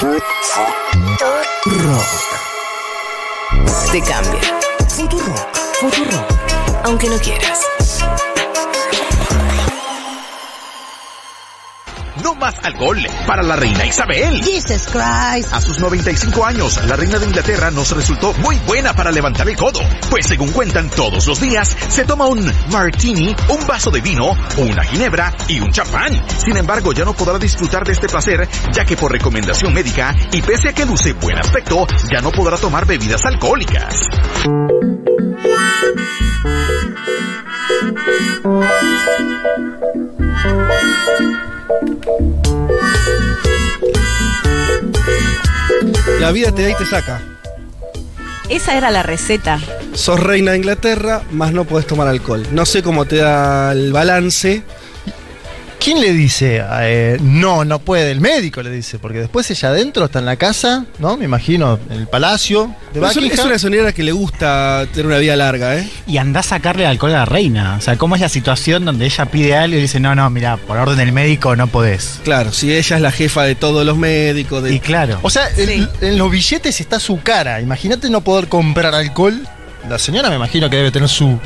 Rock. Te cambia. Futurock. Futurock. Aunque no quieras. No más alcohol para la reina Isabel. Jesus Christ. A sus 95 años, la reina de Inglaterra nos resultó muy buena para levantar el codo, pues según cuentan todos los días, se toma un martini, un vaso de vino, una ginebra y un champán. Sin embargo, ya no podrá disfrutar de este placer, ya que por recomendación médica y pese a que luce buen aspecto, ya no podrá tomar bebidas alcohólicas. La vida te da y te saca. Esa era la receta. Sos reina de Inglaterra, más no podés tomar alcohol. No sé cómo te da el balance. ¿Quién le dice? eh, no, no puede. El médico le dice, porque después ella adentro está en la casa, ¿no? Me imagino, en el palacio de Pero es, una- es Buckingham. una señora que le gusta tener una vida larga, ¿eh? Y anda a sacarle alcohol a la reina. O sea, ¿cómo es la situación donde ella pide algo y dice, no, no, mira, por orden del médico no podés? Claro, si ella es la jefa de todos los médicos. De... Y claro. O sea, en los billetes está su cara. Imagínate no poder comprar alcohol. La señora me imagino que debe tener su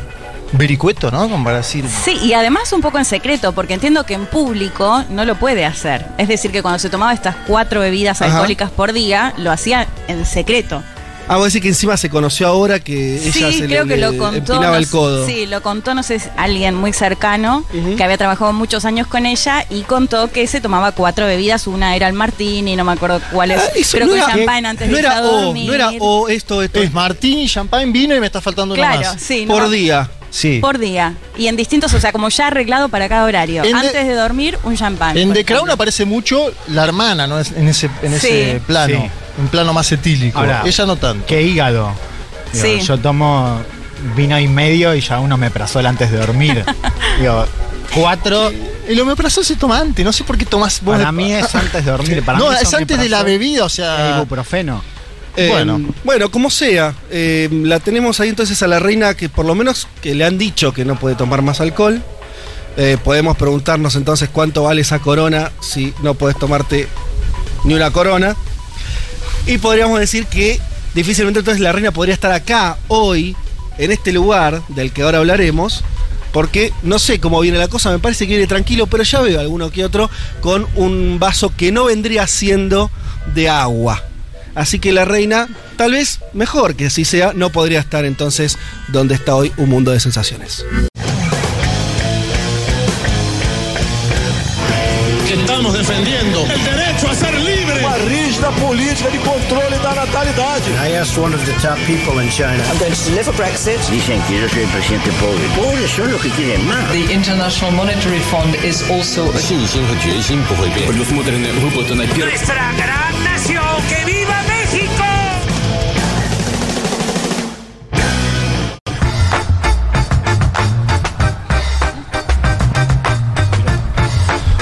vericueto, ¿no? Para decir. Sí, y además un poco en secreto, porque entiendo que en público no lo puede hacer. Es decir, que cuando se tomaba estas cuatro bebidas Ajá. alcohólicas por día, lo hacía en secreto. Ah, vos decís que encima se conoció ahora que ella sí, se creo le, que lo contó. empinaba no el codo. Sí, lo contó, no sé, alguien muy cercano que había trabajado muchos años con ella y contó que se tomaba cuatro bebidas. Una era el martini, no me acuerdo cuál es. Ah, creo no que era- champán antes no de era a o, no era o esto, esto. Es martini, champán, vino y me está faltando una Claro, más. sí. por día. Sí. Por día. Y en distintos, o sea, como ya arreglado para cada horario. En Antes de dormir, un champán. En The Crown aparece mucho la hermana, ¿no? Es- En ese, en ese Sí. plano. Sí. Un plano más etílico. Ahora, Ella no tanto. Qué hígado. Digo, Sí. Yo tomo vino y medio y ya uno me prazol antes de dormir. Digo, cuatro. El omeprazol se toma antes, no sé por qué tomás vos. Para de- mí es antes de dormir. Para no, mí es antes de la bebida, o sea. ibuprofeno. Eh, Bueno. bueno, como sea, eh, la tenemos ahí entonces a la reina que por lo menos que le han dicho que no puede tomar más alcohol. Eh, podemos preguntarnos entonces cuánto vale esa corona si no puedes tomarte ni una corona. Y podríamos decir que difícilmente entonces la reina podría estar acá hoy, en este lugar del que ahora hablaremos. Porque no sé cómo viene la cosa, me parece que viene tranquilo, pero ya veo alguno que otro con un vaso que no vendría siendo de agua. Así que la reina, tal vez mejor que así sea, no podría estar entonces donde está hoy un mundo de sensaciones. que estamos defendiendo el derecho a ser libre. Uma rígida política de controle da natalidade. I asked one of the top people in China. I'm going to deliver Brexit. Dicen que yo soy el presidente pobre. Pobres son los que quieren más. The International Monetary Fund is also a 信心和决心不会变。 Nuestra gran nación, que viva México.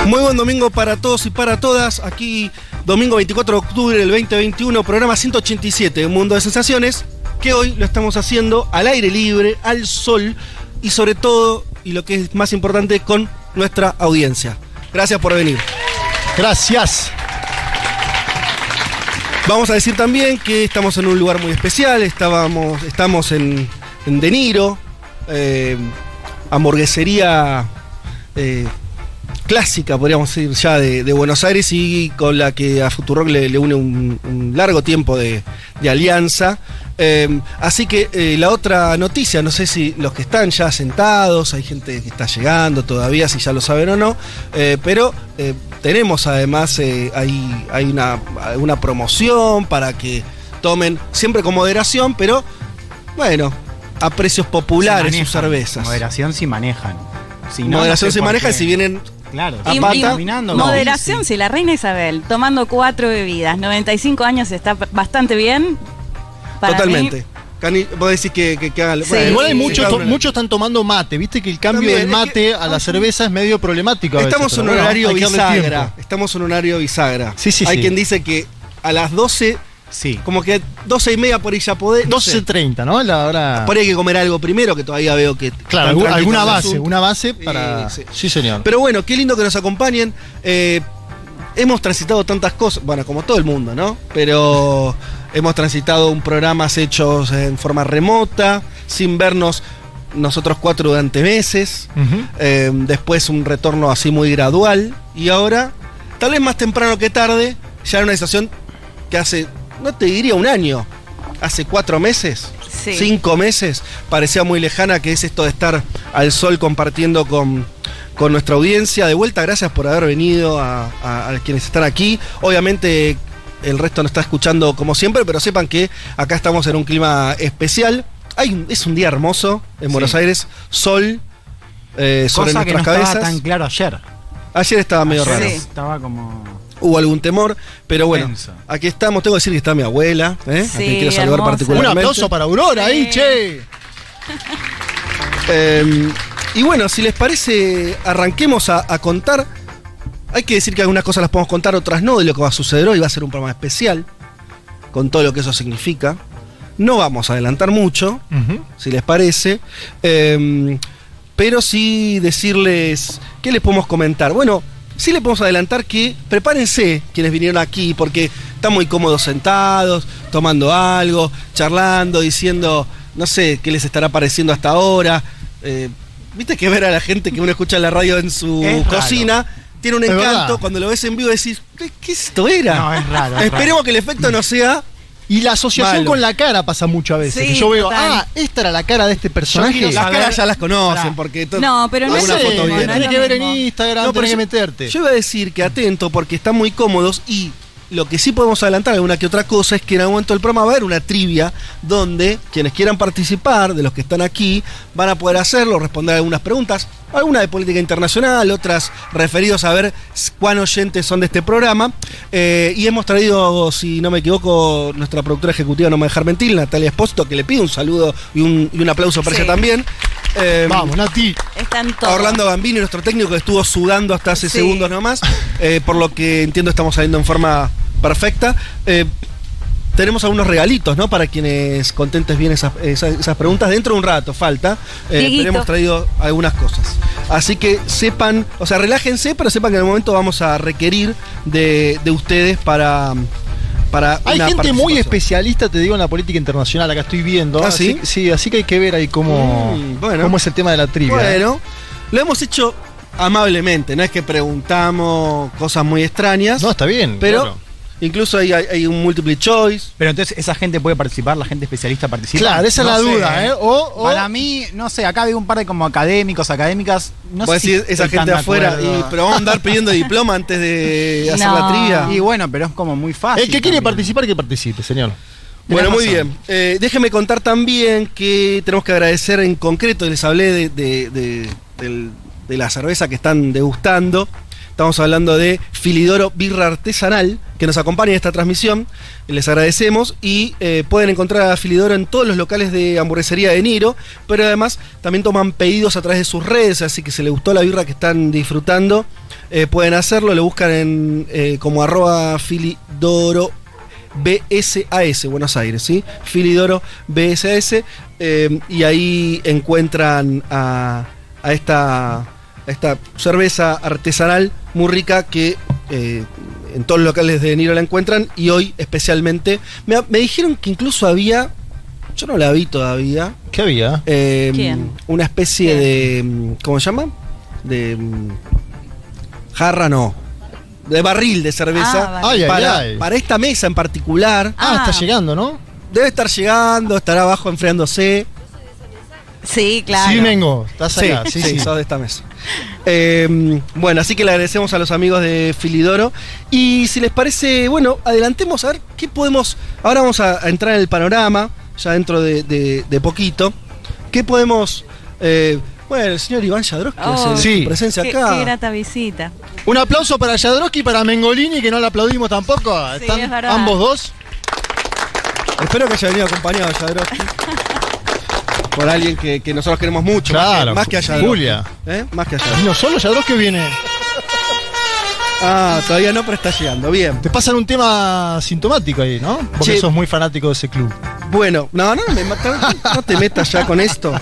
Muy buen domingo para todos y para todas. Aquí, domingo 24 de octubre del 2021, programa 187 de Mundo de Sensaciones, que hoy lo estamos haciendo al aire libre, al sol y sobre todo, y lo que es más importante, con nuestra audiencia. Gracias por venir. Gracias. Vamos a decir también que estamos en un lugar muy especial, estábamos, estamos en, en De Niro, eh, hamburguesería eh, clásica, podríamos decir, ya de, de Buenos Aires y con la que a Futurock le, le une un, un largo tiempo de, de alianza. Eh, así que eh, la otra noticia, no sé si los que están ya sentados, hay gente que está llegando todavía, si ya lo saben o no, eh, pero eh, tenemos además, hay, hay una, una promoción para que tomen siempre con moderación, pero bueno, a precios populares sus cervezas. Moderación si manejan. Si no, moderación no sé se maneja si vienen Claro, Y- y- no. Moderación, si la reina Isabel tomando cuatro bebidas, 95 años está bastante bien. Para totalmente. mí, Cani, vos decís que, que, que hagan- Sí. bueno, Igual hay sí, muchos, cada to- muchos están tomando mate, viste que el cambio También, del es mate que- a la cerveza es medio problemático. a veces, Estamos en un horario bisagra. Estamos en un horario bisagra. Sí, sí, Hay sí. quien dice que a las 12, Sí. como que 12 y media por ahí ya podés. no sé. 12.30, ¿no? La hora. Por ahí hay que comer algo primero, que todavía veo que. Claro, alguna base, una base para. Sí, Sí, sí. señor. Pero bueno, qué lindo que nos acompañen. Eh, hemos transitado tantas cosas, bueno, como todo el mundo, ¿no? Pero hemos transitado un programas hechos en forma remota, sin vernos nosotros cuatro durante meses, eh, después un retorno así muy gradual, y ahora, tal vez más temprano que tarde, ya en una situación que hace, no te diría un año, hace cuatro meses, Sí. cinco meses, parecía muy lejana, que es esto de estar al sol compartiendo con, con nuestra audiencia. De vuelta, gracias por haber venido a, a- a quienes están aquí. Obviamente el resto no está escuchando como siempre, pero sepan que acá estamos en un clima especial. Hay, un- es un día hermoso en Buenos Aires, sol eh, sobre Cosa que no nuestras estaba cabezas. tan claro ayer. Ayer estaba medio Ayer raro. Estaba como. Hubo algún temor, pero bueno, aquí estamos. Tengo que decir que está mi abuela, ¿eh? a Sí, quien quiero saludar hermosa. Un particularmente. aplauso para Aurora ahí, Sí. che. Eh, y bueno, si les parece, arranquemos a, a contar. Hay que decir que algunas cosas las podemos contar, otras no, de lo que va a suceder hoy. Va a ser un programa especial, con todo lo que eso significa. No vamos a adelantar mucho, si les parece. Eh, pero sí decirles, ¿qué les podemos comentar? Bueno, sí les podemos adelantar que prepárense quienes vinieron aquí, porque están muy cómodos sentados, tomando algo, charlando, diciendo, no sé, qué les estará pareciendo hasta ahora. Eh, Viste que ver a la gente que uno escucha en la radio en su Es raro. cocina tiene un encanto. Cuando lo ves en vivo decís, ¿qué, qué esto era? No, es raro, es Esperemos raro. que el efecto no sea Y la asociación Malo. con la cara pasa mucho a veces. Sí, que yo veo, total. ah, esta era la cara de este personaje. Las caras ya las conocen Pará. porque No, pero no es foto mismo, viene. no lo que ver en. Instagram, No, tenés que meterte. Yo iba a decir que atento porque están muy cómodos y lo que sí podemos adelantar alguna que otra cosa es que en algún momento del programa va a haber una trivia donde quienes quieran participar, de los que están aquí, van a poder hacerlo, responder algunas preguntas, algunas de política internacional, otras referidos a ver cuán oyentes son de este programa. Eh, y hemos traído, si no me equivoco, nuestra productora ejecutiva, no me dejar mentir, Natalia Espósito, que le pido un saludo y un, y un aplauso para Sí. ella también. Eh, Vamos, Nati. Están a todos. Orlando Gambini, nuestro técnico, que estuvo sudando hasta hace Sí. segundos nomás. Eh, por lo que entiendo, estamos saliendo en forma perfecta. Tenemos algunos regalitos, ¿no? Para quienes contentes bien esas, esas- esas preguntas. Dentro de un rato, falta. Eh, pero hemos traído algunas cosas. Así que sepan, o sea, relájense, pero sepan que en el momento vamos a requerir de, de ustedes para. para Hay una gente muy especialista, te digo, en la política internacional. Acá estoy viendo. ¿Ah, así, sí? sí, así que hay que ver ahí cómo, Mm, bueno. cómo es el tema de la trivia. ¿eh? Bueno, lo hemos hecho amablemente, no es que preguntamos cosas muy extrañas. No, está bien. Pero claro. Incluso hay, hay un multiple choice. Pero entonces esa gente puede participar, la gente especialista participa. Claro, esa es No la sé, duda, ¿eh? O, o- Para mí, no sé, acá veo un par de como académicos, académicas. No sé si esa gente afuera, y, pero vamos a andar pidiendo diploma antes de hacer No. la trivia. Y bueno, pero es como muy fácil. el que quiere también. participar, que participe, señor. Bueno, muy razón. bien. Eh, déjenme contar también que tenemos que agradecer en concreto, les hablé de, de- de la cerveza que están degustando. Estamos hablando de Filidoro Birra Artesanal, que nos acompaña en esta transmisión. Les agradecemos y eh, pueden encontrar a Filidoro en todos los locales de hamburguesería de Niro, pero además también toman pedidos a través de sus redes, así que si les gustó la birra que están disfrutando, eh, pueden hacerlo. Lo buscan en eh, como arroba Filidoro BSAS, Buenos Aires, ¿sí? Filidoro BSAS. y ahí encuentran a, a esta, a esta cerveza artesanal muy rica que eh, en todos los locales de Niro la encuentran. Y hoy especialmente. Me, me dijeron que incluso había. Yo no la vi todavía. ¿Qué había? eh, ¿Quién? Una especie de. ¿Cómo se llama? De. Jarra no. De barril de cerveza. Ah, Ay, ay, para, ay. para esta mesa en particular. Ah, Ah. está llegando, ¿no? Debe estar llegando, estará abajo enfriándose. Sí, claro. Sí, Mengo. Estás acá. Sí, sí. sos de esta mesa. Eh, bueno, así que le agradecemos a los amigos de Filidoro. Y si les parece, bueno, adelantemos a ver qué podemos. Ahora vamos a, a entrar en el panorama, ya dentro de, de- de poquito. ¿Qué podemos. eh, bueno, el señor Iván Yadrowski Oh, hace Sí. presencia Qué, acá. qué grata visita. Un aplauso para Jadrowski y para Mengolini, que no le aplaudimos tampoco. Sí, Están es ambos dos. Espero que haya venido acompañado Yadrowski. Por alguien que, que nosotros queremos mucho. Claro, más que, más que a. Julia. ¿Eh? Más que a Y Jadrowski. no solo Jadrowski viene. Ah, todavía no, pero está llegando. Bien. Te pasan un tema sintomático ahí, ¿no? Porque sos muy fanático de ese club. Bueno, no, no, me mata- no te metas ya con esto.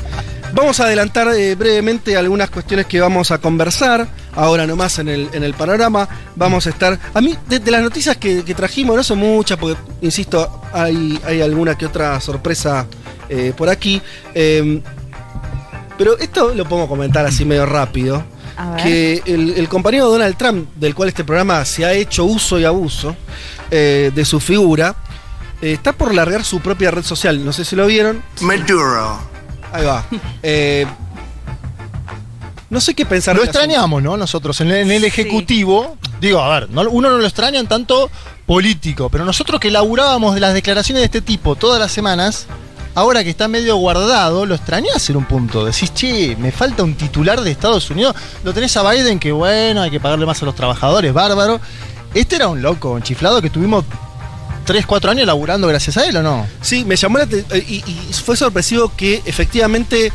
Vamos a adelantar eh, brevemente algunas cuestiones que vamos a conversar. Ahora nomás en el, en el panorama. Vamos a estar. A mí, de, de las noticias que, que trajimos, no son muchas, porque, insisto, hay, hay alguna que otra sorpresa eh, por aquí. Eh, pero esto lo podemos comentar así medio rápido. Que el, el compañero Donald Trump, del cual este programa se ha hecho uso y abuso eh, de su figura, eh, está por largar su propia red social. No sé si lo vieron. Maduro. Ahí va. Eh, no sé qué pensar. Lo extrañamos, ¿no? Nosotros en el, en el Sí. Ejecutivo, digo, a ver, no- uno no lo extraña en tanto político, pero nosotros que laburábamos de las declaraciones de este tipo todas las semanas, ahora que está medio guardado, lo extrañás en un punto. Decís, che, me falta un titular de Estados Unidos. Lo tenés a Biden, que bueno, hay que pagarle más a los trabajadores, bárbaro. Este era un loco, un chiflado que tuvimos 3, 4 años laburando gracias a él, ¿o no? Sí, me llamó la atención. Y, y fue sorpresivo que efectivamente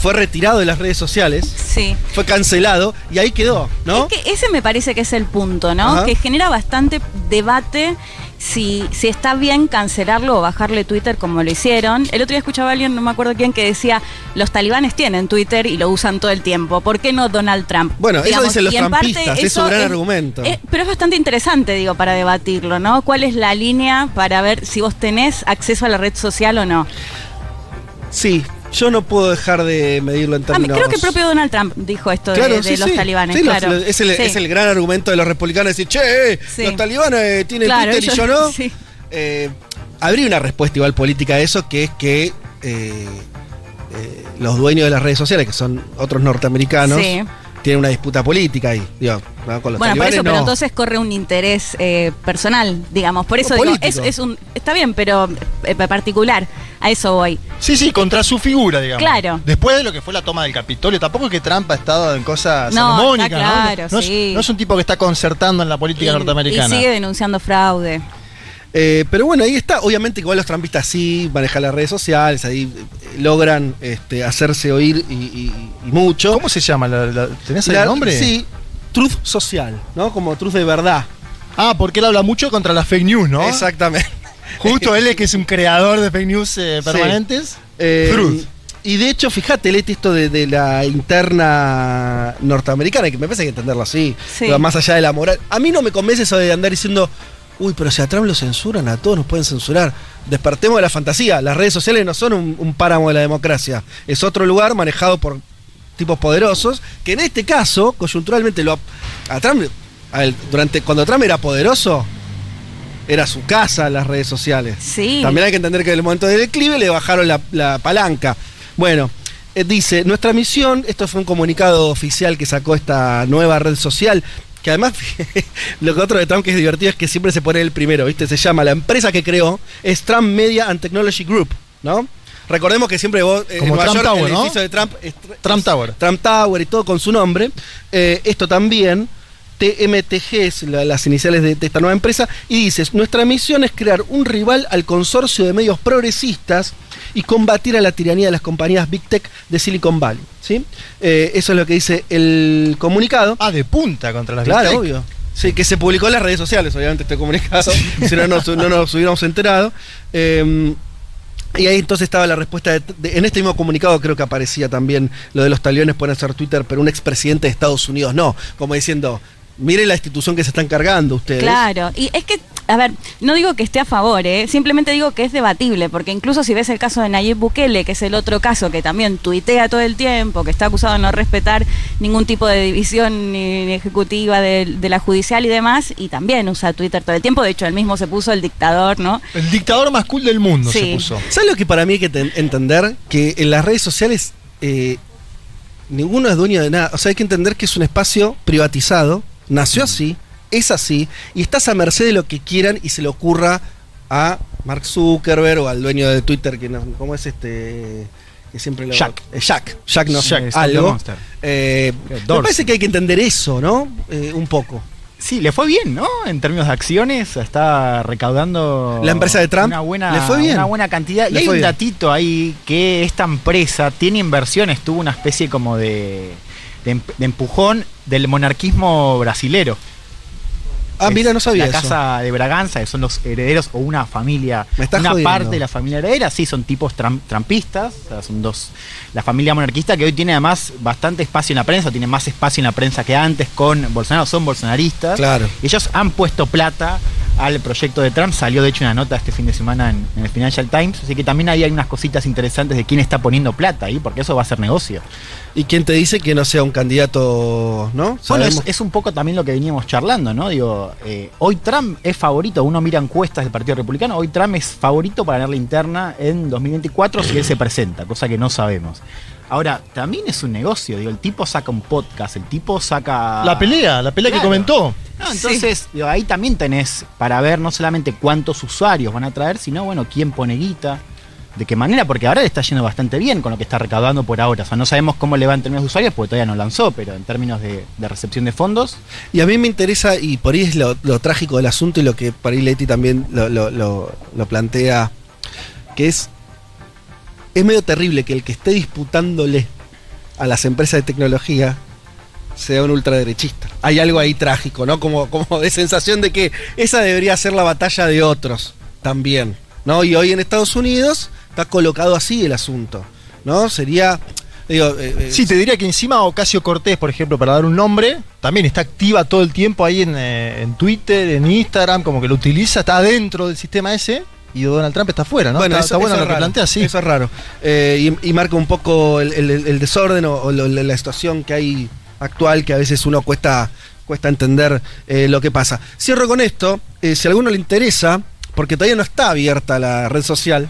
fue retirado de las redes sociales, Sí. fue cancelado y ahí quedó, ¿no? Es que ese me parece que es el punto, ¿no? Ajá. Que genera bastante debate si, si está bien cancelarlo o bajarle Twitter como lo hicieron. El otro día escuchaba a alguien, no me acuerdo quién, que decía, los talibanes tienen Twitter y lo usan todo el tiempo. ¿Por qué no Donald Trump? Bueno, eso dicen los parte trampistas, es eso gran argumento. es- pero es bastante interesante, digo, para debatirlo, ¿no? ¿Cuál es la línea para ver si vos tenés acceso a la red social o no? Sí, yo no puedo dejar de medirlo en Ah, términos. creo que el propio Donald Trump dijo esto Claro, de, sí, los sí. talibanes, Sí, los- claro. es, el, es el gran argumento de los republicanos decir, che, eh, los talibanes tienen Claro, Twitter y yo no. Eh, habría una respuesta igual política a eso, que es que eh, eh, los dueños de las redes sociales, que son otros norteamericanos, tienen una disputa política ahí. Digo, ¿no? con los Bueno, por eso, pero entonces corre un interés eh, personal, digamos. Por eso digo, es, un. Está bien, pero eh, particular. A eso voy. Sí, sí, contra su figura, digamos. Claro. Después de lo que fue la toma del Capitolio, tampoco es que Trump ha estado en cosas No, está claro, ¿no? No sí. es, no es un tipo que está concertando en la política Y- norteamericana. Y sigue denunciando fraude. Eh, pero bueno, ahí está. Obviamente que igual los trampistas sí manejan las redes sociales, ahí eh, logran este, hacerse oír y, y- y mucho. ¿Cómo se llama? ¿La- la- ¿Tenés ahí La- el nombre? Sí, truth social, ¿no? Como truth de verdad. Ah, porque él habla mucho contra las fake news, ¿no? Exactamente. Justo él es que es un creador de fake news eh, Sí. permanentes. Eh, Truth. Y de hecho, fíjate, Leti, esto de, de la interna norteamericana, que me parece que entenderlo así, Sí. más allá de la moral. A mí no me convence eso de andar diciendo, uy, pero si a Trump lo censuran, a todos nos pueden censurar. Despertemos de la fantasía. Las redes sociales no son un, un páramo de la democracia. Es otro lugar manejado por tipos poderosos, que en este caso, coyunturalmente, lo, a Trump, a durante, cuando Trump era poderoso, era su casa las redes sociales. Sí. También hay que entender que en el momento del declive le bajaron la, la palanca. Bueno, eh, dice, nuestra misión, esto fue un comunicado oficial que sacó esta nueva red social, que además, lo que otro de Trump que es divertido es que siempre se pone el primero, ¿viste? Se llama, la empresa que creó es Trump Media and Technology Group, ¿no? Recordemos que siempre vos, eh, Como en Nueva Trump York, Tower, el ¿no? de Trump es, Trump es Tower. Trump Tower y todo con su nombre. Eh, esto también, TMTG es la- las iniciales de, de esta nueva empresa, y dices, nuestra misión es crear un rival al consorcio de medios progresistas y combatir a la tiranía de las compañías Big Tech de Silicon Valley. ¿sí? Eh, eso es lo que dice el comunicado. Ah, de punta contra las Claro, Big Tech. obvio. Sí, que se publicó en las redes sociales, obviamente, este comunicado. si no, no, no nos hubiéramos enterado. Eh, y ahí entonces estaba la respuesta. de- de- en este mismo comunicado creo que aparecía también lo de los talibanes pueden hacer Twitter, pero un expresidente de Estados Unidos no. Como diciendo, miren la institución que se están cargando ustedes. Claro, y es que, a ver, no digo que esté a favor, ¿eh? simplemente digo que es debatible, porque incluso si ves el caso de Nayib Bukele, que es el otro caso que también tuitea todo el tiempo, que está acusado de no respetar ningún tipo de división ni, ejecutiva de, de la judicial y demás, y también usa Twitter todo el tiempo, de hecho él mismo se puso el dictador, ¿no? El dictador más cool del mundo Sí. se puso. ¿Sabes lo que para mí hay que ten- entender? Que en las redes sociales eh, ninguno es dueño de nada. O sea, hay que entender que es un espacio privatizado, nació así, es así, y estás a merced de lo que quieran y se le ocurra a Mark Zuckerberg o al dueño de Twitter, que no, ¿cómo es este? Que siempre lo. Jack. Eh, Jack. Jack, no Jack, algo. Monster. Eh, me parece que hay que entender eso, ¿no? Eh, un poco. Sí, le fue bien, ¿no? En términos de acciones, está recaudando. La empresa de Trump, Una buena, le fue bien. Una buena cantidad. Le y hay un bien. datito ahí que esta empresa tiene inversiones, tuvo una especie como de, de, de empujón del monarquismo brasilero. Ah, Es mira, no sabía La eso. casa de Braganza, que son los herederos o una familia. Me estás una jodiendo. parte de la familia heredera, sí, son tipos tram- trampistas. O sea, son dos. La familia monarquista que hoy tiene además bastante espacio en la prensa, tiene más espacio en la prensa que antes con Bolsonaro, son bolsonaristas. Claro. Y ellos han puesto plata al proyecto de Trump. Salió de hecho una nota este fin de semana en, en el Financial Times. Así que también ahí hay unas cositas interesantes de quién está poniendo plata ahí, porque eso va a ser negocio. ¿Y quién te dice que no sea un candidato, no? Bueno, es, un poco también lo que veníamos charlando, ¿no? Digo, eh, hoy Trump es favorito, uno mira encuestas del Partido Republicano, hoy Trump es favorito para ganar la interna en 2024 si él se presenta, cosa que no sabemos. Ahora, también es un negocio, digo, el tipo saca un podcast, el tipo saca... La pelea, la pelea que comentó. No, entonces, digo, ahí también tenés para ver no solamente cuántos usuarios van a traer, sino, bueno, quién pone guita, de qué manera, porque ahora le está yendo bastante bien con lo que está recaudando por ahora. O sea, no sabemos cómo le va en términos de usuarios, porque todavía no lanzó, pero en términos de, de recepción de fondos, Y a mí me interesa, y por ahí es lo, trágico del asunto y lo que por ahí Leti también lo- lo plantea, que es, es medio terrible que el que esté disputándole a las empresas de tecnología sea un ultraderechista. Hay algo ahí trágico, ¿no? Como, como de sensación de que esa debería ser la batalla de otros también, ¿no? Y hoy en Estados Unidos está colocado así el asunto, ¿no? Sería... Digo, eh, eh, Sí, te diría que encima Ocasio Cortés, por ejemplo, para dar un nombre, también está activa todo el tiempo ahí en, eh, en Twitter, en Instagram, como que lo utiliza, está dentro del sistema ese, y Donald Trump está fuera, ¿no? Bueno, está, eso, está bueno eso lo que raro, plantea, sí. Eso es raro. Eh, y, y marca un poco el, el- el desorden o, o lo- la situación que hay actual, que a veces uno cuesta, cuesta entender lo que pasa. Cierro con esto. si a alguno le interesa, porque todavía no está abierta la red social,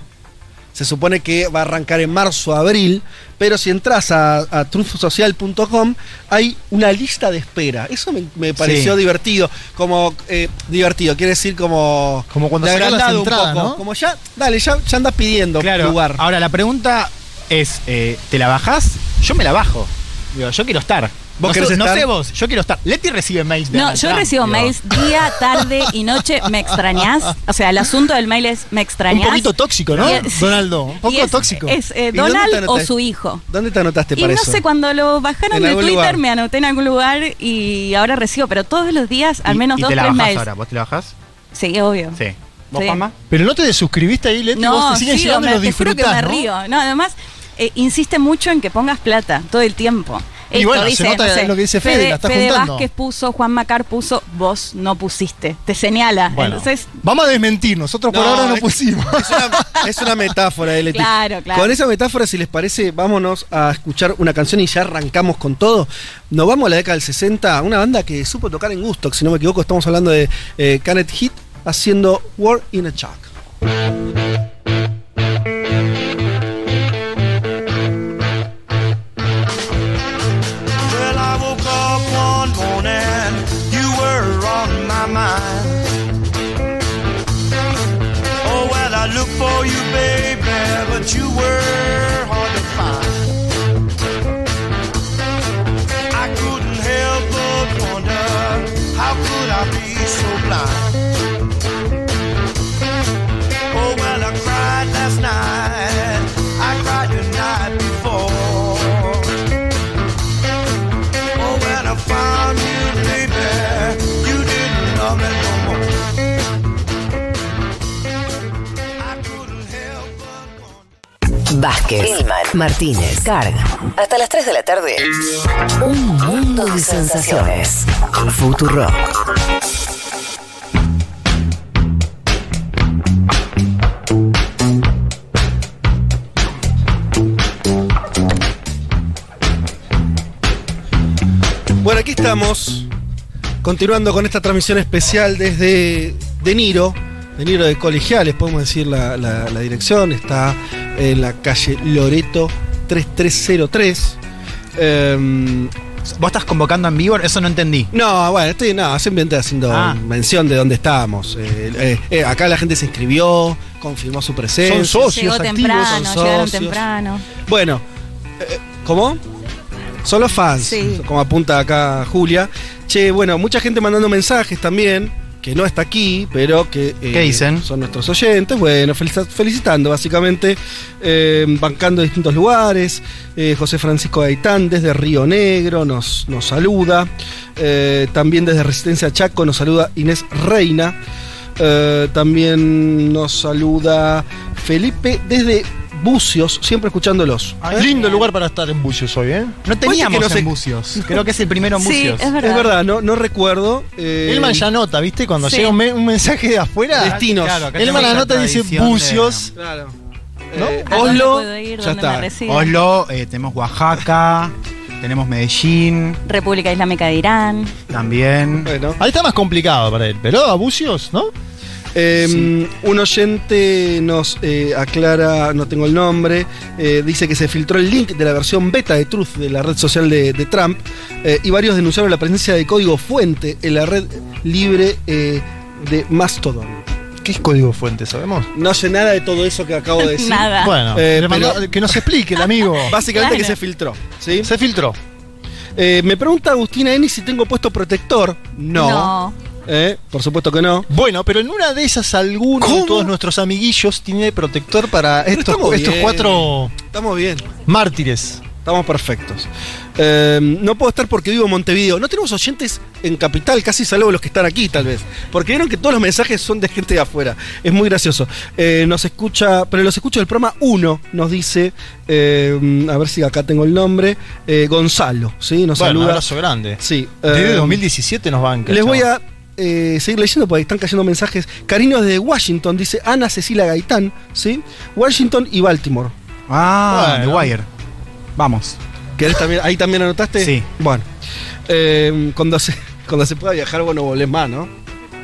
se supone que va a arrancar en marzo, abril, pero si entras a, a truthsocial.com hay una lista de espera. Eso me, me pareció Sí. divertido. Como eh, divertido, quiere decir como. Como cuando sacás las entradas, poco. ¿no? Como ya, dale, ya, ya andas pidiendo Claro. lugar. Ahora, la pregunta es, eh, ¿te la bajás? Yo me la bajo. Digo, yo quiero estar. ¿Vos no, sé, no vos, yo quiero estar. Leti recibe mails de No, yo Trump, recibo digo. mails día, tarde y noche. ¿Me extrañás? O sea, el asunto del mail es ¿me Un extrañás? poquito tóxico, ¿no? Y es- Donaldo, un poco y es- tóxico. ¿Es eh, ¿Y Donald o su hijo? ¿Dónde te anotaste Y para no eso? sé, cuando lo bajaron En de Twitter lugar. me anoté en algún lugar y ahora recibo, pero todos los días al Y- menos y dos, te la tres bajás mails. ahora, ¿vos te la bajás? Sí, obvio. Sí. ¿Vos, Sí. Pero no te desuscribiste ahí, Leti, vos No, te siguen llegando y me, los te juro que disfrutás, me ¿no? río. No, además, eh, insiste mucho en que pongas plata todo el tiempo. Y bueno, se nota lo que dice Fede, la está Fede juntando. Vázquez puso, Juan Macar puso, vos no pusiste. Te señala. Bueno, Entonces, vamos a desmentir, nosotros por No, ahora no es- pusimos. Es una, es una metáfora, Leti. Claro, claro. Con esa metáfora, si les parece, vámonos a escuchar una canción y ya arrancamos con todo. Nos vamos a la década del 60, una banda que supo tocar en gusto, si no me equivoco, estamos hablando de eh, Canet Hit haciendo War in a Chuck. Vázquez, Martínez, Carga. Hasta las 3 de la tarde. Un mundo de sensaciones. Futuro. Bueno, aquí estamos, continuando con esta transmisión especial desde De Niro, De Niro de Colegiales, podemos decir la, la- la dirección, está en la calle Loreto 3303. Em, ¿Vos estás convocando en vivo? Eso no entendí. no, bueno, estoy no, simplemente haciendo Ah. mención de dónde estábamos. Eh, eh, eh, acá la gente se inscribió, confirmó su presencia. Son socios llegó activos, temprano, son socios. temprano. Bueno, eh, ¿cómo? Son los fans, Sí. como apunta acá Julia. Che, bueno, mucha gente mandando mensajes también. Que no está aquí, pero que eh, ¿Qué dicen? son nuestros oyentes. Bueno, felici- felicitando básicamente, eh, bancando distintos lugares. Eh, José Francisco Gaitán desde Río Negro nos, nos saluda. Eh, también desde Resistencia Chaco nos saluda Inés Reina. También nos saluda Felipe desde Bucios, siempre escuchándolos. Lindo lugar para estar en Bucios hoy, ¿eh? No teníamos que no sé- en Bucios. Creo que es el primero en Sí, Bucios. es verdad. Es verdad, no, no recuerdo. eh, Elman ya nota, ¿viste? Cuando Sí. llega un, me- un mensaje de afuera. Destinos. Claro, Elman tenemos la esa nota y dice de- Bucios. Claro. ¿No? Eh, ¿A dónde Oslo, ir? ya ¿Dónde me está. Oslo, eh, tenemos Oaxaca, tenemos Medellín República Islámica de Irán. también. Bueno. Ahí está más complicado para él, pero a Bucios, ¿no? Eh, Un oyente nos eh, aclara, no tengo el nombre, eh, dice que se filtró el link de la versión beta de Truth de la red social de, de Trump eh, y varios denunciaron la presencia de código fuente en la red libre eh, de Mastodon. ¿Qué es código fuente, sabemos? No sé nada de todo eso que acabo de decir. Nada. Bueno, Eh, pero- que nos explique el amigo. Básicamente Claro. que se filtró. ¿sí? Se filtró. Eh, me pregunta Agustina Eni si tengo puesto protector. No. No. Eh, por supuesto que no. Bueno, pero en una de esas alguno ¿Cómo? de todos nuestros amiguillos tiene protector para Pero estos, estamos estos bien. cuatro Estamos bien. mártires. Estamos perfectos. Eh, no puedo estar porque vivo en Montevideo. No tenemos oyentes en Capital, casi salvo los que están aquí, tal vez. Porque vieron que todos los mensajes son de gente de afuera. Es muy gracioso. Eh, nos escucha, pero los escucho del programa 1, nos dice, eh, a ver si acá tengo el nombre, eh, Gonzalo, ¿sí? Nos Bueno, un saluda. abrazo grande. Sí. Desde eh, 2017 nos banca. Les voy a eh, seguir leyendo porque están cayendo mensajes. Cariños de Washington, dice Ana Cecilia Gaitán, ¿sí? Washington y Baltimore. Ah, Bueno. The Wire. Vamos. ¿Querés también, ¿Ahí también anotaste? Sí. Bueno. Eh, cuando, se, cuando se pueda viajar, bueno, volvés más, ¿no?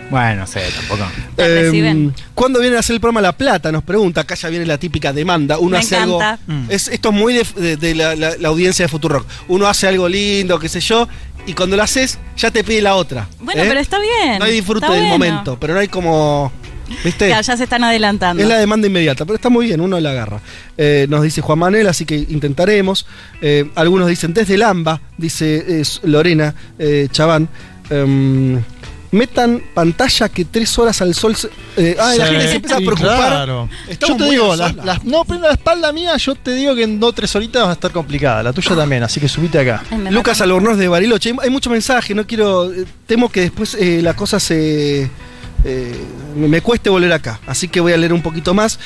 Bueno, no sé, tampoco. ¿Te reciben? ¿Cuándo viene a hacer el programa La Plata? Nos pregunta. Acá ya viene la típica demanda. Uno Me hace encanta. algo. Mm. Es, esto es muy de, de- de la, la- la audiencia de Futurock. Uno hace algo lindo, qué sé yo, y cuando lo haces, ya te pide la otra. Bueno, ¿eh? pero está bien. No hay disfrute del bueno. momento, pero no hay como. ¿Viste? Ya, ya se están adelantando. Es la demanda inmediata, pero está muy bien, uno la agarra. Eh, nos dice Juan Manuel, así que intentaremos. Eh, algunos dicen desde el AMBA, dice Lorena Chaván. em, metan pantalla que tres horas al sol. se- eh, ah, la Sí, gente se empieza a preocupar. claro. Yo te muy digo, las- las- no, pero la espalda mía, yo te digo que en dos o tres horitas va a estar complicada. La tuya también, así que subite acá. Lucas. Albornoz de Bariloche. Hay, hay mucho mensaje, no quiero. eh, temo que después eh, la cosa se. eh, me, me cueste volver acá. Así que voy a leer un poquito más.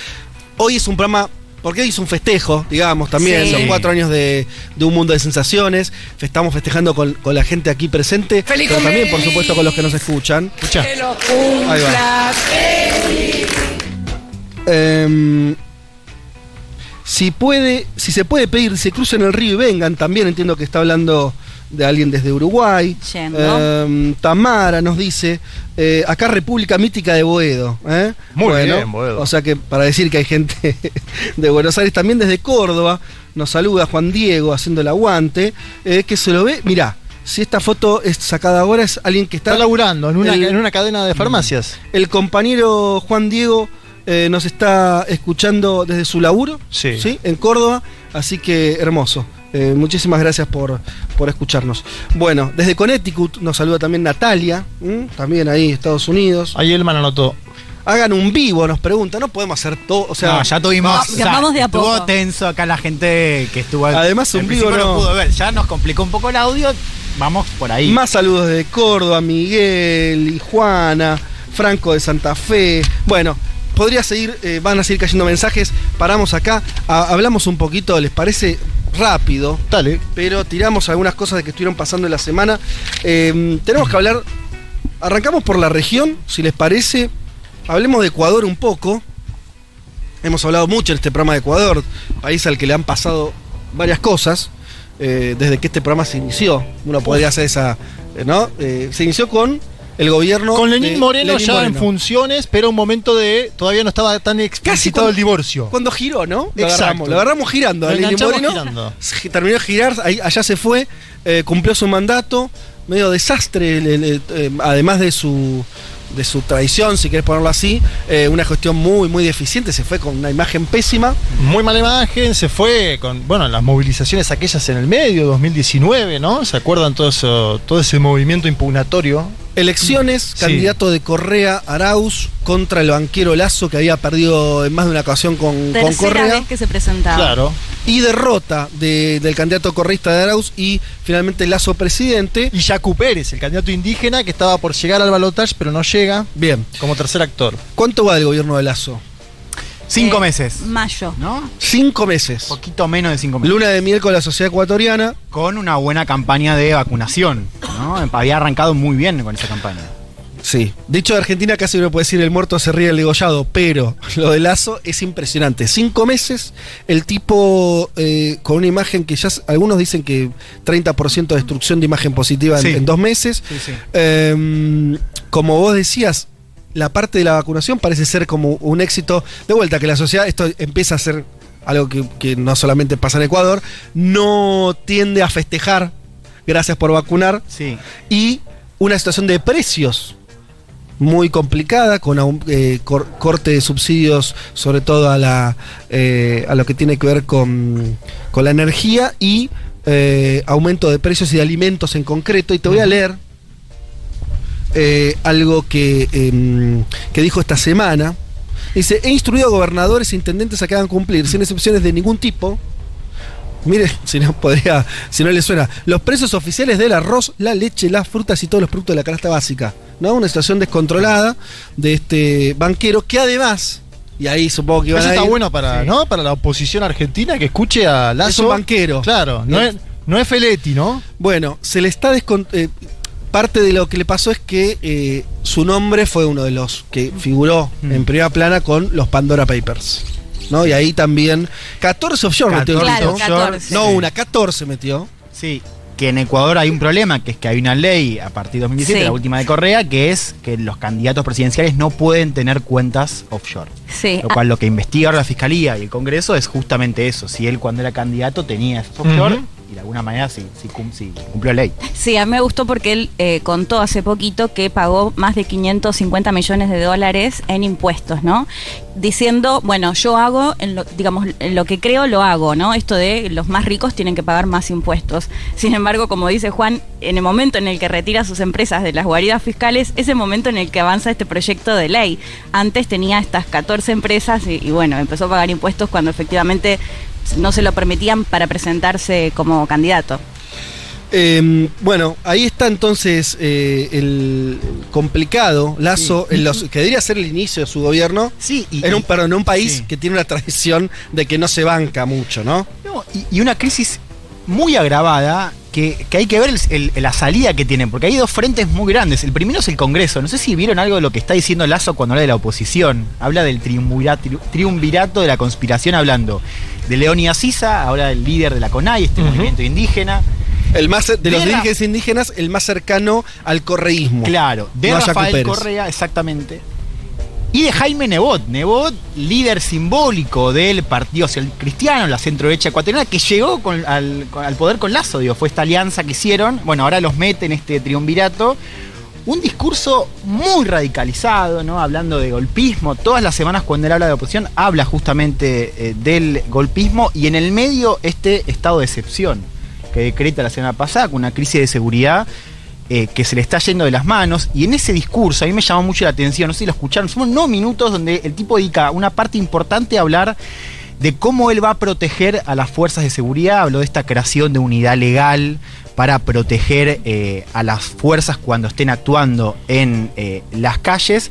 Hoy es un programa. Porque es un festejo, digamos, también. Sí. Son cuatro años de, de un mundo de sensaciones. Estamos festejando con, con la gente aquí presente. pero también, por supuesto, con los que nos escuchan. Escucha. Ahí va. Em, si puede, si se puede pedir, se crucen el río y vengan, también entiendo que está hablando de alguien desde Uruguay. Yendo. Em, Tamara nos dice, eh, acá República Mítica de Boedo. ¿eh? Muy bien, Boedo. O sea que para decir que hay gente de Buenos Aires, también desde Córdoba, nos saluda Juan Diego haciendo el aguante, eh, que se lo ve, mirá, si esta foto es sacada ahora es alguien que está... Está laburando en una, El- en una cadena de farmacias. El compañero Juan Diego eh, nos está escuchando desde su laburo, Sí. En Córdoba, así que hermoso. Eh, muchísimas gracias por, por escucharnos. Bueno, desde Connecticut nos saluda también Natalia, ¿m? también ahí, Estados Unidos. Ahí Elman anotó. Hagan un vivo, nos pregunta, no podemos hacer todo, o sea, no, ya tuvimos. Va- o sea, vamos de a estuvo poco. tenso acá la gente que estuvo. Además, un vivo no- pudo ver. Ya nos complicó un poco el audio. Vamos por ahí. Más saludos de Córdoba, Miguel y Juana, Franco de Santa Fe. Bueno, podría seguir, eh, van a seguir cayendo mensajes. Paramos acá, a- hablamos un poquito, ¿les parece? Rápido, Dale. pero tiramos algunas cosas de que estuvieron pasando en la semana. Eh, tenemos que hablar, arrancamos por la región, si les parece. Hablemos de Ecuador un poco. Hemos hablado mucho en este programa de Ecuador, país al que le han pasado varias cosas eh, desde que este programa se inició. Uno podría hacer esa, eh, ¿no? Eh, se inició con el gobierno Con Lenín Moreno Lenín ya en funciones, pero un momento de. Todavía no estaba tan cuando- el divorcio. Cuando giró, ¿no? Lo Exacto. agarramos, lo agarramos girando. Lo a Lenín Moreno. girando. Terminó de girar, ahí- allá se fue, eh, cumplió su mandato, medio desastre, eh, además de su de su traición, si querés ponerlo así, eh, una gestión muy, muy deficiente, se fue con una imagen pésima. Muy mala imagen, se fue con, bueno, las movilizaciones aquellas en el medio, 2019, ¿no? ¿Se acuerdan todo eso, todo ese movimiento impugnatorio? Elecciones, Sí. candidato de Correa Arauz contra el banquero Lazo que había perdido en más de una ocasión con, Correa. vez que se presentaba. Claro. Y derrota de- del candidato correísta de Arauz y finalmente Lazo presidente. Y Yacu Pérez, el candidato indígena que estaba por llegar al balotaje, pero no llega Bien. como tercer actor. ¿Cuánto va el gobierno de Lazo? Cinco Eh, meses. Mayo. ¿No? Cinco meses. Poquito menos de cinco meses. Luna de miel con la sociedad ecuatoriana. Con una buena campaña de vacunación. ¿no? Había arrancado muy bien con esa campaña. Sí. Dicho de Argentina, casi uno puede decir el muerto se ríe el degollado, pero lo de Lazo es impresionante. Cinco meses, el tipo eh, con una imagen que ya algunos dicen que 30% de destrucción de imagen positiva en, Sí. en dos meses. Sí, sí. Eh, como vos decías, la parte de la vacunación parece ser como un éxito. De vuelta, que la sociedad, esto empieza a ser algo que, que no solamente pasa en Ecuador, no tiende a festejar, gracias por vacunar, Sí. y una situación de precios muy complicada, con eh, cor- corte de subsidios, sobre todo a, la, eh, a lo que tiene que ver con, con la energía y eh, aumento de precios y de alimentos en concreto. Y te voy a leer eh, algo que, em, que dijo esta semana. Dice, he instruido a gobernadores e intendentes a que hagan cumplir, sin excepciones de ningún tipo, Mire, si no podría, si no le suena, los precios oficiales del arroz, la leche, las frutas y todos los productos de la canasta básica. ¿No? Una situación descontrolada de este banquero que además, y ahí supongo que iban Eso a está ir, bueno para, Sí. ¿no? para la oposición argentina que escuche a Lazo. es un banquero. Claro, no es, no es Feletti, ¿no? Bueno, se le está descon- eh, parte de lo que le pasó es que eh, su nombre fue uno de los que figuró Mm. en primera plana con los Pandora Papers. ¿No? Y ahí también 14 offshore metió el 14 tipo. Claro, offshore. 14. No una, 14 metió. Sí, que en Ecuador hay un problema, que es que hay una ley a partir de 2017, Sí. la última de Correa, que es que los candidatos presidenciales no pueden tener cuentas offshore. Sí. Lo cual lo que investiga ahora la Fiscalía y el Congreso es justamente eso, si él cuando era candidato tenía esos offshore. Y de alguna manera sí, sí cum- sí cumplió ley. Sí, a mí me gustó porque él eh, contó hace poquito que pagó más de 550 millones de dólares en impuestos, ¿no? Diciendo, bueno, yo hago, digamos, en lo que creo lo hago, ¿no? Esto de los más ricos tienen que pagar más impuestos. Sin embargo, como dice Juan, en el momento en el que retira sus empresas de las guaridas fiscales, es el momento en el que avanza este proyecto de ley. Antes tenía estas 14 empresas y bueno, empezó a pagar impuestos cuando efectivamente no se lo permitían para presentarse como candidato. Eh, bueno, ahí está entonces eh, el complicado lazo, en los, que debería ser el inicio de su gobierno, Sí, y, en un, perdón, en un país sí. que tiene una tradición de que no se banca mucho, ¿no? No, y, y una crisis muy agravada que, que hay que ver el- el- la salida que tienen, porque hay dos frentes muy grandes. El primero es el Congreso. No sé si vieron algo de lo que está diciendo Lazo cuando habla de la oposición. Habla del triunvirato, de la conspiración, hablando de Leonidas Sisa, ahora el líder de la CONAI, este movimiento indígena. El más de los De la- dirigentes indígenas, el más cercano al correísmo. Claro, de No Rafael. Correa, exactamente. Y de Jaime Nebot. Nebot, líder simbólico del Partido Social Cristiano, la centro derecha ecuatoriana, que llegó con- al, al poder con Lazo, digo, fue esta alianza que hicieron. Bueno, ahora los mete en este triunvirato. Un discurso muy radicalizado, ¿no? Hablando de golpismo. Todas las semanas cuando él habla de oposición, habla justamente eh, del golpismo y en el medio este estado de excepción que decreta la semana pasada con una crisis de seguridad eh, que se le está yendo de las manos. Y en ese discurso, a mí me llamó mucho la atención, no sé si lo escucharon, son unos minutos donde el tipo dedica una parte importante a hablar de cómo él va a proteger a las fuerzas de seguridad, habló de esta creación de unidad legal para proteger eh, a las fuerzas cuando estén actuando en eh, las calles.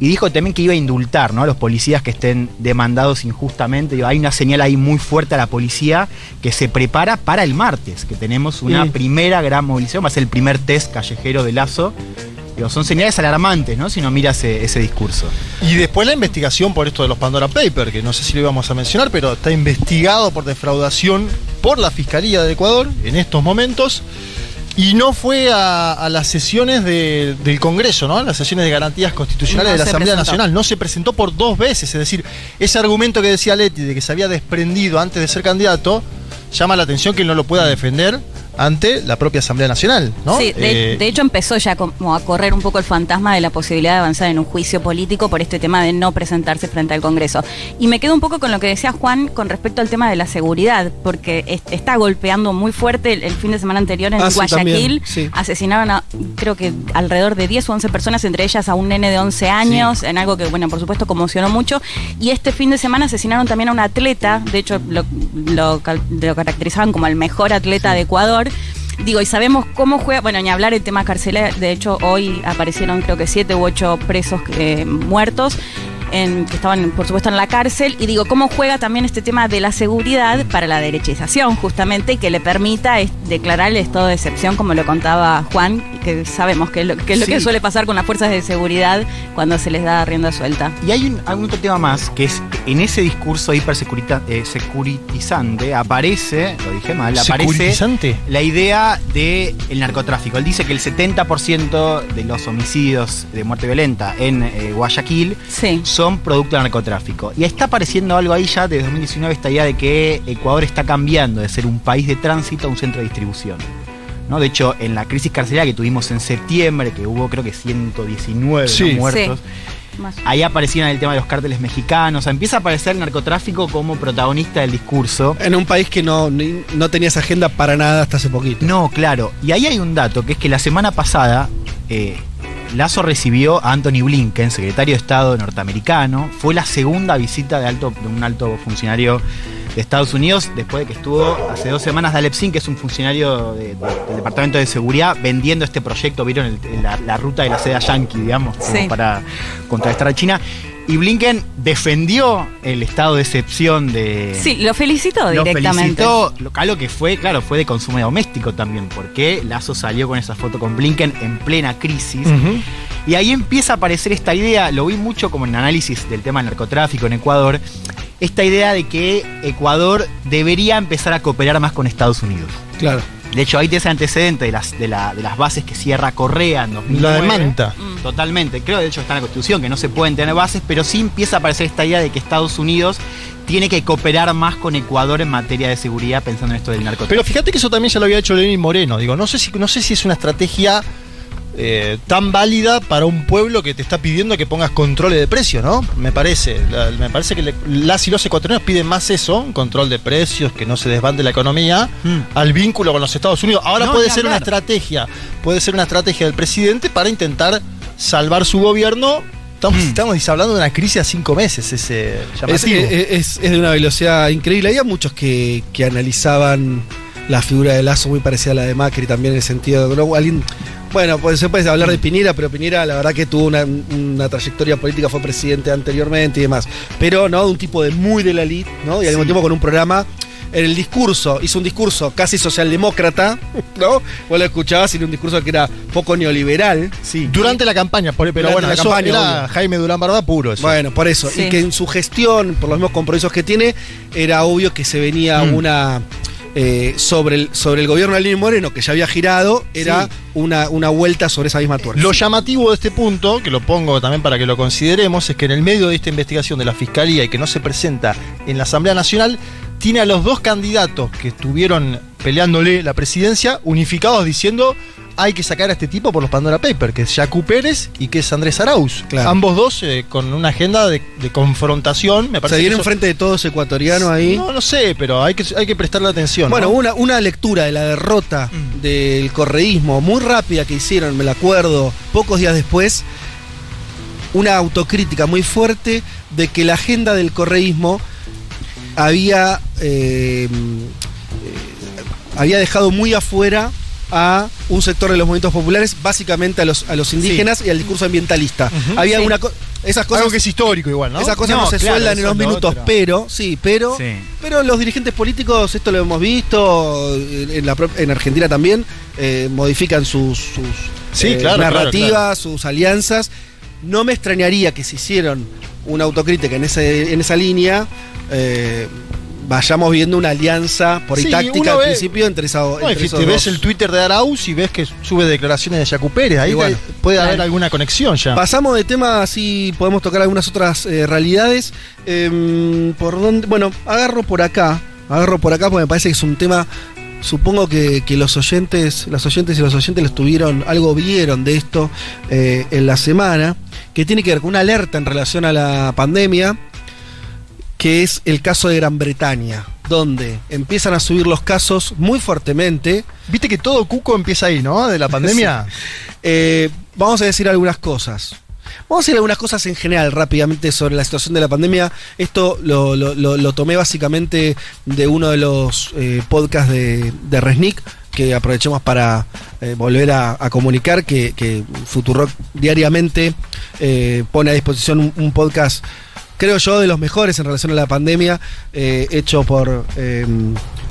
Y dijo también que iba a indultar ¿no? a los policías que estén demandados injustamente. Hay una señal ahí muy fuerte a la policía que se prepara para el martes, que tenemos una primera gran movilización, va a ser el primer test callejero de Lazo. Digo, son señales alarmantes, ¿no? Si no mira ese, ese discurso. Y después la investigación por esto de los Pandora Papers, que no sé si lo íbamos a mencionar, pero está investigado por defraudación por la Fiscalía de Ecuador en estos momentos. Y no fue a, a las sesiones de- del Congreso, ¿no? Las sesiones de garantías constitucionales No de la Asamblea presentó. Nacional. No se presentó por dos veces. Es decir, ese argumento que decía Leti de que se había desprendido antes de ser candidato, llama la atención que él no lo pueda defender ante la propia Asamblea Nacional, ¿no? Sí, de, Eh, de hecho empezó ya como a correr un poco el fantasma de la posibilidad de avanzar en un juicio político por este tema de no presentarse frente al Congreso. Y me quedo un poco con lo que decía Juan con respecto al tema de la seguridad, porque es- está golpeando muy fuerte el, el fin de semana anterior en Ah, Guayaquil. sí. Asesinaron a, creo que alrededor de 10 o 11 personas, entre ellas a un nene de 11 años, en algo que, bueno, por supuesto conmocionó mucho. Y este fin de semana asesinaron también a un atleta, de hecho lo, lo cal- lo caracterizaban como el mejor atleta de Ecuador. Digo, y sabemos cómo juega, bueno, ni hablar el tema carcelero, de hecho hoy aparecieron creo que siete u ocho presos eh, muertos. En, que estaban, por supuesto, en la cárcel, y digo, cómo juega también este tema de la seguridad para la derechización, justamente, y que le permita declarar el estado de excepción, como lo contaba Juan, que sabemos que es lo que, es lo Sí. que suele pasar con las fuerzas de seguridad cuando se les da rienda suelta. Y hay un, algún otro tema más, que es en ese discurso hipersecuritizante aparece, lo dije mal, aparece la idea del el narcotráfico. Él dice que el 70% de los homicidios de muerte violenta en eh, Guayaquil Sí. son producto del narcotráfico. Y está apareciendo algo ahí ya desde 2019, esta idea de que Ecuador está cambiando de ser un país de tránsito a un centro de distribución. ¿no? De hecho, en la crisis carcelaria que tuvimos en septiembre, que hubo creo que 119 ¿no? Sí. muertos, ahí aparecían el tema de los cárteles mexicanos. O sea, empieza a aparecer el narcotráfico como protagonista del discurso. En un país que no, no tenía esa agenda para nada hasta hace poquito. No, claro. Y ahí hay un dato, que es que la semana pasada eh, Lazo recibió a Anthony Blinken, secretario de Estado norteamericano. Fue la segunda visita de, alto, de un alto funcionario de Estados Unidos, después de que estuvo hace dos semanas Dalep Singh, que es un funcionario de- de- del Departamento de Seguridad, vendiendo este proyecto, vieron el- la, la ruta de la seda yankee, digamos, como Sí. para contrarrestar a China. Y Blinken defendió el estado de excepción de, Sí, lo felicitó lo directamente. felicitó, lo, algo que fue, claro, fue de consumo doméstico también, porque Lazo salió con esa foto con Blinken en plena crisis. Y ahí empieza a aparecer esta idea, lo vi mucho como en análisis del tema del narcotráfico en Ecuador, esta idea de que Ecuador debería empezar a cooperar más con Estados Unidos. Claro. De hecho, ahí te ese antecedente de las, de, la- de las bases que cierra Correa en 2009. La de Manta. Mm. Totalmente. Creo, de hecho, está en la Constitución, que no se pueden tener bases, pero sí empieza a aparecer esta idea de que Estados Unidos tiene que cooperar más con Ecuador en materia de seguridad, pensando en esto del narcotráfico. Pero fíjate que eso también ya lo había hecho Lenín Moreno. Digo, no sé si, no sé si es una estrategia eh, tan válida para un pueblo que te está pidiendo que pongas controles de precios, ¿no? Me parece. La- me parece que le- las y los ecuatorianos piden más eso, control de precios, que no se desbande la economía, Mm. al vínculo con los Estados Unidos. Ahora No, puede ser una estrategia, puede ser una estrategia del presidente para intentar salvar su gobierno. Estamos, Mm. estamos hablando de una crisis a cinco meses, ese Es, es- es de una velocidad increíble. Había muchos que, que analizaban la figura de Lazo muy parecida a la de Macri también en el sentido de ¿no? alguien. Bueno, pues se puede hablar de Piñera, pero Piñera la verdad que tuvo una, una trayectoria política, fue presidente anteriormente y demás. Pero no de un tipo de muy de la elite, ¿no? Y al mismo tiempo con un programa. En el discurso, hizo un discurso casi socialdemócrata, ¿no? Vos lo escuchabas y era un discurso que era poco neoliberal. Sí. Durante la campaña, por- pero Durante bueno, la eso campaña, era obvio. Jaime Durán Barba puro. Eso. Bueno, por eso. Sí. Y que en su gestión, por los mismos compromisos que tiene, era obvio que se venía Mm. una. Eh, sobre, el, sobre el gobierno de Lenín Moreno, que ya había girado, era Sí. una, una vuelta sobre esa misma tuerca. Lo llamativo de este punto, que lo pongo también para que lo consideremos, es que en el medio de esta investigación de la Fiscalía y que no se presenta en la Asamblea Nacional, tiene a los dos candidatos que estuvieron peleándole la presidencia unificados diciendo hay que sacar a este tipo por los Pandora Papers, que es Jacu Pérez y que es Andrés Arauz. Claro. Ambos dos eh, con una agenda de, de confrontación, me parece. que viene eso- enfrente de todos ecuatorianos ahí. No, no sé, pero hay que, hay que prestarle atención. Bueno, ¿no? una, una lectura de la derrota Mm. del correísmo muy rápida que hicieron, me la acuerdo, pocos días después, una autocrítica muy fuerte de que la agenda del correísmo había, eh, eh, había dejado muy afuera a un sector de los movimientos populares, básicamente a los, a los indígenas y al discurso ambientalista. Había Sí. una esas cosas Algo que es histórico igual, ¿no? esas cosas no, No, se claro, sueldan en dos minutos, otro. pero, sí, pero, Sí. pero los dirigentes políticos, esto lo hemos visto, en, la, en Argentina también, eh, modifican sus, sus eh, claro, narrativas, claro. sus alianzas. No me extrañaría que si hicieron una autocrítica en, ese, en esa línea, eh, vayamos viendo una alianza por ahí Sí, táctica al ve- principio entre, esa, No, entre esos te ves dos. el Twitter de Arauz y ves que sube declaraciones de Jacu Pérez. Ahí bueno, te- puede haber alguna conexión ya. Pasamos de tema, así podemos tocar algunas otras eh, realidades. Em, ¿Por dónde? Bueno, agarro por acá. Agarro por acá porque me parece que es un tema supongo que, que los oyentes, las oyentes y los oyentes los tuvieron, algo vieron de esto eh, en la semana, que tiene que ver con una alerta en relación a la pandemia, que es el caso de Gran Bretaña, donde empiezan a subir los casos muy fuertemente. Viste que todo cuco empieza ahí, ¿no? De la pandemia. Eh, vamos a decir algunas cosas. Vamos a decir algunas cosas en general rápidamente sobre la situación de la pandemia. Esto lo, lo- lo- lo tomé básicamente de uno de los eh, podcasts de, de Resnick, que aprovechemos para eh, volver a, a comunicar que, que Futurock diariamente eh, pone a disposición un, un podcast, creo yo, de los mejores en relación a la pandemia, eh, hecho por, eh,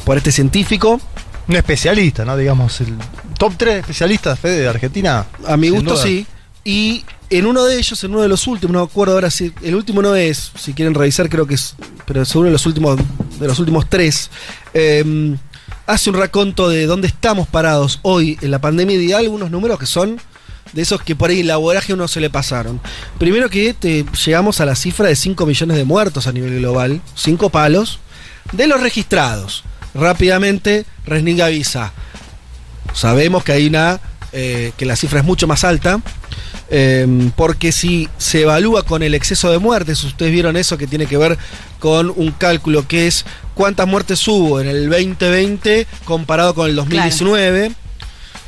por este científico. Un especialista, ¿no? Digamos, el top 3 especialistas, Fede, de Argentina. A mi gusto duda. sí. Y en uno de ellos, en uno de los últimos, no me acuerdo ahora si. El último no es, si quieren revisar, creo que es. Pero es uno de los últimos, de los últimos tres. eh, hace un raconto de dónde estamos parados hoy en la pandemia y da algunos números que son de esos que por ahí la voraje uno se le pasaron. Primero que te, llegamos a la cifra de 5 millones de muertos a nivel global, 5 palos, de los registrados. Rápidamente, Resnick avisa. Sabemos que hay una. eh, que la cifra es mucho más alta. eh, porque si se evalúa con el exceso de muertes, ustedes vieron eso que tiene que ver con un cálculo que es cuántas muertes hubo en el 2020 comparado con el 2019.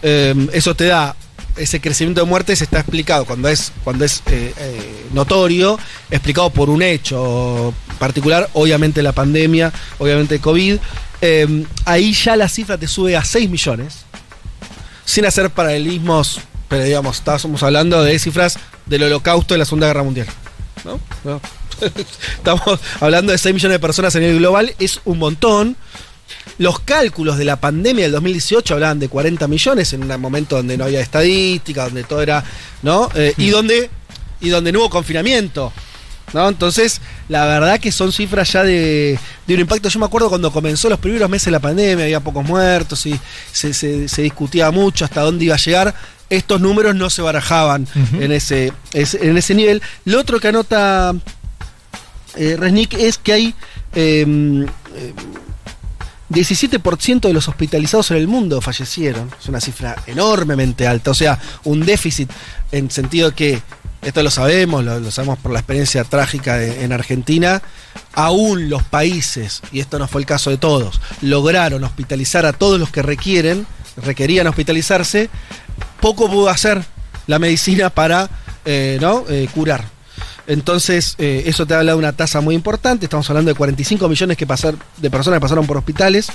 Eh, eso te da ese crecimiento de muertes está explicado cuando es cuando es eh, eh, notorio, explicado por un hecho particular, obviamente la pandemia, obviamente COVID. Eh, ahí ya la cifra te sube a 6 millones, sin hacer paralelismos, pero digamos, estábamos hablando de cifras del holocausto de la Segunda Guerra Mundial. ¿no? No. Estamos hablando de 6 millones de personas a nivel global, es un montón. Los cálculos de la pandemia del 2018 hablaban de 40 millones en un momento donde no había estadística, donde todo era, ¿no? Eh, y donde y donde no hubo confinamiento, ¿no? Entonces, la verdad que son cifras ya de, de un impacto. Yo me acuerdo cuando comenzó los primeros meses de la pandemia, había pocos muertos y se, se- se discutía mucho hasta dónde iba a llegar. Estos números no se barajaban en, ese, es- en ese nivel. Lo otro que anota eh, Resnick es que hay eh, eh, 17% de los hospitalizados en el mundo fallecieron. Es una cifra enormemente alta. O sea, un déficit en sentido que, esto lo sabemos, lo, sabemos por la experiencia trágica en Argentina, aún los países, y esto no fue el caso de todos, lograron hospitalizar a todos los que requieren, requerían hospitalizarse, poco pudo hacer la medicina para eh, ¿no? Eh, curar. Entonces, eh, eso te habla de una tasa muy importante. Estamos hablando de 45 millones que pasar, de personas que pasaron por hospitales.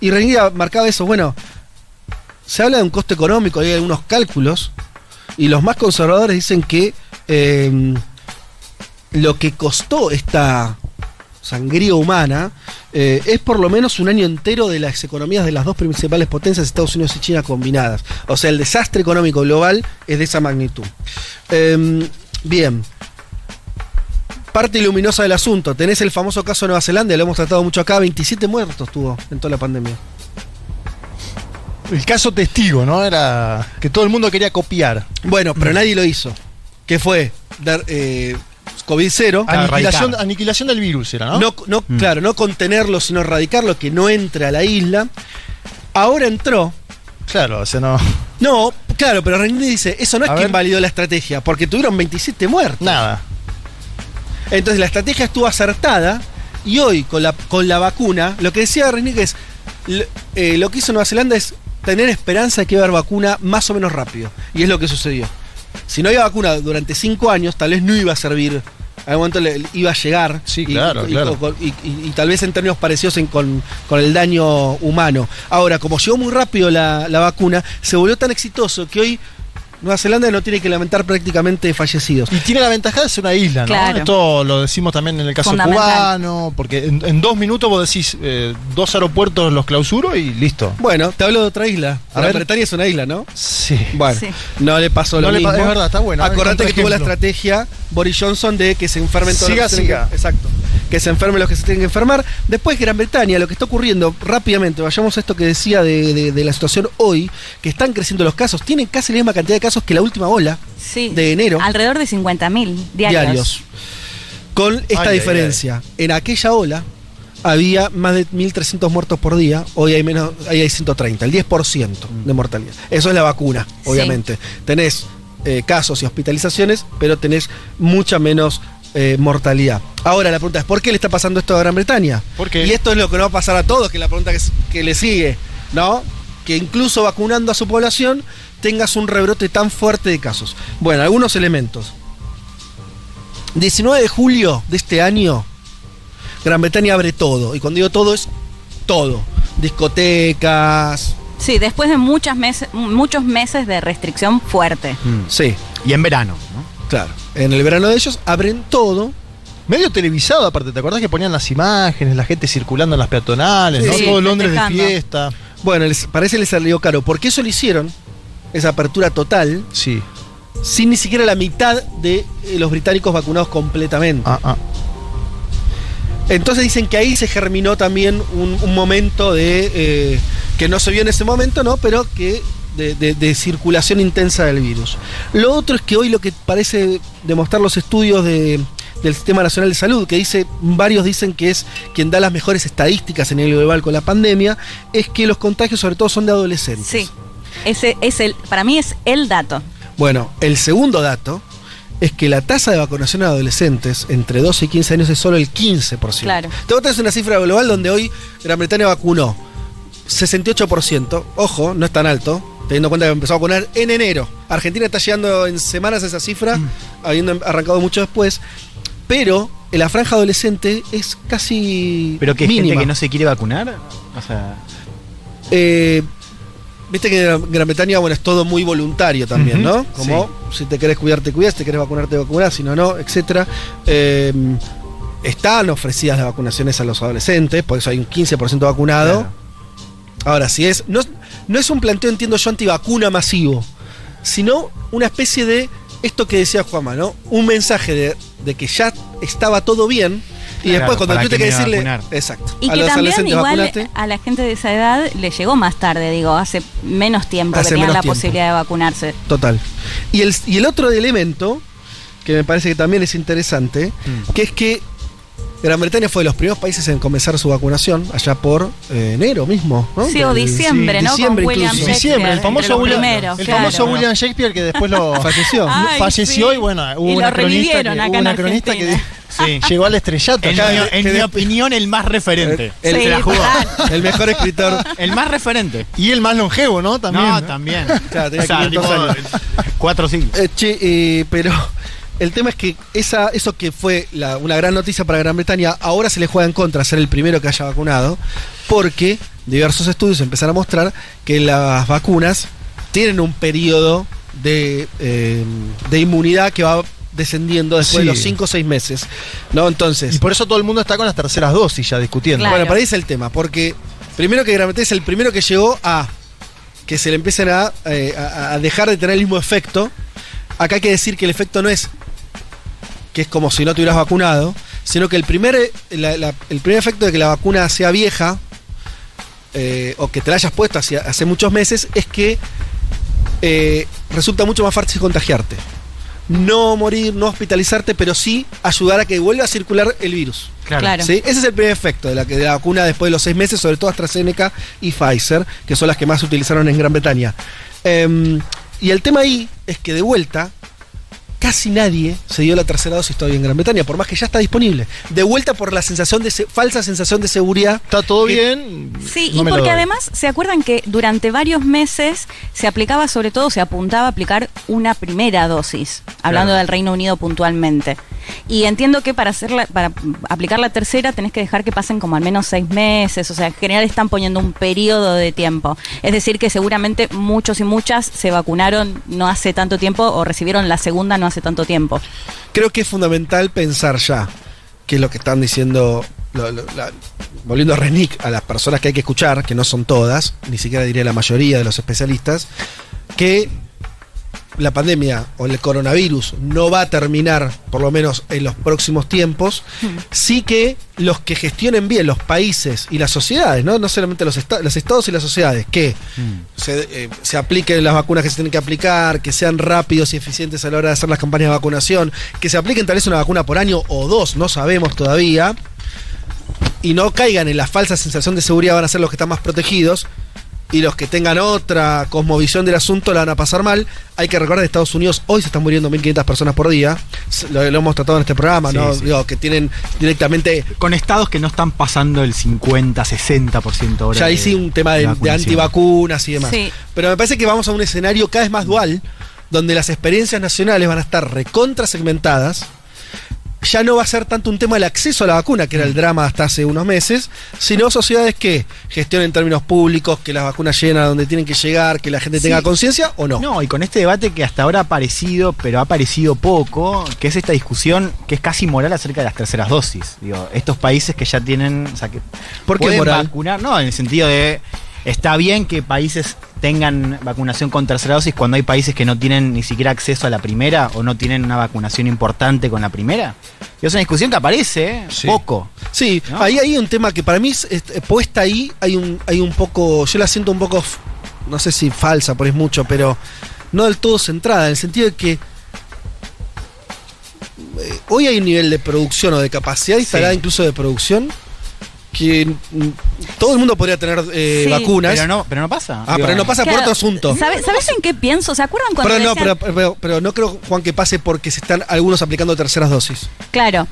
Y Reguía marcaba eso. Bueno, se habla de un costo económico, hay algunos cálculos. Y los más conservadores dicen que eh, lo que costó esta sangría humana eh, es por lo menos un año entero de las economías de las dos principales potencias, Estados Unidos y China combinadas. O sea, el desastre económico global es de esa magnitud. Eh, bien. Parte luminosa del asunto. Tenés el famoso caso de Nueva Zelanda, lo hemos tratado mucho acá. 27 muertos tuvo en toda la pandemia. El caso testigo, ¿no? Era que todo el mundo quería copiar. Bueno, pero nadie lo hizo. ¿Qué fue? Dar, eh, COVID-0. Aniquilación, aniquilación del virus era, ¿no? No, no, claro, no contenerlo, sino erradicarlo, que no entre a la isla. Ahora entró. Claro, o sea, no. No, claro, pero René dice, eso no es A que ver. invalidó la estrategia, porque tuvieron 27 muertos. Nada. Entonces la estrategia estuvo acertada y hoy con la, con la vacuna, lo que decía René es, eh, lo que hizo Nueva Zelanda es tener esperanza de que iba a haber vacuna más o menos rápido. Y es lo que sucedió. Si no había vacuna durante 5 años, tal vez no iba a servir. A algún momento le- iba a llegar. Sí, y- claro, y, claro. y- y- y tal vez en términos parecidos en- con, con el daño humano. Ahora, como llegó muy rápido la, la vacuna, se volvió tan exitoso que hoy Nueva Zelanda no tiene que lamentar prácticamente fallecidos. Y tiene la ventaja de ser una isla, ¿no? Claro. Esto lo decimos también en el caso cubano, porque en, en dos minutos vos decís eh, dos aeropuertos los clausuro y listo. Bueno, te hablo de otra isla. A Gran. Bretaña es una isla, ¿no? Sí. Bueno, Sí. no le pasó No lo le mismo. pa- es verdad, está bueno, Acordate que tuvo la estrategia Boris Johnson de que se enfermen todos Siga, los que siga. que- Exacto. Que se enfermen los que se tienen que enfermar. Después Gran Bretaña, lo que está ocurriendo rápidamente, vayamos a esto que decía de, de- de la situación hoy, que están creciendo los casos. Tienen casi la misma cantidad de casos que la última ola Sí. de enero. Alrededor de 50.000 diarios. diarios. Con esta Ay, ay, diferencia. En aquella ola había más de 1.300 muertos por día, hoy hay menos, ahí hay 130, el 10% de mortalidad. Eso es la vacuna, obviamente. Tenés eh, casos y hospitalizaciones, pero tenés mucha menos eh, mortalidad. Ahora la pregunta es, ¿por qué le está pasando esto a Gran Bretaña? ¿Por qué? Y esto es lo que no va a pasar a todos, que es la pregunta que, que le sigue, ¿no? Que incluso vacunando a su población tengas un rebrote tan fuerte de casos. Bueno, algunos elementos. 19 de julio de este año, Gran Bretaña abre todo. Y cuando digo todo es todo. Discotecas. Sí, después de muchas meses, muchos meses de restricción fuerte. Sí, Y en verano, ¿no? claro. En el verano de ellos abren todo. Medio televisado, aparte, ¿te acordás que ponían las imágenes, la gente circulando en las peatonales, Sí, ¿no? sí, Todo Londres de fiesta. Bueno, les, parece les salió caro. Porque eso lo hicieron, esa apertura total, Sí. sin ni siquiera la mitad de eh, los británicos vacunados completamente. Ah, ah. Entonces dicen que ahí se germinó también un, un momento de. eh, que no se vio en ese momento, ¿no? Pero que. De, de- de circulación intensa del virus. Lo otro es que hoy lo que parece demostrar los estudios de- del Sistema Nacional de Salud, que dice, varios dicen que es quien da las mejores estadísticas en el global con la pandemia, es que los contagios sobre todo son de adolescentes. Sí. Ese es el, para mí es el dato. Bueno, el segundo dato es que la tasa de vacunación a adolescentes entre 12 y 15 años es solo el 15%. Claro. Te voy a traer una cifra global donde hoy Gran Bretaña vacunó 68%. Ojo, no es tan alto, teniendo en cuenta que empezó a vacunar en enero. Argentina está llegando en semanas a esa cifra, Mm. habiendo arrancado mucho después. Pero en la franja adolescente es casi Pero que hay gente mínima. que no se quiere vacunar. O sea, Eh, Viste que en Gran Bretaña, bueno, es todo muy voluntario también, ¿no? Como si te querés cuidar, te cuidas, si te querés vacunarte, te vacunás, si no, no, etcétera. Eh, están ofrecidas las vacunaciones a los adolescentes, por eso hay un 15% vacunado. Claro. Ahora, si es. No, no es un planteo, entiendo yo, antivacuna masivo, sino una especie de. Esto que decía Juanma, ¿no? Un mensaje de, de que ya estaba todo bien. Y Claro, después, cuando ¿para tú te que decirle. vacunar? Exacto. Y a que los también igual vacunate. a la gente de esa edad le llegó más tarde, digo, hace menos tiempo Hace que tenían la tiempo. posibilidad de vacunarse. Total. Y el, y el otro elemento, que me parece que también es interesante, que es que Gran Bretaña fue de los primeros países en comenzar su vacunación, allá por eh, enero mismo, ¿no? Sí, o diciembre, sí, ¿no? diciembre Con William incluso. Shakespeare. Diciembre, el famoso, William, primeros, el claro. famoso William Shakespeare que después lo Falleció. Ay, falleció sí. y bueno, hubo Y una cronista, que, revivieron hubo acá en una cronista que Argentina. sí, llegó al estrellato. en, mi, de- en que mi de- opinión, el más referente. El- Sí, Se la jugó. El mejor escritor. El más referente. y el más longevo, ¿no? También. no, ¿no? también. Claro, tenía O sea, 500 tipo, años. Cuatro siglos. Eh, che, eh, pero el tema es que esa, eso que fue la- una gran noticia para Gran Bretaña, ahora se le juega en contra ser el primero que haya vacunado, porque diversos estudios empezaron a mostrar que las vacunas tienen un periodo de, eh, de inmunidad que va descendiendo después Sí. de los 5 o 6 meses. ¿no? Entonces, Y por eso todo el mundo está con las terceras dosis ya discutiendo. Claro. bueno, para ahí es el tema, porque primero que Gran Bretaña es el primero que llegó a que se le empiecen a, eh, a- a dejar de tener el mismo efecto. Acá hay que decir que el efecto no es que es como si no te hubieras vacunado, sino que el primer, eh, la- la- el primer efecto de que la vacuna sea vieja eh, o que te la hayas puesto hace, hace muchos meses es que eh, resulta mucho más fácil contagiarte. No morir, no hospitalizarte, pero sí ayudar a que vuelva a circular el virus. Claro. ¿Sí? Ese es el primer efecto de la, de la vacuna después de los seis meses, sobre todo AstraZeneca y Pfizer, que son las que más se utilizaron en Gran Bretaña. Em, y el tema ahí es que de vuelta, casi nadie se dio la tercera dosis todavía en Gran Bretaña, por más que ya está disponible. De vuelta por la sensación de se- falsa sensación de seguridad. Está todo que- bien. Sí, no y porque además se acuerdan que durante varios meses se aplicaba, sobre todo, se apuntaba a aplicar una primera dosis, hablando Claro. del Reino Unido puntualmente. Y entiendo que para hacerla, para aplicar la tercera tenés que dejar que pasen como al menos seis meses, o sea, en general están poniendo un periodo de tiempo. Es decir, que seguramente muchos y muchas se vacunaron no hace tanto tiempo o recibieron la segunda no hace tanto tiempo. Creo que es fundamental pensar ya, que es lo que están diciendo, volviendo a Renick, a las personas que hay que escuchar, que no son todas, ni siquiera diría la mayoría de los especialistas, que la pandemia o el coronavirus no va a terminar, por lo menos en los próximos tiempos, sí que los que gestionen bien los países y las sociedades, no, no solamente los, esta- los estados y las sociedades, que se, eh, se apliquen las vacunas que se tienen que aplicar, que sean rápidos y eficientes a la hora de hacer las campañas de vacunación, que se apliquen tal vez una vacuna por año o dos, no sabemos todavía. y no caigan en la falsa sensación de seguridad van a ser los que están más protegidos y los que tengan otra cosmovisión del asunto la van a pasar mal. Hay que recordar que en Estados Unidos hoy se están muriendo 1.500 personas por día. Lo, lo hemos tratado en este programa, Sí, ¿no? sí. Digo, que tienen directamente... Con estados que no están pasando el 50, 60% ahora. Ya ahí sí un tema de, de antivacunas y demás. Sí. Pero me parece que vamos a un escenario cada vez más dual, donde las experiencias nacionales van a estar recontra segmentadas. Ya no va a ser tanto un tema del acceso a la vacuna, que era el drama hasta hace unos meses, sino sociedades que gestionen en términos públicos, que las vacunas lleguen a donde tienen que llegar, que la gente Sí. tenga conciencia o no. No, y con este debate que hasta ahora ha aparecido, pero ha aparecido poco, que es esta discusión que es casi moral acerca de las terceras dosis. Digo, estos países que ya tienen, o sea, que ¿Por qué pueden moral? vacunar, no, en el sentido de está bien que países tengan vacunación con tercera dosis cuando hay países que no tienen ni siquiera acceso a la primera o no tienen una vacunación importante con la primera. Y es una discusión que aparece ¿eh? Sí. poco. Sí, ¿No? ahí hay un tema que para mí, es- es- puesta ahí, hay un, hay un poco, yo la siento un poco, no sé si falsa, por es mucho, pero no del todo centrada, en el sentido de que eh, hoy hay un nivel de producción o de capacidad instalada Sí. incluso de producción que mm, todo el mundo podría tener eh, Sí. vacunas. Pero no, pero no pasa. Ah, Digo, pero no pasa por otro asunto. ¿sabe- ¿Sabes en qué pienso? ¿Se acuerdan cuando Pero no, decían- pero, pero- pero no creo, Juan, que pase porque se están algunos aplicando terceras dosis. Claro.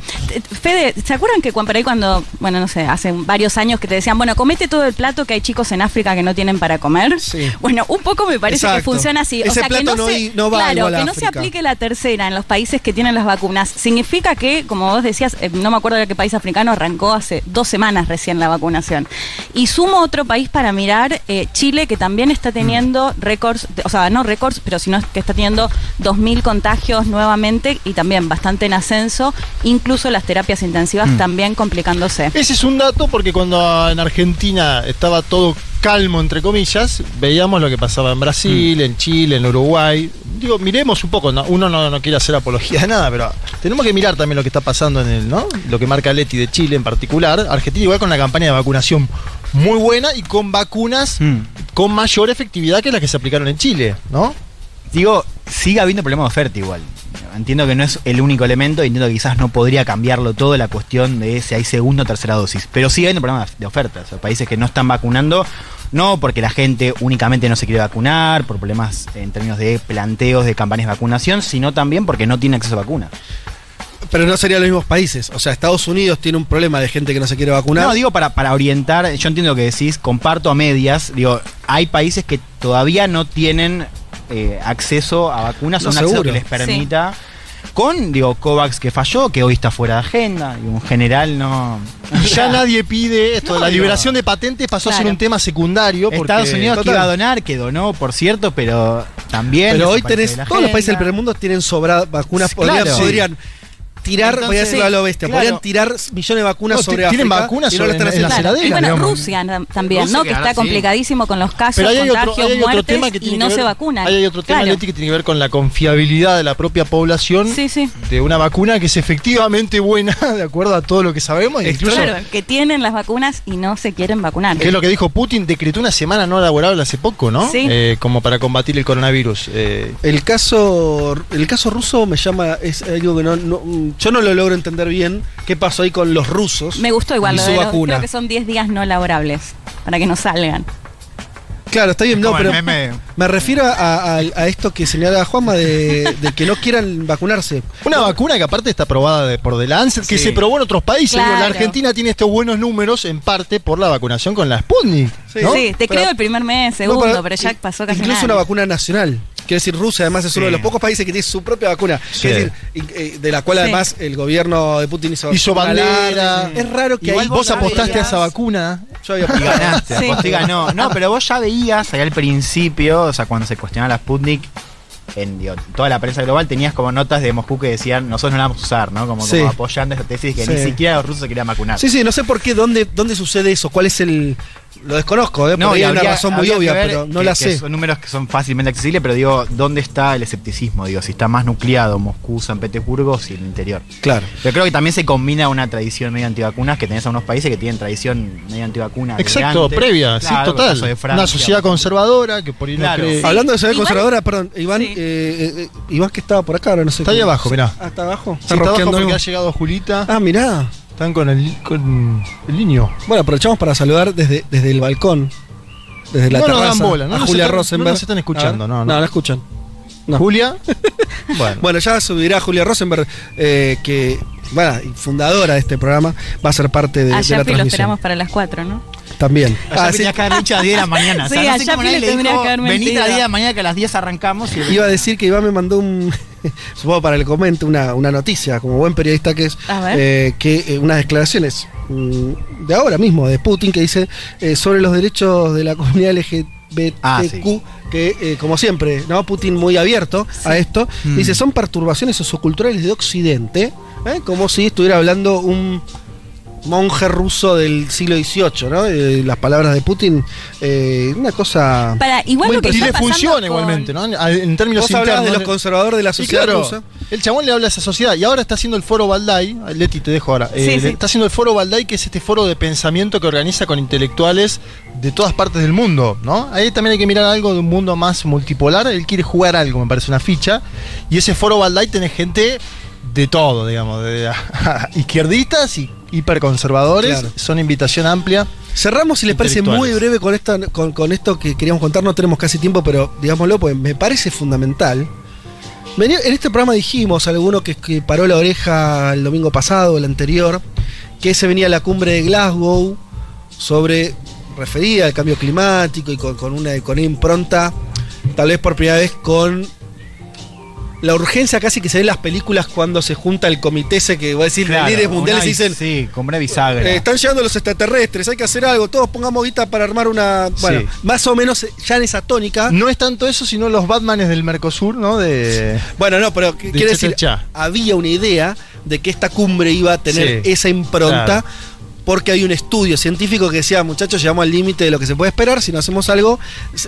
Fede, ¿se acuerdan que cuando, por ahí cuando, bueno, no sé, hace varios años que te decían, bueno, comete todo el plato que hay chicos en África que no tienen para comer? Sí. Bueno, un poco me parece que funciona así. Ese o sea, que plato no, no se, no va claro, igual a que no se aplique la tercera en los países que tienen las vacunas. Significa que, como vos decías, eh, no me acuerdo de qué país africano arrancó hace dos semanas recién la vacunación. Y sumo otro país para mirar, eh, Chile, que también está teniendo récords, de- o sea, no récords, pero sino que está teniendo 2.000 contagios nuevamente y también bastante en ascenso, incluso las terapias intensivas también complicándose. Ese es un dato porque cuando en Argentina estaba todo calmo, entre comillas, veíamos lo que pasaba en Brasil, en Chile, en Uruguay. Digo, miremos un poco, ¿no? uno no, no quiere hacer apología de nada, pero tenemos que mirar también lo que está pasando en el, ¿no? Lo que marca Leti de Chile en particular. Argentina igual con la campaña de vacunación muy buena y con vacunas Mm. con mayor efectividad que las que se aplicaron en Chile, ¿no? Digo, sigue habiendo problemas de oferta igual. Entiendo que no es el único elemento, entiendo que quizás no podría cambiarlo todo la cuestión de si hay segunda o tercera dosis, pero sigue habiendo problemas de oferta. O sea, países que no están vacunando, no porque la gente únicamente no se quiere vacunar, por problemas en términos de planteos de campañas de vacunación, sino también porque no tiene acceso a vacunas. Pero no serían los mismos países. O sea, Estados Unidos tiene un problema de gente que no se quiere vacunar. No, digo para, para orientar, yo entiendo lo que decís, comparto a medias, digo, hay países que todavía no tienen eh, acceso a vacunas No, o un acceso seguro. que les permita. Con, digo, COVAX que falló, que hoy está fuera de agenda, y un general no. Ya nadie pide esto de No, la digo, liberación de patentes pasó a ser Claro. un tema secundario. Porque, Estados Unidos que Total. iba a donar, que donó, por cierto, pero también. Pero hoy tenés, todos los países del primer mundo tienen sobradas vacunas. Sí, Podrían, claro. podrían tirar, voy a decirlo a lo bestia, claro. podrían tirar millones de vacunas No, sobre tienen África vacunas y no lo están en la haciendo. heladera, y bueno, digamos. Rusia también, Rusia ¿no? que está sí. complicadísimo con los casos, Pero hay otro, contagios, hay otro muertes tema que tiene y no que ver, se vacunan. Hay otro tema, Claro. Leti, que tiene que ver con la confiabilidad de la propia población Sí, sí. de una vacuna que es efectivamente buena, de acuerdo a todo lo que sabemos. e incluso, Claro, que tienen las vacunas y no se quieren vacunar. que es lo que dijo Putin, decretó una semana no laborable hace poco, ¿no? Sí. Eh, como para combatir el coronavirus. Eh, El caso, el caso ruso me llama, es algo que no, no- yo no lo logro entender bien. ¿Qué pasó ahí con los rusos? Me gustó igual y lo su de los, vacuna. creo que son 10 días no laborables para que no salgan. Claro, está bien, Es no, pero meme. me refiero a, a- a esto que señala Juanma de, de que no quieran vacunarse. una vacuna que aparte está aprobada de- por The Lancet, que Sí. se probó en otros países. Claro. la Argentina tiene estos buenos números en parte por la vacunación con la Sputnik. Sí. ¿no? Sí, te Pero- creo el primer mes, No, segundo, pero, ya pasó casi Incluso nada. una vacuna nacional. Quiero decir, Rusia además es uno de los pocos países que tiene su propia vacuna. Sí. Quiero decir, eh, de la cual Sí. además el gobierno de Putin hizo, Hizo bandera. Es raro que ahí Vos apostaste a esa vacuna. Yo había Y ganaste, y ganó. No, pero vos ya veías ahí al principio, o sea, cuando se cuestionaba la Sputnik, en digo, toda la prensa global tenías como notas de Moscú que decían, nosotros no la vamos a usar, ¿no? Como, Sí. como apoyando esa tesis que Sí. ni siquiera los rusos se querían vacunar. Sí, sí, no sé por qué, dónde, dónde sucede eso, cuál es el... Lo desconozco, ¿eh? No, Por ahí y hay una razón muy obvia, pero no que- la sé. Son números que son fácilmente accesibles, pero digo, ¿dónde está el escepticismo? Digo, si está más nucleado Moscú, San Petersburgo, si el interior. Claro. Yo creo que también se combina una tradición medio antivacunas, que tenés a unos países que tienen tradición medio antivacunas. Exacto, previa, Claro, sí, total. de Francia, una sociedad conservadora que por ahí Claro. no cree. Sí. Hablando de sociedad conservadora, perdón, Iván, Sí. eh, eh, eh, Iván que estaba por acá, ahora no sé. Está ahí abajo, mirá. Ah, está abajo. Sí, está abajo porque algo. ha llegado Julita. Ah, mirá. Están con el, con el niño. Bueno, aprovechamos para saludar desde, desde el balcón. Desde la No nos terraza, dan bola, no a nos Julia están- no Rosenberg. nos están escuchando, A ver. no, no. no, no escuchan. No. Julia. bueno. Bueno, ya subirá Julia Rosenberg, eh, que, bueno, fundadora de este programa, va a ser parte de, de la lo transmisión. esperamos para las 4, ¿no? También. Allá Ah, sí. tenía que haber dicho a las 10 de la mañana. O sea, Sí, no a sé le le dijo, que haber venite a las mentido". 10 de la mañana que a las 10 arrancamos. Y Iba a decir que Iván me mandó un, supongo para el comento, una, una noticia, como buen periodista que es, A ver. eh, que eh, unas declaraciones mm, de ahora mismo, de Putin, que dice eh, sobre los derechos de la comunidad LGBTQ, Ah, sí. que eh, como siempre, ¿no? Putin muy abierto a esto, Mm. dice, son perturbaciones socioculturales de Occidente, ¿eh? como si estuviera hablando un monje ruso del siglo XVIII, ¿no? Eh, las palabras de Putin, eh, una cosa... Para, igual Muy lo que Y está le pasando funciona con- igualmente, ¿no? En términos Vos internos. de los conservadores de la sociedad claro, rusa. el chabón le habla a esa sociedad y ahora está haciendo el foro Balday. Leti, te dejo ahora. Sí, Eh, sí. Está haciendo el foro Balday, que es este foro de pensamiento que organiza con intelectuales de todas partes del mundo, ¿no? Ahí también hay que mirar algo de un mundo más multipolar. Él quiere jugar algo, me parece una ficha. Y ese foro Balday tiene gente de todo, digamos, de izquierdistas y hiperconservadores. Claro. Son invitación amplia. Cerramos, si les parece, muy breve con, esta, con, con esto que queríamos contar. No tenemos casi tiempo, pero digámoslo, pues me parece fundamental. En este programa dijimos, alguno que, que paró la oreja el domingo pasado, el anterior, que se venía la cumbre de Glasgow sobre, referida al cambio climático y con, con una, con una impronta, tal vez por primera vez con la urgencia casi que se ve en las películas cuando se junta el comité ese que va a decir Claro, líderes mundiales y dicen Sí, con una bisagra. eh, están llegando los extraterrestres, hay que hacer algo, todos pongamos guita para armar una. Bueno, Sí. más o menos eh, ya en esa tónica. No es tanto eso, sino los Batmanes del Mercosur, ¿no? De. Bueno, no, pero quiere decir, había una idea de que esta cumbre iba a tener Sí, esa impronta. claro. Porque hay un estudio científico que decía, muchachos, llegamos al límite de lo que se puede esperar. Si no hacemos algo,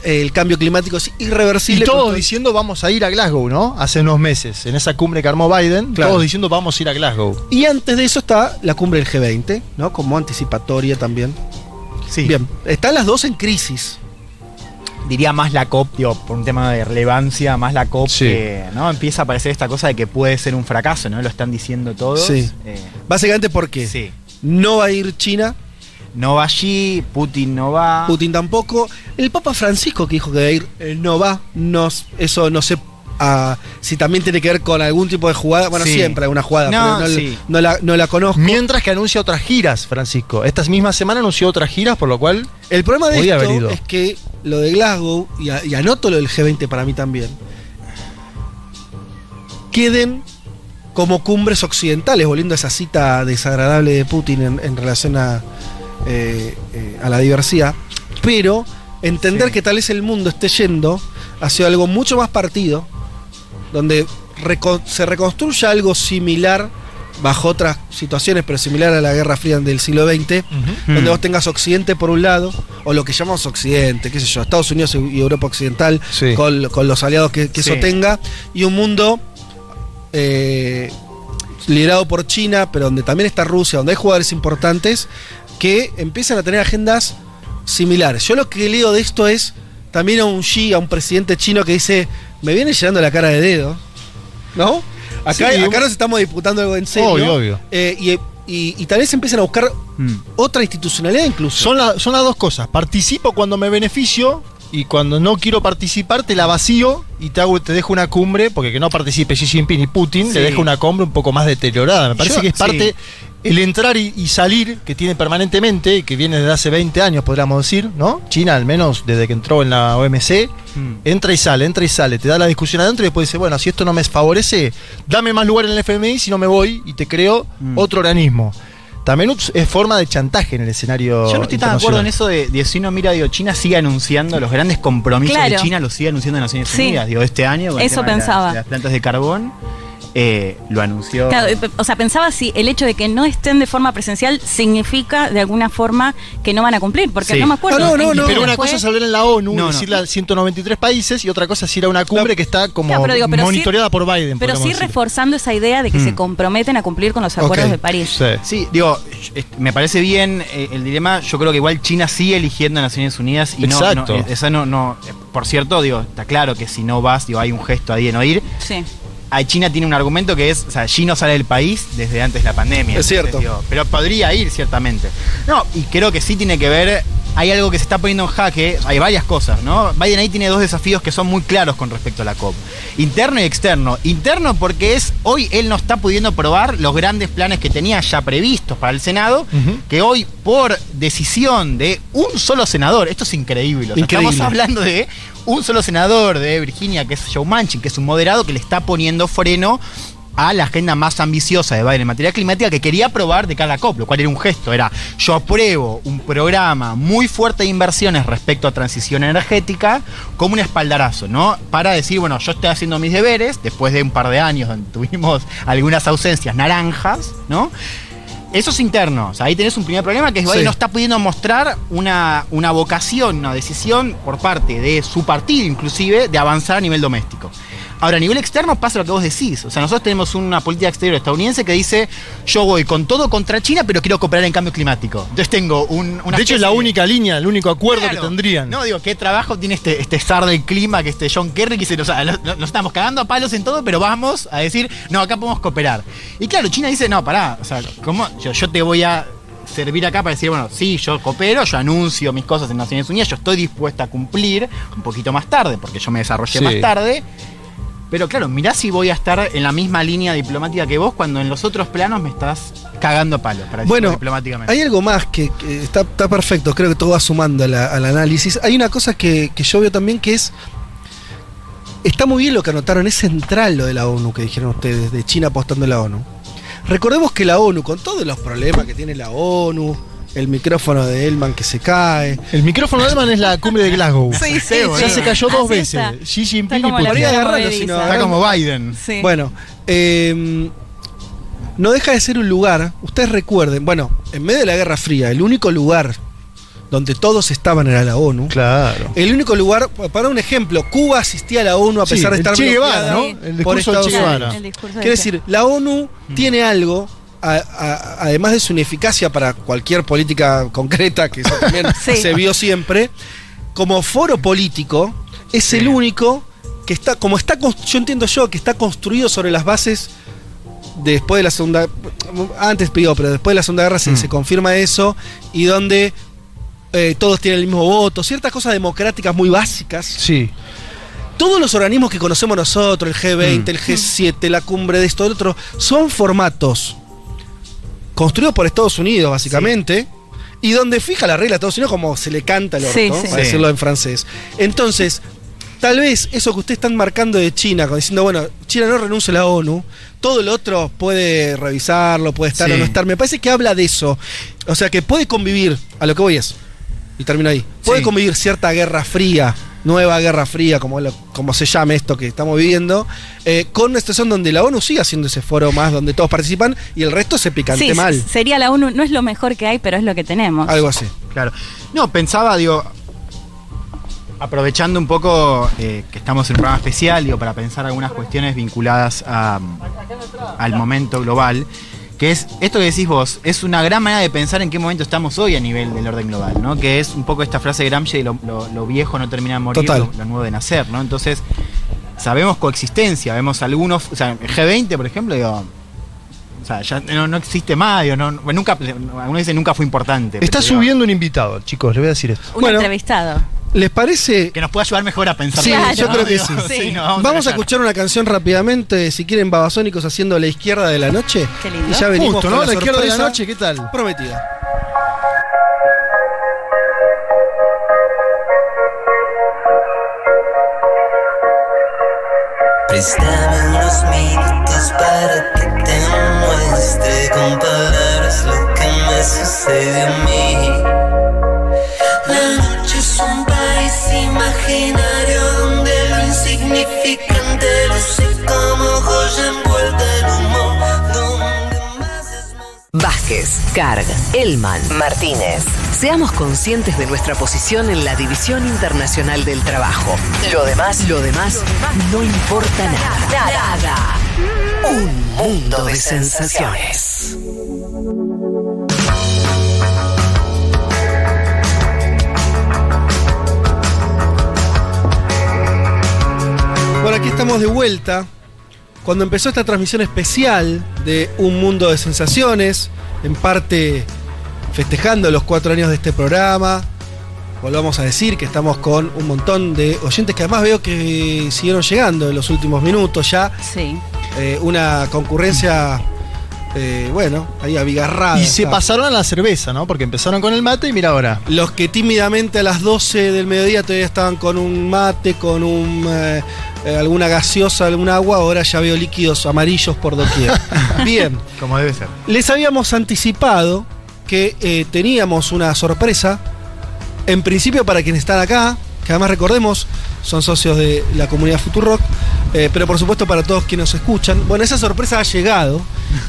el cambio climático es Y irreversible. todos Con- diciendo vamos a ir a Glasgow, ¿no? Hace unos meses, en esa cumbre que armó Biden, Claro. todos diciendo vamos a ir a Glasgow. Y antes de eso está la cumbre del G20, ¿no? Como anticipatoria también. Sí. Bien, están las dos en crisis. diría más la COP, digo, por un tema de relevancia, más la COP Sí. que ¿no? empieza a aparecer esta cosa de que puede ser un fracaso, ¿no? Lo están diciendo todos. Sí. Eh, Básicamente porque sí. No va a ir China, No va allí, Putin no va. Putin tampoco. El Papa Francisco que dijo que va a ir, eh, no va. No, eso no sé ah, si también tiene que ver con algún tipo de jugada. Bueno, Sí. siempre hay una jugada, No, pero no, sí. no la, no la conozco. Mientras que anuncia otras giras, Francisco. Esta misma semana anunció otras giras, por lo cual. El problema de esto es que lo de Glasgow, y, a- y anoto lo del G20 para mí también, queden como cumbres occidentales, volviendo a esa cita desagradable de Putin en, en relación a, eh, eh, a la diversidad, pero entender Sí. que tal vez el mundo esté yendo hacia algo mucho más partido, donde reco- se reconstruya algo similar bajo otras situaciones, pero similar a la Guerra Fría del siglo XX, donde Mm. vos tengas Occidente por un lado, o lo que llamamos Occidente, qué sé yo, Estados Unidos y Europa Occidental, Sí. con, con los aliados que, que Sí. eso tenga, y un mundo eh, liderado por China, pero donde también está Rusia, donde hay jugadores importantes, que empiezan a tener agendas similares. Yo lo que leo de esto es también a un Xi, a un presidente chino que dice, me viene llenando la cara de dedo, ¿no? Acá, Sí, acá un- nos estamos disputando algo en serio. Obvio, obvio. Eh, y, y- y tal vez empiecen a buscar Mm. otra institucionalidad incluso. Son, la- son las dos cosas. Participo cuando me beneficio y cuando no quiero participar te la vacío y te, hago, te dejo una cumbre, porque que no participe Xi Jinping y Putin, Sí. te dejo una cumbre un poco más deteriorada. Me parece Yo- que es parte, sí. el entrar y, y salir que tiene permanentemente, y que viene desde hace 20 años, podríamos decir, ¿no? China, al menos desde que entró en la OMC, Mm. entra y sale, entra y sale, te da la discusión adentro y después dice, bueno, si esto no me favorece, dame más lugar en el FMI, si no me voy y te creo Mm. otro organismo. También es forma de chantaje en el escenario. Yo no estoy tan de acuerdo en eso de, de si uno mira, digo, China sigue anunciando los grandes compromisos Claro. de China, los sigue anunciando en Naciones Sí. Unidas. Digo, este año, con el Eso tema de las- pensaba. de las plantas de carbón, eh, lo anunció. Claro, eh, o sea, pensaba si el hecho de que no estén de forma presencial significa de alguna forma que no van a cumplir, porque Sí. no me acuerdo. No, no, en no. Pero una fue. cosa es hablar en la ONU, No, no. decirle a 193 países, y otra cosa es ir a una cumbre que está como Claro, pero digo, pero sí- monitoreada por Biden. Pero sí decir. reforzando esa idea de que Mm. se comprometen a cumplir con los acuerdos de París. Sí. Sí, digo, me parece bien eh, el dilema. Yo creo que igual China sigue eligiendo a Naciones Unidas y no- Exacto. no, eh, esa no, no. Por cierto, digo, está claro que si no vas, digo, hay un gesto ahí de no ir. Sí. A China tiene un argumento que es, o sea, Xi no sale del país desde antes de la pandemia. Es cierto. Pero podría ir, ciertamente. No, y creo que sí tiene que ver, hay algo que se está poniendo en jaque, hay varias cosas, ¿no? Biden ahí tiene dos desafíos que son muy claros con respecto a la COP. Interno y externo. Interno porque es, hoy él no está pudiendo probar los grandes planes que tenía ya previstos para el Senado, que hoy por decisión de un solo senador, esto es increíble, o sea, Increíble. estamos hablando de un solo senador de Virginia, que es Joe Manchin, que es un moderado que le está poniendo freno a la agenda más ambiciosa de Biden en materia climática que quería aprobar de cada COP, lo cual era un gesto, era yo apruebo un programa muy fuerte de inversiones respecto a transición energética como un espaldarazo, ¿no? Para decir, bueno, yo estoy haciendo mis deberes, después de un par de años donde tuvimos algunas ausencias naranjas, ¿no? Eso es interno. O sea, ahí tenés un primer problema que es Sí. no está pudiendo mostrar una, una vocación, una decisión por parte de su partido, inclusive, de avanzar a nivel doméstico. Ahora, a nivel externo pasa lo que vos decís. O sea, nosotros tenemos una política exterior estadounidense que dice: Yo voy con todo contra China, pero quiero cooperar en cambio climático. Entonces tengo un. una de hecho, es la de- única línea, el único acuerdo Claro. que tendrían. No, digo, ¿qué trabajo tiene este, este zar del clima, que este John Kerry, que dice, o sea, nos estamos cagando a palos en todo, pero vamos a decir, no, acá podemos cooperar. Y claro, China dice, no, pará, o sea, ¿cómo? Yo, yo te voy a servir acá para decir, bueno, sí, yo coopero, yo anuncio mis cosas en Naciones Unidas, yo estoy dispuesta a cumplir un poquito más tarde, porque yo me desarrollé Sí. más tarde. Pero claro, mirá si voy a estar en la misma línea diplomática que vos cuando en los otros planos me estás cagando a palos, para decirlo Bueno, diplomáticamente. hay algo más que, que está, está perfecto, creo que todo va sumando a la- al análisis. Hay una cosa que, que yo veo también que es. Está muy bien lo que anotaron, es central lo de la ONU que dijeron ustedes, de China apostando a la ONU. Recordemos que la ONU, con todos los problemas que tiene la ONU, el micrófono de Elman que se cae, El micrófono de Elman es la cumbre de Glasgow. Sí, sí, Ya sí. se cayó dos Así veces. está. Xi Jinping Está como y la Putin. Agarrarlo, sino- Está como Biden. Sí. Bueno, eh, no deja de ser un lugar, ustedes recuerden, bueno, en medio de la Guerra Fría, el único lugar donde todos estaban era la ONU. Claro. El único lugar, para un ejemplo, Cuba asistía a la ONU a Sí, pesar de el estar Che Guevara, bloqueada ¿no? Sí. El por discurso Che Estados Guevara. El discurso Quiere de- decir, la ONU tiene algo, a- a- además de su ineficacia para cualquier política concreta, que eso también Sí. se vio siempre, como foro político, es el único que está, como está, yo entiendo yo, que está construido sobre las bases de después de la segunda, antes pidió, pero después de la segunda guerra se, Mm. se confirma eso, y donde eh, todos tienen el mismo voto, ciertas cosas democráticas muy básicas. Sí. Todos los organismos que conocemos nosotros, el G20, Mm. el G7, la cumbre de esto, del otro, son formatos construidos por Estados Unidos, básicamente, y donde fija la regla a Estados Unidos como se le canta el orto, Sí, sí. para Sí. decirlo en francés. Entonces, tal vez eso que ustedes están marcando de China, diciendo, bueno, China no renuncia a la ONU, todo lo otro puede revisarlo, puede estar Sí. o no estar. Me parece que habla de eso. O sea, que puede convivir, a lo que voy es, y termino ahí, puede Sí. convivir cierta guerra fría, nueva guerra fría, como, lo- como se llame esto que estamos viviendo, eh, con una situación donde la ONU sigue haciendo ese foro más donde todos participan y el resto se picante Sí, mal. sería la ONU, no es lo mejor que hay, pero es lo que tenemos. Algo así. Claro. No, pensaba, digo, aprovechando un poco eh, que estamos en un programa especial, digo, para pensar algunas cuestiones vinculadas a, al momento global, que es esto que decís vos, es una gran manera de pensar en qué momento estamos hoy a nivel del orden global, ¿no? Que es un poco esta frase de Gramsci de lo, lo- lo viejo no termina de morir, Total. lo, lo nuevo de nacer, ¿no? Entonces, sabemos coexistencia, vemos algunos, o sea, el G20, por ejemplo, digo, o sea, ya no, no existe más, digo, no, nunca, algunos dicen nunca fue importante. Está pero, digo, subiendo un invitado, chicos, les voy a decir esto. Un Bueno. entrevistado. ¿Les parece? que nos pueda ayudar mejor a pensar. Sí, Claro. yo creo que sí. Sí. no, Vamos, a escuchar una canción rápidamente, si quieren, Babasónicos haciendo la izquierda de la noche. Qué lindo. Y ya venimos Justo, con ¿no? la, La izquierda de la noche, ¿qué tal? Prometida. Préstame unos minutos para que te muestre con palabras lo que me sucede a mí. La noche es un imaginario donde lo insignificante luce como joya envuelta en humo. Donde más es más. Vázquez, Carg, Elman, Martínez. Seamos conscientes de nuestra posición en la División Internacional del Trabajo. Lo demás, lo demás, no importa nada. Nada. Un mundo de sensaciones. Bueno, aquí estamos de vuelta cuando empezó esta transmisión especial de Un Mundo de Sensaciones, en parte festejando los cuatro años de este programa. Volvamos a decir que estamos con un montón de oyentes que además veo que siguieron llegando en los últimos minutos ya. Sí. Eh, una concurrencia, eh, bueno, ahí abigarrada. Y se pasaron a la cerveza, ¿no? Porque empezaron con el mate y mira ahora. Los que tímidamente a las 12 del mediodía todavía estaban con un mate, con un, eh, eh, alguna gaseosa, algún agua, ahora ya veo líquidos amarillos por doquier. Bien, Como debe ser. les habíamos anticipado que eh, teníamos una sorpresa, en principio para quienes están acá, que además recordemos, son socios de la comunidad Futurock, eh, pero por supuesto para todos quienes nos escuchan. Bueno, esa sorpresa ha llegado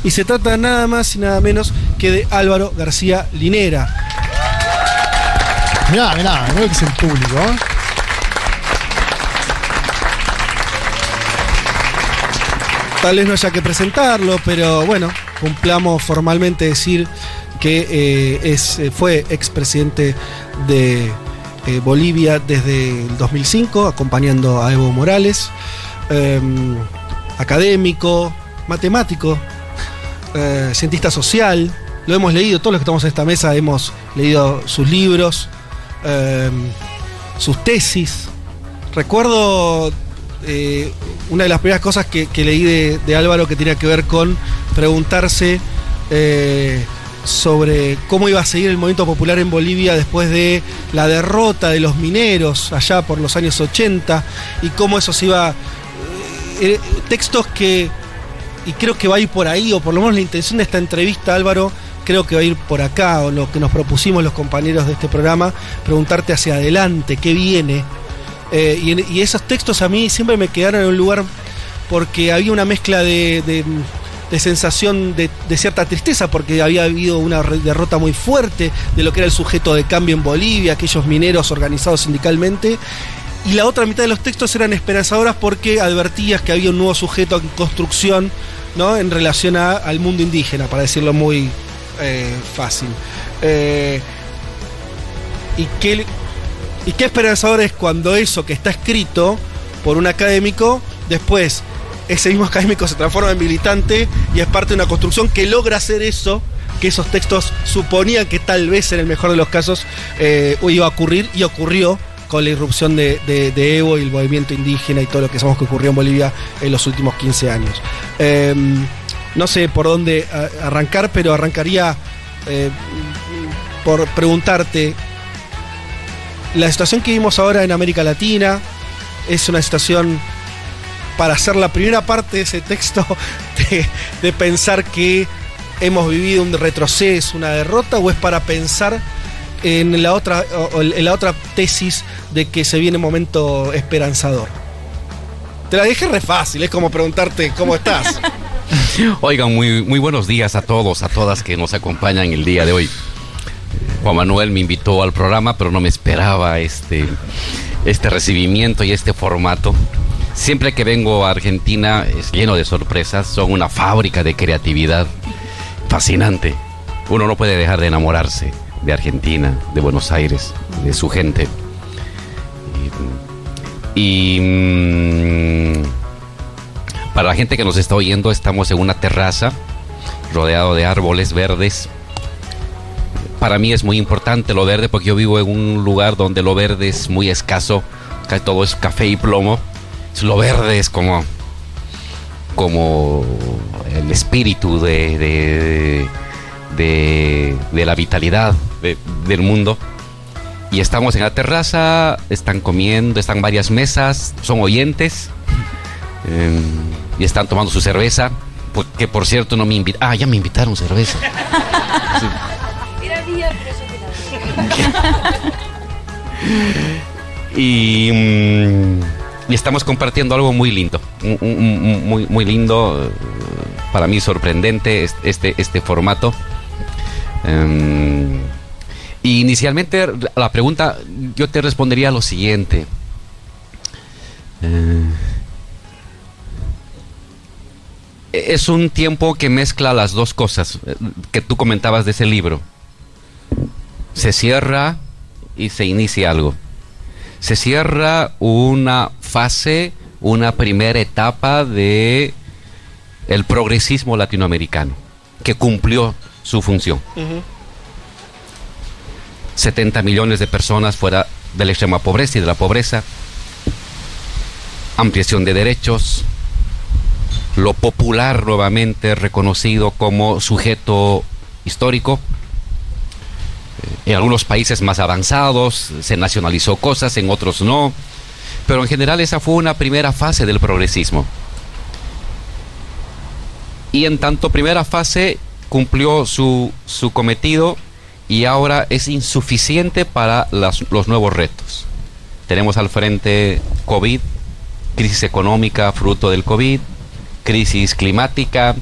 y se trata nada más y nada menos que de Álvaro García Linera. Mirá, mirá, mirá que es el público. ¿eh? Tal vez no haya que presentarlo, pero bueno, cumplamos formalmente decir que eh, es, fue expresidente de eh, Bolivia desde el 2005, acompañando a Evo Morales, eh, académico, matemático, eh, cientista social. Lo hemos leído, todos los que estamos en esta mesa hemos leído sus libros, eh, sus tesis. Recuerdo eh, una de las primeras cosas que, leí de, de Álvaro que tenía que ver con preguntarse eh, sobre cómo iba a seguir el movimiento popular en Bolivia después de la derrota de los mineros allá por los años 80 y cómo eso se iba... eh, textos que, y creo que va a ir por ahí, o por lo menos la intención de esta entrevista, Álvaro, creo que va a ir por acá, o lo que nos propusimos los compañeros de este programa, preguntarte hacia adelante, qué viene. Eh, y, esos textos a mí siempre me quedaron en un lugar porque había una mezcla de- de sensación de, cierta tristeza, porque había habido una derrota muy fuerte de lo que era el sujeto de cambio en Bolivia, aquellos mineros organizados sindicalmente. Y la otra mitad de los textos eran esperanzadoras porque advertías que había un nuevo sujeto en construcción ¿no? en relación al mundo indígena, para decirlo muy eh, fácil. Eh, y qué, y qué esperanzador es cuando eso que está escrito por un académico, después ese mismo académico se transforma en militante y es parte de una construcción que logra hacer eso que esos textos suponían que tal vez en el mejor de los casos eh, iba a ocurrir y ocurrió con la irrupción de, Evo y el movimiento indígena y todo lo que sabemos que ocurrió en Bolivia en los últimos 15 años. Eh, no sé por dónde arrancar, pero arrancaría eh, por preguntarte, la situación que vimos ahora en América Latina es una situación para hacer la primera parte de ese texto de, pensar que hemos vivido un retroceso, una derrota, o es para pensar en la otra, en la otra tesis de que se viene un momento esperanzador. Te la dejé re fácil, es como preguntarte cómo estás. Oigan, muy, muy buenos días a todos, a todas que nos acompañan el día de hoy. Juan Manuel me invitó al programa, pero no me esperaba este, este recibimiento y este formato. Siempre que vengo a Argentina es lleno de sorpresas, son una fábrica de creatividad fascinante. Uno no puede dejar de enamorarse de Argentina, de Buenos Aires, de su gente. Y, mm, para la gente que nos está oyendo, estamos en una terraza rodeado de árboles verdes. Para mí es muy importante lo verde porque yo vivo en un lugar donde lo verde es muy escaso, todo es café y plomo. Lo verde es como, como el espíritu de, de, de- de la vitalidad de- del mundo. Y estamos en la terraza, están comiendo, están varias mesas, son oyentes. Eh, y están tomando su cerveza. Que por cierto no me invitaron. Ah, ya me invitaron cerveza. Era pero la. Y, mm, y estamos compartiendo algo muy lindo. Muy, lindo. eh, Para mí sorprendente es- este, este formato. Em, inicialmente la pregunta, yo te respondería lo siguiente. Eh, es un tiempo que mezcla las dos cosas eh, que tú comentabas de ese libro. Se cierra y se inicia algo. Se cierra una fase, una primera etapa de el progresismo latinoamericano, que cumplió su función. 70 millones de personas fuera de la extrema pobreza y de la pobreza, ampliación de derechos, lo popular nuevamente reconocido como sujeto histórico. En algunos países más avanzados se nacionalizó cosas, en otros no, pero en general esa fue una primera fase del progresismo. Y en tanto primera fase cumplió su, su cometido y ahora es insuficiente para los nuevos retos. Tenemos al frente COVID, crisis económica fruto del COVID, crisis climática, eh,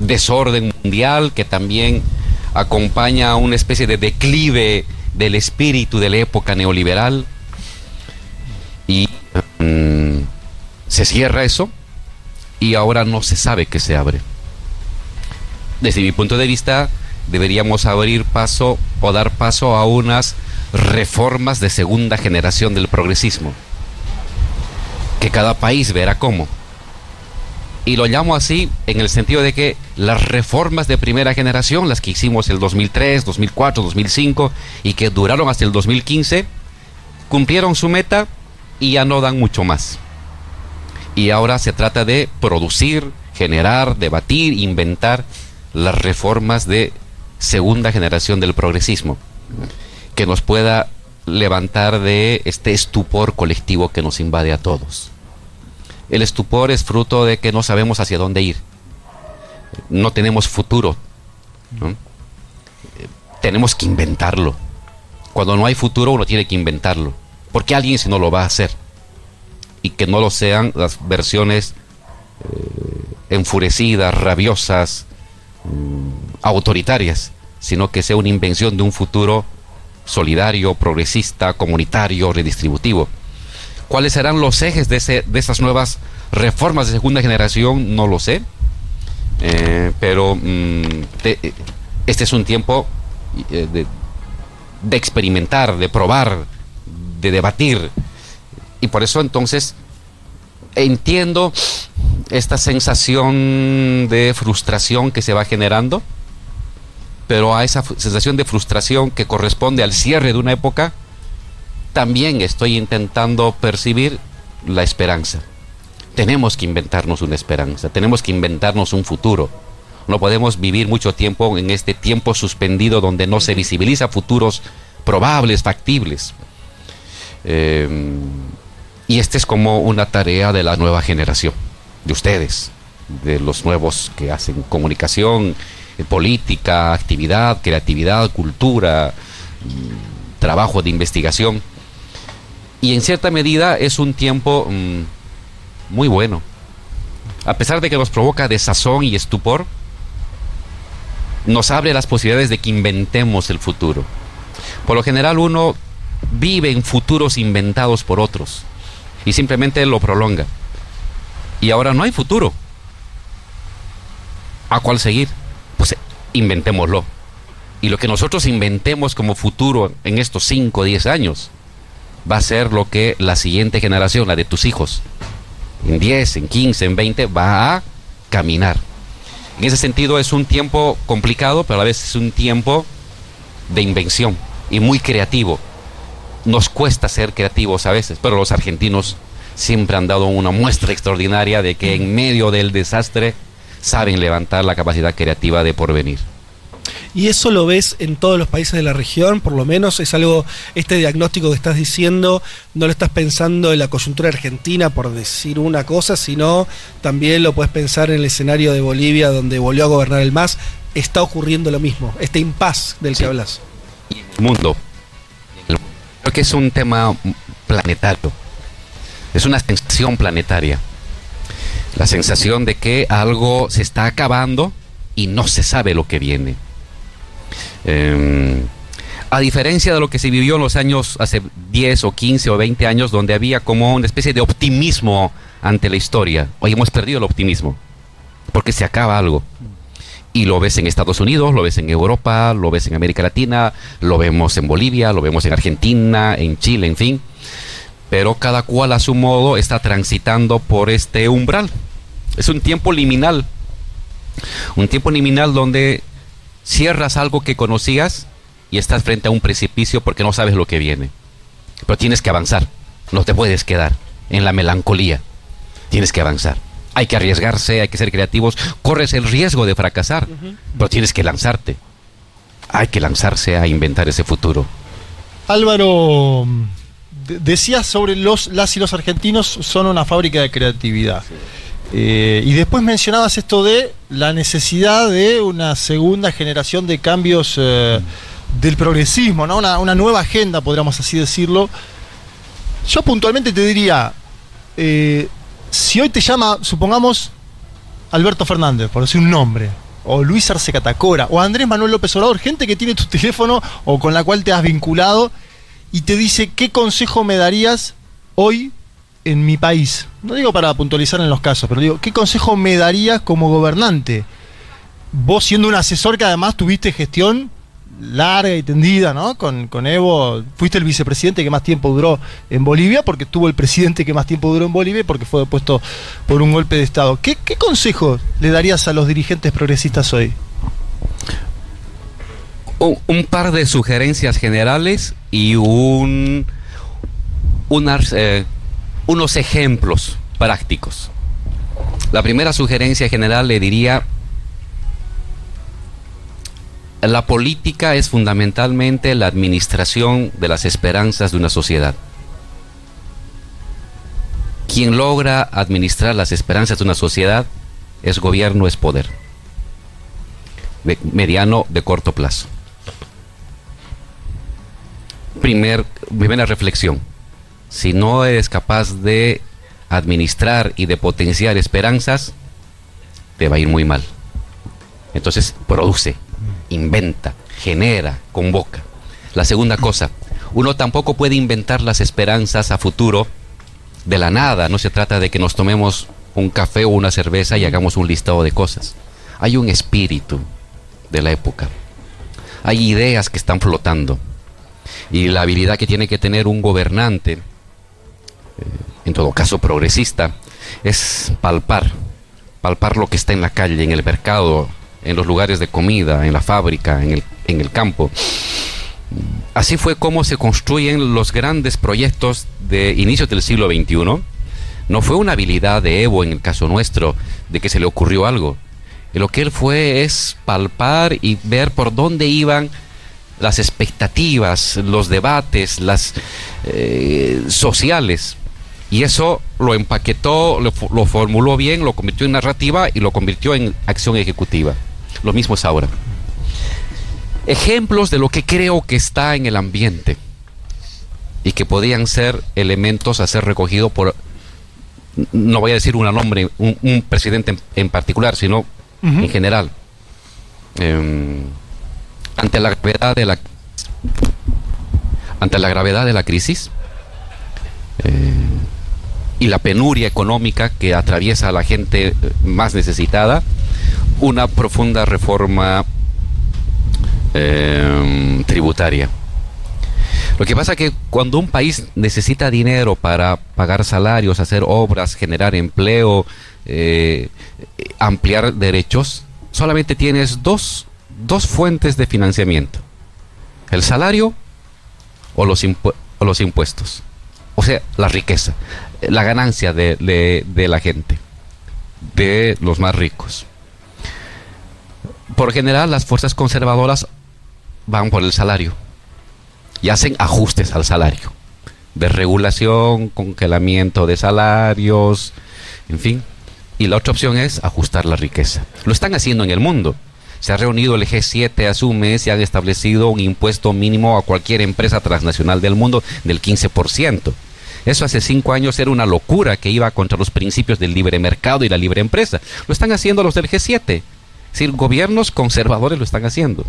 desorden mundial que también acompaña una especie de declive del espíritu de la época neoliberal. Y mm, se cierra eso y ahora no se sabe qué se abre. Desde mi punto de vista, deberíamos abrir paso o dar paso a unas reformas de segunda generación del progresismo, que cada país verá cómo. Y lo llamo así en el sentido de que las reformas de primera generación, las que hicimos el 2003, 2004, 2005 y que duraron hasta el 2015, cumplieron su meta y ya no dan mucho más. Y ahora se trata de producir, generar, debatir, inventar las reformas de segunda generación del progresismo, que nos pueda levantar de este estupor colectivo que nos invade a todos. El estupor es fruto de que no sabemos hacia dónde ir. No tenemos futuro. Eh, Tenemos que inventarlo. Cuando no hay futuro uno tiene que inventarlo. Porque alguien si no lo va a hacer. Y que no lo sean las versiones eh, enfurecidas, rabiosas, mm, autoritarias, sino que sea una invención de un futuro solidario, progresista, comunitario, redistributivo. ¿Cuáles serán los ejes de, ese- de esas nuevas reformas de segunda generación? No lo sé. Eh, pero mm, te- eh, este es un tiempo eh, de, de experimentar, de probar, de debatir. Y por eso entonces entiendo esta sensación de frustración que se va generando, pero a esa sensación de frustración que corresponde al cierre de una época, también estoy intentando percibir la esperanza. Tenemos que inventarnos una esperanza, tenemos que inventarnos un futuro. No podemos vivir mucho tiempo en este tiempo suspendido donde no se visibiliza futuros probables, factibles. Eh, y esta es como una tarea de la nueva generación, de ustedes, de los nuevos que hacen comunicación, eh, política, actividad, creatividad, cultura, mm, trabajo de investigación. Y en cierta medida es un tiempo mm, muy bueno. A pesar de que nos provoca desazón y estupor, nos abre las posibilidades de que inventemos el futuro. Por lo general uno vive en futuros inventados por otros y simplemente lo prolonga. Y ahora no hay futuro. ¿A cuál seguir? Pues inventémoslo. Y lo que nosotros inventemos como futuro en estos 5 o 10 años va a ser lo que la siguiente generación, la de tus hijos, en 10, en 15, en 20, va a caminar. En ese sentido es un tiempo complicado, pero a vez es un tiempo de invención y muy creativo. Nos cuesta ser creativos a veces, pero los argentinos siempre han dado una muestra extraordinaria de que en medio del desastre saben levantar la capacidad creativa de porvenir. Y eso lo ves en todos los países de la región, por lo menos es algo, este diagnóstico que estás diciendo, no lo estás pensando en la coyuntura argentina por decir una cosa, sino también lo puedes pensar en el escenario de Bolivia donde volvió a gobernar el MAS, está ocurriendo lo mismo, este impas del que hablas. el mundo. Creo que es un tema planetario. Es una sensación planetaria. La sensación de que algo se está acabando y no se sabe lo que viene. Eh, a diferencia de lo que se vivió en los años hace 10 o 15 o 20 años, donde había como una especie de optimismo ante la historia. Hoy hemos perdido el optimismo, porque se acaba algo. Y lo ves en Estados Unidos, lo ves en Europa, lo ves en América Latina, lo vemos en Bolivia, lo vemos en Argentina, en Chile, en fin. Pero cada cual a su modo está transitando por este umbral. Es un tiempo liminal. Un tiempo liminal donde cierras algo que conocías y estás frente a un precipicio porque no sabes lo que viene. Pero tienes que avanzar. No te puedes quedar en la melancolía. Tienes que avanzar. Hay que arriesgarse, hay que ser creativos. Corres el riesgo de fracasar, pero tienes que lanzarte. Hay que lanzarse a inventar ese futuro. Álvaro, de- decías sobre los las y los argentinos son una fábrica de creatividad. Eh, y después mencionabas esto de la necesidad de una segunda generación de cambios eh, del progresismo, ¿no? Una, nueva agenda, podríamos así decirlo. Yo puntualmente te diría, eh, si hoy te llama, supongamos, Alberto Fernández, por decir un nombre, o Luis Arce Catacora, o Andrés Manuel López Obrador, gente que tiene tu teléfono o con la cual te has vinculado, y te dice, ¿qué consejo me darías hoy en mi país? No digo para puntualizar en los casos, pero digo, ¿qué consejo me darías como gobernante? Vos siendo un asesor que además tuviste gestión larga y tendida, ¿no? Con, con Evo, fuiste el vicepresidente que más tiempo duró en Bolivia, porque tuvo el presidente que más tiempo duró en Bolivia porque fue depuesto por un golpe de Estado. ¿Qué, qué consejo le darías a los dirigentes progresistas hoy? un, un par de sugerencias generales y un, unas, eh, unos ejemplos prácticos. La primera sugerencia general le diría, la política es fundamentalmente la administración de las esperanzas de una sociedad. Quien logra administrar las esperanzas de una sociedad es gobierno, es poder. De mediano, de corto plazo. Primer, primera reflexión. Si no eres capaz de administrar y de potenciar esperanzas, te va a ir muy mal. Entonces, produce, inventa, genera, convoca. La segunda cosa, uno tampoco puede inventar las esperanzas a futuro de la nada. No se trata de que nos tomemos un café o una cerveza y hagamos un listado de cosas. Hay un espíritu de la época. Hay ideas que están flotando. Y la habilidad que tiene que tener un gobernante, en todo caso progresista, es palpar, palpar lo que está en la calle, en el mercado, en los lugares de comida, en la fábrica, en el, en el campo. Así fue como se construyen los grandes proyectos de inicios del siglo XXI. No fue una habilidad de Evo en el caso nuestro, de que se le ocurrió algo. Lo que él fue es palpar y ver por dónde iban las expectativas, los debates, las eh, sociales. Y eso lo empaquetó, lo, formuló bien, lo convirtió en narrativa y lo convirtió en acción ejecutiva. Lo mismo es ahora. Ejemplos de lo que creo que está en el ambiente y que podían ser elementos a ser recogido por, no voy a decir un nombre, un, un presidente en, en particular, sino en general. Em, ante la gravedad de la ante la gravedad de la crisis eh, y la penuria económica que atraviesa a la gente eh, más necesitada, una profunda reforma em, tributaria. Lo que pasa que cuando un país necesita dinero para pagar salarios, hacer obras, generar empleo, eh, ampliar derechos, solamente tienes dos, dos fuentes de financiamiento. El salario o los impuestos. O sea, la riqueza, la ganancia de, de- la gente, de los más ricos. Por general, las fuerzas conservadoras van por el salario y hacen ajustes al salario. Desregulación, congelamiento de salarios, en fin. Y la otra opción es ajustar la riqueza. Lo están haciendo en el mundo. Se ha reunido el G7 hace un y han establecido un impuesto mínimo a cualquier empresa transnacional del mundo del 15%. Eso hace cinco años era una locura que iba contra los principios del libre mercado y la libre empresa. Lo están haciendo los del G7. Es gobiernos conservadores lo están haciendo.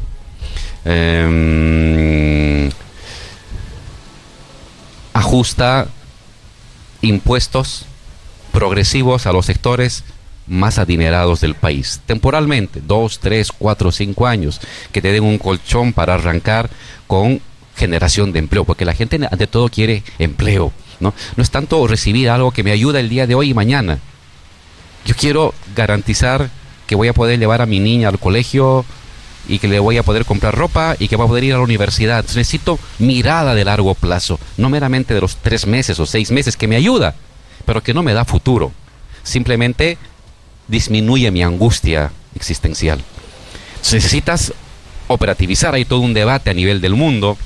Em, ajusta impuestos progresivos a los sectores más adinerados del país, temporalmente, dos, tres, cuatro, cinco años, que te den un colchón para arrancar con generación de empleo, porque la gente ante todo quiere empleo, ¿no? No es tanto recibir algo que me ayuda el día de hoy y mañana. Yo quiero garantizar que voy a poder llevar a mi niña al colegio y que le voy a poder comprar ropa y que va a poder ir a la universidad. Necesito mirada de largo plazo, no meramente de los tres meses o seis meses que me ayuda, pero que no me da futuro. Simplemente disminuye mi angustia existencial. Necesitas operativizar, hay todo un debate a nivel del mundo.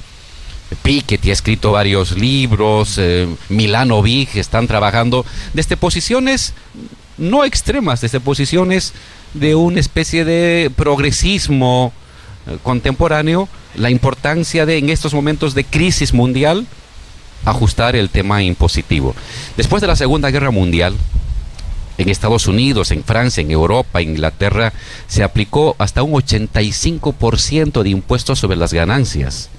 Piketty ha escrito varios libros, eh, Milano Big están trabajando desde posiciones no extremas, desde posiciones de una especie de progresismo eh, contemporáneo, la importancia de en estos momentos de crisis mundial ajustar el tema impositivo. Después de la Segunda Guerra Mundial, en Estados Unidos, en Francia, en Europa, en Inglaterra, se aplicó hasta un 85% de impuestos sobre las ganancias.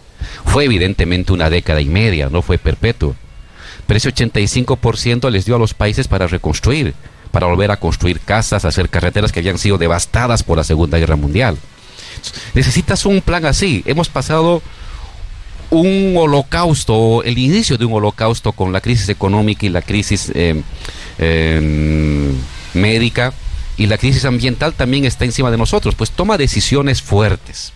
Fue evidentemente una década y media, no fue perpetuo. Pero ese 85% les dio a los países para reconstruir, para volver a construir casas, hacer carreteras que habían sido devastadas por la Segunda Guerra Mundial. Necesitas un plan así. Hemos pasado un holocausto, el inicio de un holocausto con la crisis económica y la crisis eh, eh, médica y la crisis ambiental también está encima de nosotros, pues toma decisiones fuertes.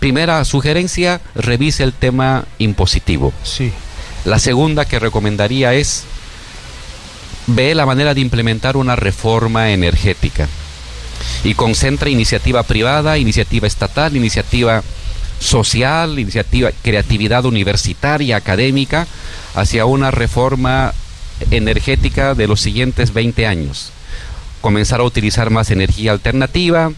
Primera sugerencia, revise el tema impositivo. Sí. La segunda que recomendaría es ve la manera de implementar una reforma energética y concentra iniciativa privada, iniciativa estatal, iniciativa social, iniciativa, creatividad universitaria, académica, hacia una reforma energética de los siguientes 20 años. Comenzar a utilizar más energía alternativa,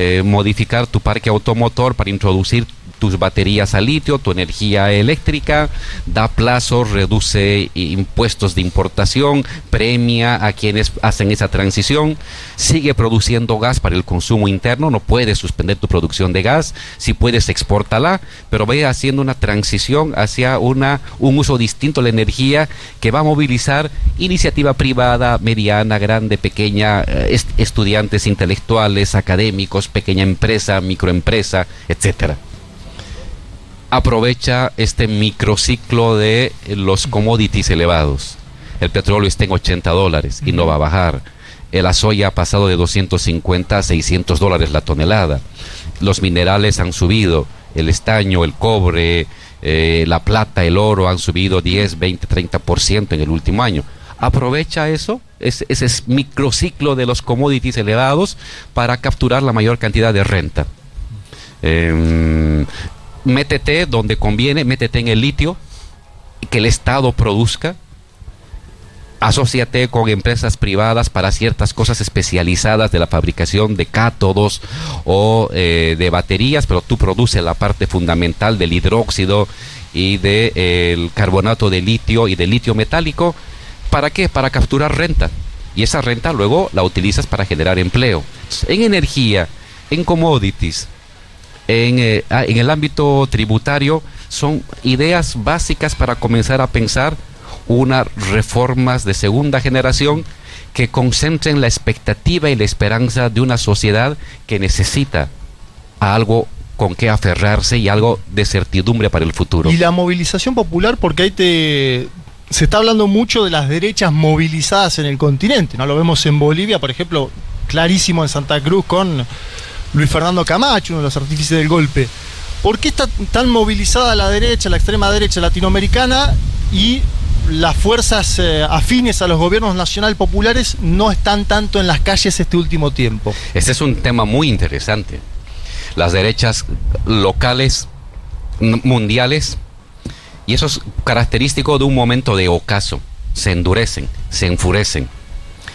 eh, modificar tu parque automotor para introducir tus baterías a litio, tu energía eléctrica, da plazos, reduce impuestos de importación, premia a quienes hacen esa transición, sigue produciendo gas para el consumo interno, no puedes suspender tu producción de gas, si puedes exportarla, pero vaya haciendo una transición hacia una, un uso distinto de la energía que va a movilizar iniciativa privada, mediana, grande, pequeña, eh, est estudiantes intelectuales, académicos, pequeña empresa, microempresa, etcétera aprovecha este microciclo de los commodities elevados. El petróleo está en 80 dólares y no va a bajar. La soya ha pasado de 250 a 600 dólares la tonelada. Los minerales han subido. El estaño, el cobre, eh, la plata, el oro han subido 10, 20, 30% en el último año. Aprovecha eso, ese, ese microciclo de los commodities elevados para capturar la mayor cantidad de renta. Eh, métete donde conviene, métete en el litio, que el Estado produzca, asociate con empresas privadas para ciertas cosas especializadas de la fabricación de cátodos o eh, de baterías, pero tú produces la parte fundamental del hidróxido y del de, carbonato de litio y del litio metálico. ¿Para qué? Para capturar renta. Y esa renta luego la utilizas para generar empleo. En energía, en commodities, en, eh, en, el ámbito tributario son ideas básicas para comenzar a pensar unas reformas de segunda generación que concentren la expectativa y la esperanza de una sociedad que necesita algo con qué aferrarse y algo de certidumbre para el futuro. Y la movilización popular, porque ahí te, se está hablando mucho de las derechas movilizadas en el continente, ¿no? Lo vemos en Bolivia, por ejemplo, clarísimo en Santa Cruz con Luis Fernando Camacho, uno de los artífices del golpe. ¿Por qué está tan movilizada la derecha, la extrema derecha latinoamericana y las fuerzas eh, afines a los gobiernos nacional populares no están tanto en las calles este último tiempo? Este es un tema muy interesante. Las derechas locales, mundiales, y eso es característico de un momento de ocaso. Se endurecen, se enfurecen.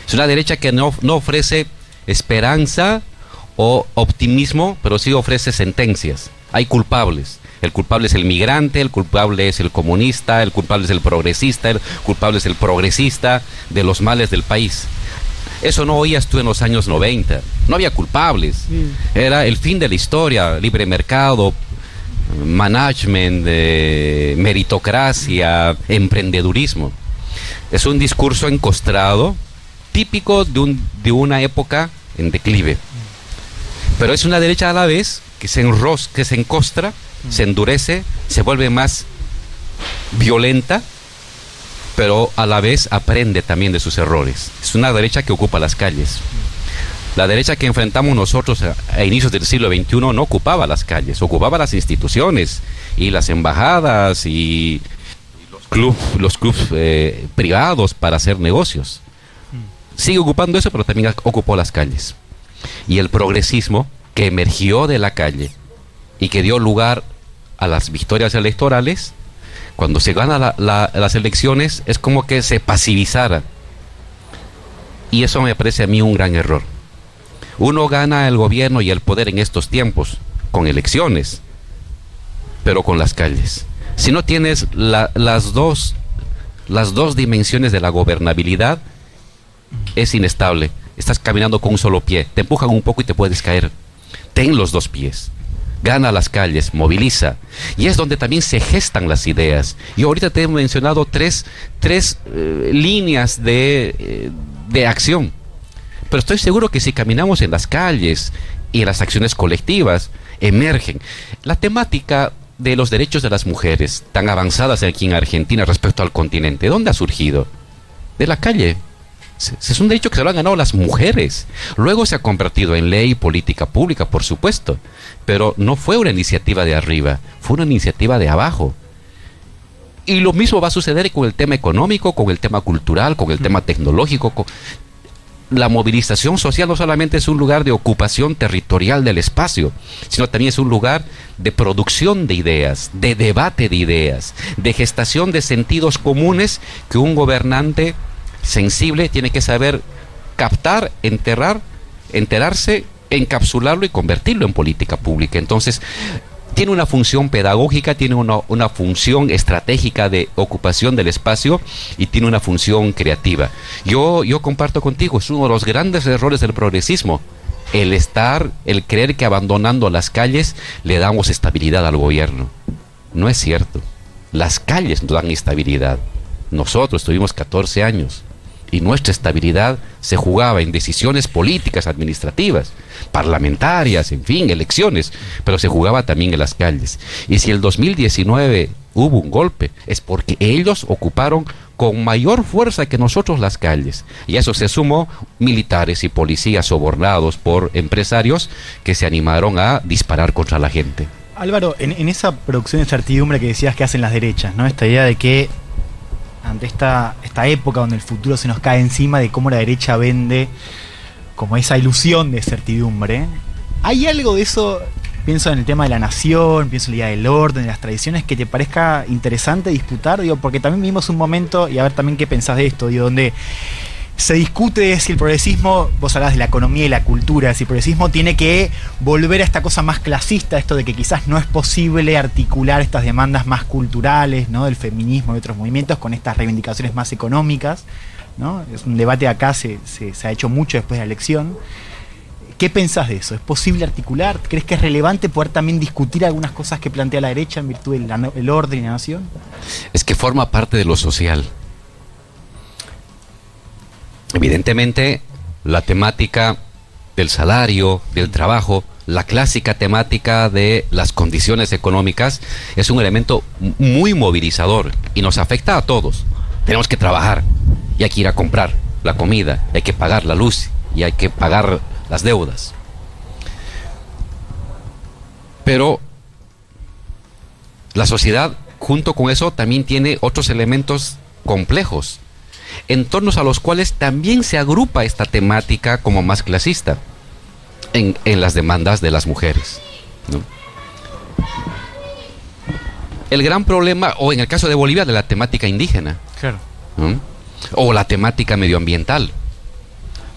Es una derecha que no, no ofrece esperanza o optimismo, pero sí ofrece sentencias. Hay culpables. El culpable es el migrante, el culpable es el comunista, el culpable es el progresista, el culpable es el progresista de los males del país. Eso no oías tú en los años 90. No había culpables. Era el fin de la historia, libre mercado, management, eh, meritocracia, emprendedurismo. Es un discurso encostrado, típico de, un, de una época en declive. Pero es una derecha a la vez que se enros que se encostra, se endurece, se vuelve más violenta pero a la vez aprende también de sus errores. Es una derecha que ocupa las calles. La derecha que enfrentamos nosotros a, a inicios del siglo XXI no ocupaba las calles, ocupaba las instituciones y las embajadas y los clubes los eh, privados para hacer negocios. Sigue ocupando eso, pero también ocupó las calles. Y el progresismo que emergió de la calle y que dio lugar a las victorias electorales, cuando se gana la- la- las elecciones es como que se pasivizara. Y eso me parece a mí un gran error. Uno gana el gobierno y el poder en estos tiempos con elecciones, pero con las calles. Si no tienes la- las, dos, las dos dimensiones de la gobernabilidad, es inestable. Estás caminando con un solo pie. Te empujan un poco y te puedes caer. Ten los dos pies. Gana las calles, moviliza. Y es donde también se gestan las ideas. Yo ahorita te he mencionado tres, tres eh, líneas de, eh, de acción. Pero estoy seguro que si caminamos en las calles y en las acciones colectivas, emergen. La temática de los derechos de las mujeres, tan avanzadas aquí en Argentina respecto al continente, ¿dónde ha surgido? De la calle. Es un derecho que se lo han ganado las mujeres. Luego se ha convertido en ley y política pública, por supuesto. Pero no fue una iniciativa de arriba, fue una iniciativa de abajo. Y lo mismo va a suceder con el tema económico, con el tema cultural, con el tema tecnológico. con- La movilización social no solamente es un lugar de ocupación territorial del espacio, sino también es un lugar de producción de ideas, de debate de ideas, de gestación de sentidos comunes que un gobernante sensible tiene que saber captar, enterrar, enterarse, encapsularlo y convertirlo en política pública. Entonces, tiene una función pedagógica, tiene una, una función estratégica de ocupación del espacio y tiene una función creativa. Yo, yo comparto contigo, es uno de los grandes errores del progresismo. El estar, el creer que abandonando las calles le damos estabilidad al gobierno. No es cierto. Las calles nos dan estabilidad. Nosotros tuvimos 14 años y nuestra estabilidad se jugaba en decisiones políticas, administrativas, parlamentarias, en fin, elecciones, pero se jugaba también en las calles. Y si el 2019 hubo un golpe, es porque ellos ocuparon con mayor fuerza que nosotros las calles. Y a eso se sumó militares y policías sobornados por empresarios que se animaron a disparar contra la gente. Álvaro, en, en esa producción de certidumbre que decías que hacen las derechas, ¿no? Esta idea de que ante esta, esta época donde el futuro se nos cae encima de cómo la derecha vende como esa ilusión de certidumbre, ¿hay algo de eso? Pienso en el tema de la nación, pienso en la idea del orden, de las tradiciones, que te parezca interesante disputar, digo, porque también vivimos un momento, y a ver también qué pensás de esto, digo, donde se discute si el progresismo, vos hablás de la economía y la cultura, si el progresismo tiene que volver a esta cosa más clasista, esto de que quizás no es posible articular estas demandas más culturales, ¿no? del feminismo y otros movimientos con estas reivindicaciones más económicas. ¿no? Es un debate acá, se, se, se ha hecho mucho después de la elección. ¿Qué pensás de eso? ¿Es posible articular? ¿Crees que es relevante poder también discutir algunas cosas que plantea la derecha en virtud del orden y la nación? es que forma parte de lo social. Evidentemente, la temática del salario, del trabajo, la clásica temática de las condiciones económicas es un elemento muy movilizador y nos afecta a todos. Tenemos que trabajar y hay que ir a comprar la comida, hay que pagar la luz y hay que pagar las deudas. Pero la sociedad, junto con eso, también tiene otros elementos complejos, en torno a los cuales también se agrupa esta temática como más clasista en, en las demandas de las mujeres. ¿no? El gran problema, o en el caso de Bolivia, de la temática indígena, Claro. ¿no? o la temática medioambiental,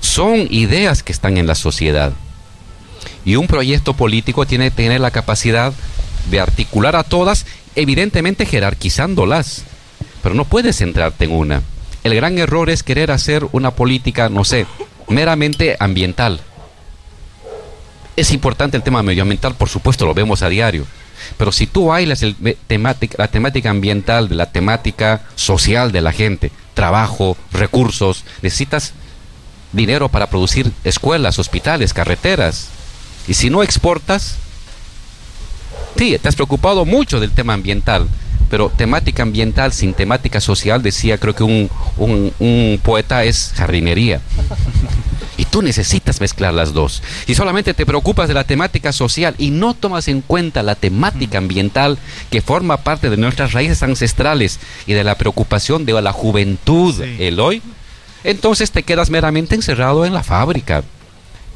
son ideas que están en la sociedad. Y un proyecto político tiene que tener la capacidad de articular a todas, evidentemente jerarquizándolas, pero no puedes centrarte en una. El gran error es querer hacer una política, no sé, meramente ambiental. Es importante el tema medioambiental, por supuesto, lo vemos a diario. Pero si tú bailas el temática, la temática ambiental la temática social de la gente, trabajo, recursos, necesitas dinero para producir escuelas, hospitales, carreteras. Y si no exportas, sí, te has preocupado mucho del tema ambiental, Pero temática ambiental sin temática social, decía creo que un, un- un poeta, es jardinería. Y tú necesitas mezclar las dos. Si solamente te preocupas de la temática social y no tomas en cuenta la temática ambiental que forma parte de nuestras raíces ancestrales y de la preocupación de la juventud, el hoy, entonces te quedas meramente encerrado en la fábrica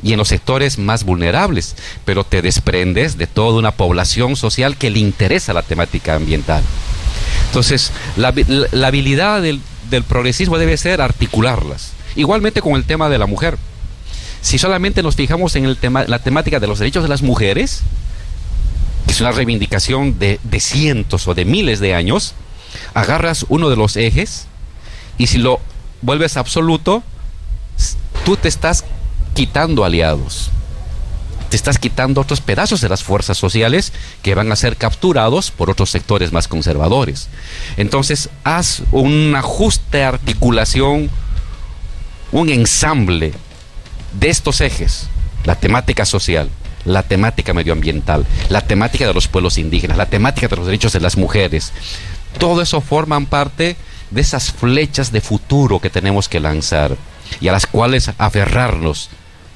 y en los sectores más vulnerables, pero te desprendes de toda una población social que le interesa la temática ambiental. Entonces, la, habi- la- la habilidad del, progresismo debe ser articularlas. Igualmente con el tema de la mujer. Si solamente nos fijamos en el tema, la temática de los derechos de las mujeres, que es una reivindicación de, de cientos o de miles de años, agarras uno de los ejes y si lo vuelves absoluto, tú te estás quitando aliados. Te estás quitando otros pedazos de las fuerzas sociales que van a ser capturados por otros sectores más conservadores. Entonces, haz un ajuste, articulación, un ensamble de estos ejes, la temática social, la temática medioambiental, la temática de los pueblos indígenas, la temática de los derechos de las mujeres, todo eso forman parte de esas flechas de futuro que tenemos que lanzar y a las cuales aferrarnos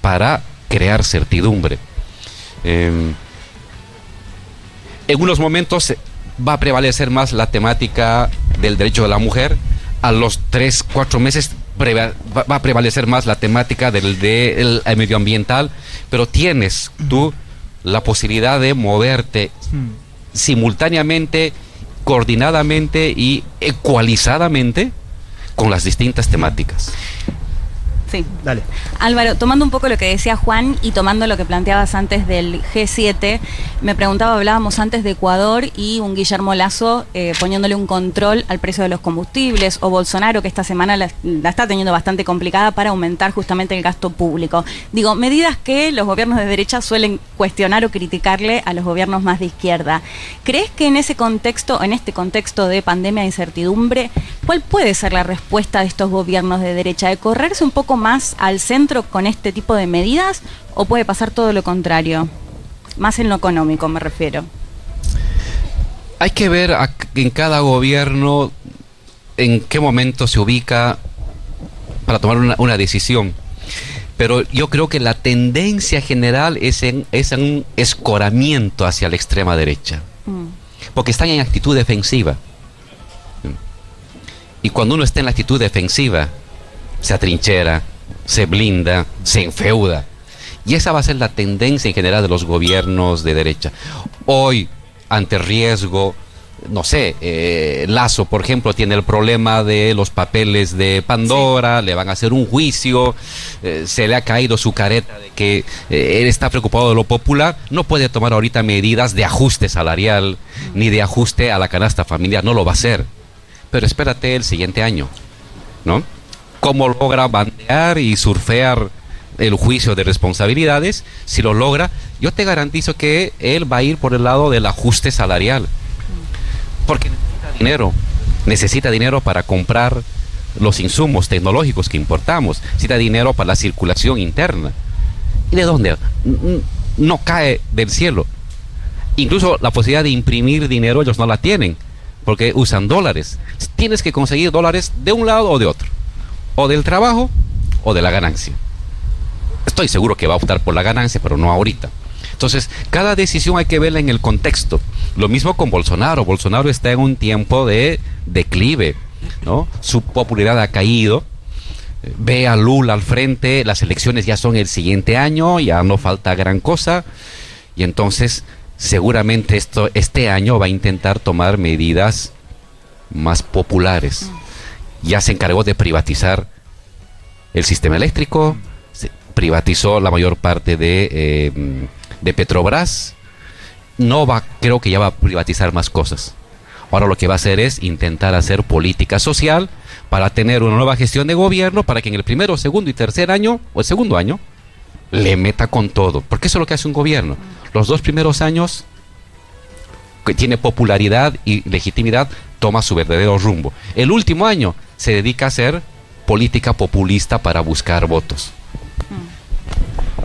para crear certidumbre. Em, en unos momentos va a prevalecer más la temática del derecho de la mujer. A los tres, cuatro meses va, a prevalecer más la temática del, del, medioambiental, pero tienes tú la posibilidad de moverte simultáneamente, coordinadamente y ecualizadamente con las distintas temáticas. Sí. Dale. Álvaro, tomando un poco lo que decía Juan y tomando lo que planteabas antes del G7, me preguntaba, hablábamos antes de Ecuador y un Guillermo Lazo eh, poniéndole un control al precio de los combustibles, o Bolsonaro que esta semana la, la está teniendo bastante complicada para aumentar justamente el gasto público. Digo, medidas que los gobiernos de derecha suelen cuestionar o criticarle a los gobiernos más de izquierda. ¿Crees que en ese contexto, en este contexto de pandemia e incertidumbre, cuál puede ser la respuesta de estos gobiernos de derecha? ¿De correrse un poco más al centro con este tipo de medidas o puede pasar todo lo contrario? Más en lo económico me refiero. Hay que ver a- en cada gobierno en qué momento se ubica para tomar una, una decisión. Pero yo creo que la tendencia general es en, es en un escoramiento hacia la extrema derecha. Porque están en actitud defensiva. Y cuando uno está en la actitud defensiva, se atrinchera, se blinda, se enfeuda. Y esa va a ser la tendencia en general de los gobiernos de derecha. Hoy, ante riesgo, no sé, eh, Lazo, por ejemplo, tiene el problema de los papeles de Pandora, le van a hacer un juicio, eh, se le ha caído su careta de que eh, él está preocupado de lo popular, no puede tomar ahorita medidas de ajuste salarial ni de ajuste a la canasta familiar, no lo va a hacer. Pero espérate el siguiente año, ¿no? ¿Cómo logra bandear y surfear el juicio de responsabilidades? Si lo logra, yo te garantizo que él va a ir por el lado del ajuste salarial. Porque necesita dinero. Necesita dinero para comprar los insumos tecnológicos que importamos. Necesita dinero para la circulación interna. ¿Y de dónde? No cae del cielo. Incluso la posibilidad de imprimir dinero ellos no la tienen, porque usan dólares. Tienes que conseguir dólares de un lado o de otro. O del trabajo o de la ganancia. Estoy seguro que va a optar por la ganancia, pero no ahorita. Entonces, cada decisión hay que verla en el contexto. Lo mismo con Bolsonaro. Bolsonaro está en un tiempo de declive. Su popularidad ha caído. Ve a Lula al frente, las elecciones ya son el siguiente año, ya no falta gran cosa. Y entonces, seguramente esto, este año va a intentar tomar medidas más populares. Ya se encargó de privatizar el sistema eléctrico, privatizó la mayor parte de, eh, de Petrobras. No va, creo que ya va a privatizar más cosas. Ahora lo que va a hacer es intentar hacer política social para tener una nueva gestión de gobierno para que en el primero, segundo y tercer año, o el segundo año, le meta con todo. Porque eso es lo que hace un gobierno. Los dos primeros años que tiene popularidad y legitimidad, toma su verdadero rumbo. El último año se dedica a hacer política populista para buscar votos.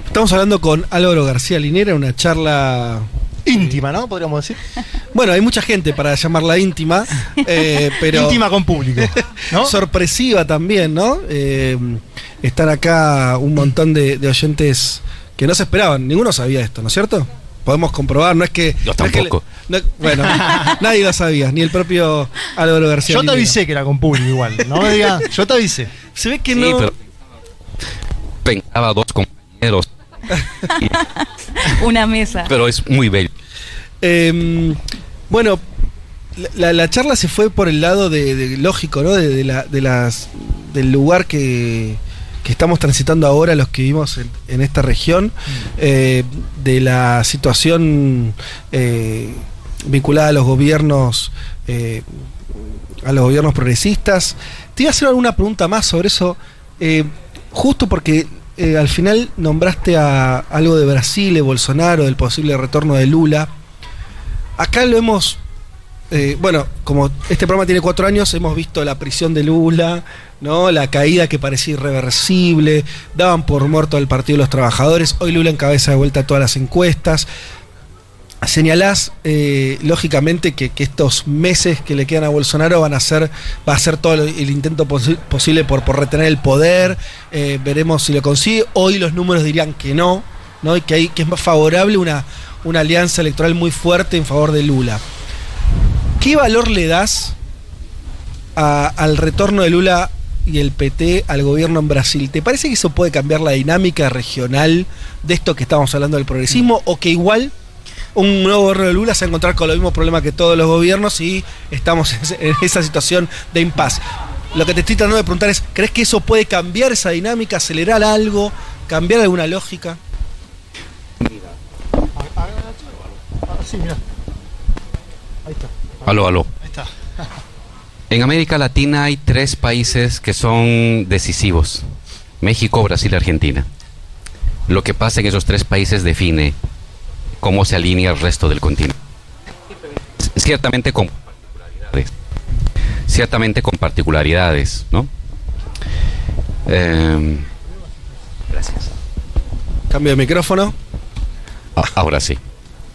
Estamos hablando con Álvaro García Linera, una charla íntima, ¿no? Podríamos decir. Bueno, hay mucha gente para llamarla íntima, eh, pero. Íntima con público. ¿no? Sorpresiva también, ¿no? Eh, están acá un montón de, de oyentes que no se esperaban. Ninguno sabía esto, ¿no es cierto? Podemos comprobar, no es que. Yo no es que le- tampoco. no- bueno, nadie lo sabía, ni el propio Álvaro García. Yo te avisé que era con público igual. No me digas, yo te avisé. Se ve que Sí, no. pero pensaba dos compañeros, Una mesa. pero es muy bello. Eh, bueno, la, la- la charla se fue por el lado de, de- lógico, ¿no? De, de la- de las, del lugar que, que estamos transitando ahora los que vivimos en, en esta región, eh, de la situación eh, vinculada a los gobiernos, eh, a los gobiernos progresistas. Te iba a hacer alguna pregunta más sobre eso, justo porque al final nombraste a algo de Brasil, de Bolsonaro, del posible retorno de Lula. Acá lo hemos. Eh, bueno, como este programa tiene cuatro años, hemos visto la prisión de Lula, ¿no? La caída que parecía irreversible, daban por muerto al Partido de los Trabajadores. Hoy Lula encabeza de vuelta todas las encuestas. Señalás, eh, lógicamente, que, estos meses que le quedan a Bolsonaro van a ser, va a ser todo el intento posi- posible por, por retener el poder. eh, veremos si lo consigue. Hoy los números dirían que no, ¿no? Y que, hay, que es más favorable una, una alianza electoral muy fuerte en favor de Lula. ¿Qué valor le das a- al retorno de Lula y el PT al gobierno en Brasil? ¿Te parece que eso puede cambiar la dinámica regional de esto que estamos hablando del progresismo? ¿O que igual un nuevo gobierno de Lula se va a encontrar con los mismos problemas que todos los gobiernos y estamos en esa situación de impas? Lo que te estoy tratando de preguntar es, ¿crees que eso puede cambiar esa dinámica, acelerar algo, cambiar alguna lógica? Sí, mira. Ahí está. Aló, aló. Ahí está. En América Latina hay tres países que son decisivos. México, Brasil y Argentina. Lo que pasa en esos tres países define cómo se alinea el resto del continente. Ciertamente con particularidades. Ciertamente con particularidades, ¿no? Eh, gracias. Cambio de micrófono. Ah, ahora sí.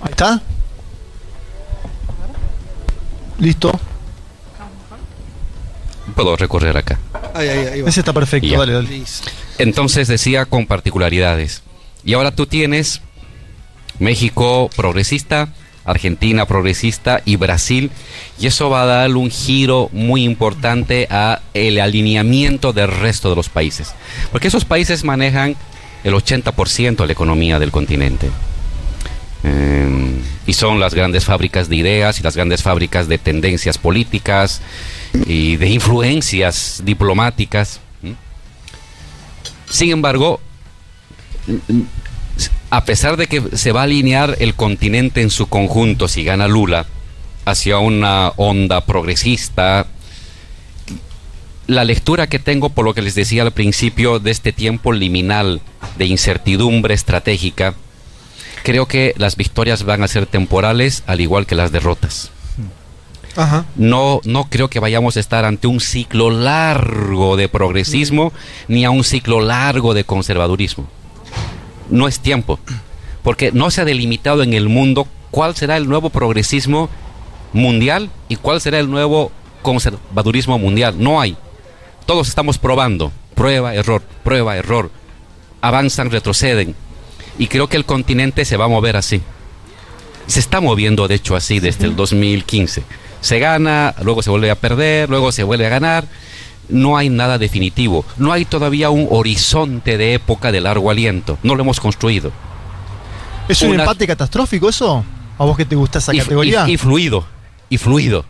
Ahí está. Listo. Puedo recorrer acá. Ahí, ahí, ahí va. Ese está perfecto, Ya. dale, dale. Listo. Entonces decía con particularidades. Y ahora tú tienes México progresista, Argentina progresista y Brasil. Y eso va a dar un giro muy importante a el alineamiento del resto de los países. Porque esos países manejan el 80% de la economía del continente. Eh, y son las grandes fábricas de ideas y las grandes fábricas de tendencias políticas y de influencias diplomáticas. Sin embargo, a pesar de que se va a alinear el continente en su conjunto si gana Lula hacia una onda progresista, la lectura que tengo por lo que les decía al principio de este tiempo liminal de incertidumbre estratégica, creo que las victorias van a ser temporales al igual que las derrotas. Ajá. No, no creo que vayamos a estar ante un ciclo largo de progresismo ni a un ciclo largo de conservadurismo. No es tiempo, porque no se ha delimitado en el mundo cuál será el nuevo progresismo mundial y cuál será el nuevo conservadurismo mundial. No hay. Todos estamos probando. Prueba, error, prueba, error. Avanzan, retroceden. Y creo que el continente se va a mover así. Se está moviendo, de hecho, así desde el 2015. Se gana, luego se vuelve a perder, luego se vuelve a ganar. No hay nada definitivo. No hay todavía un horizonte de época de largo aliento. No lo hemos construido. ¿Es un empate catastrófico eso? ¿A vos que te gusta esa Y, categoría? y- y fluido. Y fluido.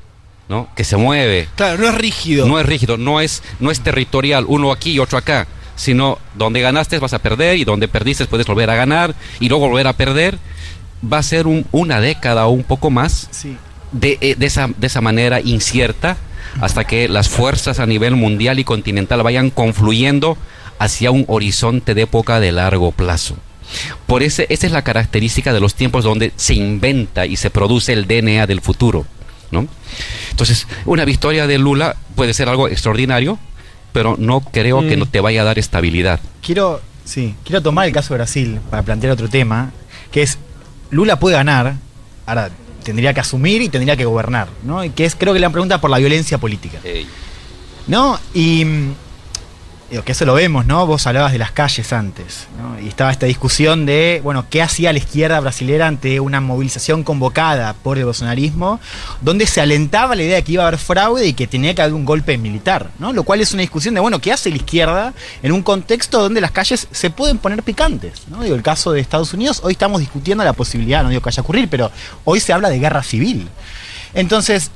¿No? Que se mueve. Claro, no es rígido. No es rígido, no es, no es territorial, uno aquí y otro acá, sino donde ganaste vas a perder y donde perdiste puedes volver a ganar y luego volver a perder. Va a ser un- una década o un poco más Sí. de, eh, de esa, de esa manera incierta hasta que las fuerzas a nivel mundial y continental vayan confluyendo hacia un horizonte de época de largo plazo. Por ese, esa es la característica de los tiempos donde se inventa y se produce el DNA del futuro. ¿no? Entonces, una victoria de Lula puede ser algo extraordinario, pero no creo que Mm. no te vaya a dar estabilidad. Quiero, sí, quiero tomar el caso de Brasil para plantear otro tema, que es Lula puede ganar. Ahora, tendría que asumir y tendría que gobernar, ¿no? Y que es creo que la pregunta por la violencia política. ¿No? Y digo, que eso lo vemos, ¿no? Vos hablabas de las calles antes, ¿no? Y estaba esta discusión de, bueno, ¿qué hacía la izquierda brasilera ante una movilización convocada por el bolsonarismo, donde se alentaba la idea de que iba a haber fraude y que tenía que haber un golpe militar, ¿no? Lo cual es una discusión de, bueno, ¿qué hace la izquierda en un contexto donde las calles se pueden poner picantes, ¿no? Digo, el caso de Estados Unidos, hoy estamos discutiendo la posibilidad, no digo que vaya a ocurrir, pero hoy se habla de guerra civil. Entonces,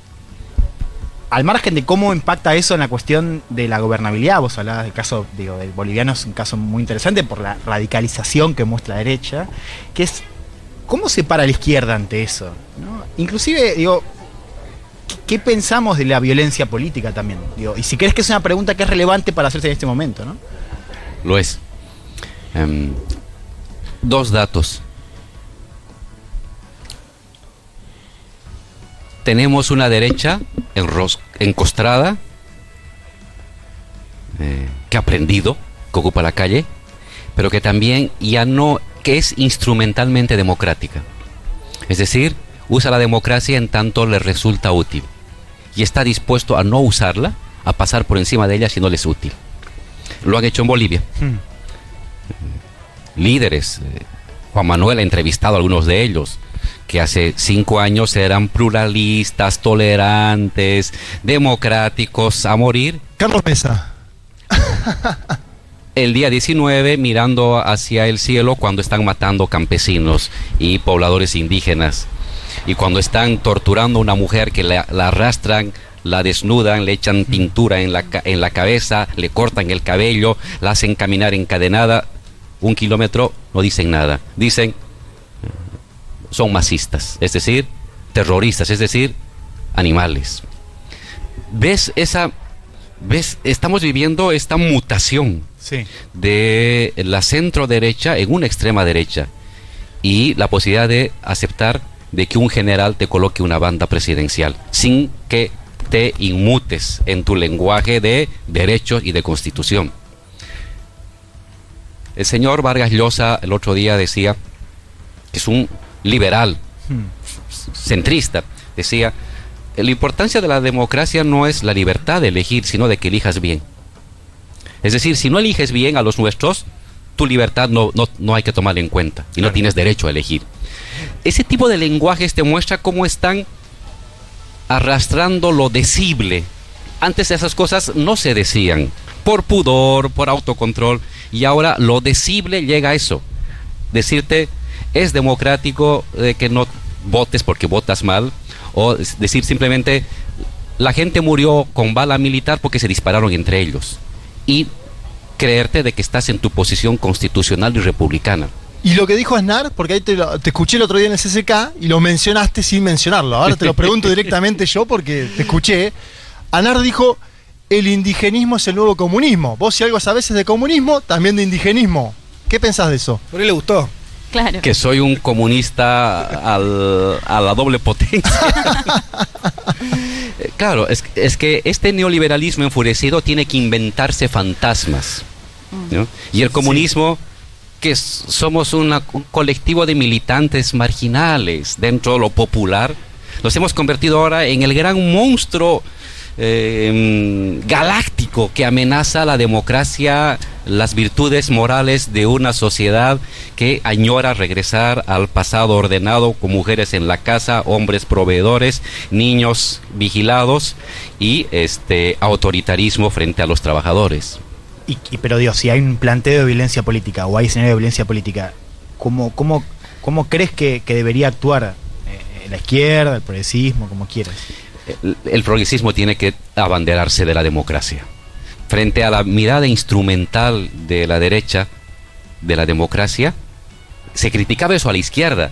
al margen de cómo impacta eso en la cuestión de la gobernabilidad, vos hablabas del caso, digo, del boliviano es un caso muy interesante por la radicalización que muestra la derecha, que es cómo se para la izquierda ante eso. ¿no? Inclusive, digo, ¿qué, pensamos de la violencia política también? Digo, y si crees que es una pregunta que es relevante para hacerse en este momento, ¿no? Lo es. Em, dos datos. Tenemos una derecha enros- encostrada eh, que ha aprendido, que ocupa la calle, pero que también ya no, que es instrumentalmente democrática. Es decir, usa la democracia en tanto le resulta útil y está dispuesto a no usarla, a pasar por encima de ella si no le es útil. Lo han hecho en Bolivia. Líderes, eh, Juan Manuel ha entrevistado a algunos de ellos, que hace cinco años eran pluralistas, tolerantes, democráticos a morir. Carlos Mesa. El día 19 mirando hacia el cielo cuando están matando campesinos y pobladores indígenas. Y cuando están torturando a una mujer que la, la arrastran, la desnudan, le echan pintura en la, en la cabeza, le cortan el cabello, la hacen caminar encadenada un kilómetro, no dicen nada. Dicen, son masistas, es decir, terroristas, es decir, animales. ¿Ves esa... ¿Ves? Estamos viviendo esta mutación Sí. de la centro derecha en una extrema derecha y la posibilidad de aceptar de que un general te coloque una banda presidencial sin que te inmutes en tu lenguaje de derechos y de constitución. El señor Vargas Llosa el otro día decía que es un liberal centrista, decía, la importancia de la democracia no es la libertad de elegir, sino de que elijas bien. Es decir, si no eliges bien a los nuestros, tu libertad no, no, no hay que tomarla en cuenta y no tienes derecho a elegir. Ese tipo de lenguajes te muestra cómo están arrastrando lo decible. Antes esas cosas no se decían, por pudor, por autocontrol, y ahora lo decible llega a eso. Decirte, es democrático de que no votes porque votas mal, o es decir simplemente, la gente murió con bala militar porque se dispararon entre ellos. Y creerte de que estás en tu posición constitucional y republicana. Y lo que dijo Aznar, porque ahí te, lo- te escuché el otro día en el CCK y lo mencionaste sin mencionarlo. Ahora te lo pregunto directamente yo porque te escuché. Aznar dijo, el indigenismo es el nuevo comunismo. Vos si algo sabés es de comunismo, también de indigenismo. ¿Qué pensás de eso? Por él le gustó. Claro. Que soy un comunista al- a la doble potencia. Claro, es, es que este neoliberalismo enfurecido tiene que inventarse fantasmas. ¿no? Y el comunismo, que somos una- un colectivo de militantes marginales dentro de lo popular, nos hemos convertido ahora en el gran monstruo eh, mm, galáctico que amenaza la democracia, las virtudes morales de una sociedad que añora regresar al pasado ordenado con mujeres en la casa, hombres proveedores, niños vigilados y este autoritarismo frente a los trabajadores. Y, pero Dios, si hay un planteo de violencia política o hay escenario de violencia política, ¿cómo, cómo, cómo crees que, debería actuar eh, la izquierda, el progresismo, como quieras? El, el progresismo tiene que abanderarse de la democracia. Frente a la mirada instrumental de la derecha, de la democracia, se criticaba eso a la izquierda.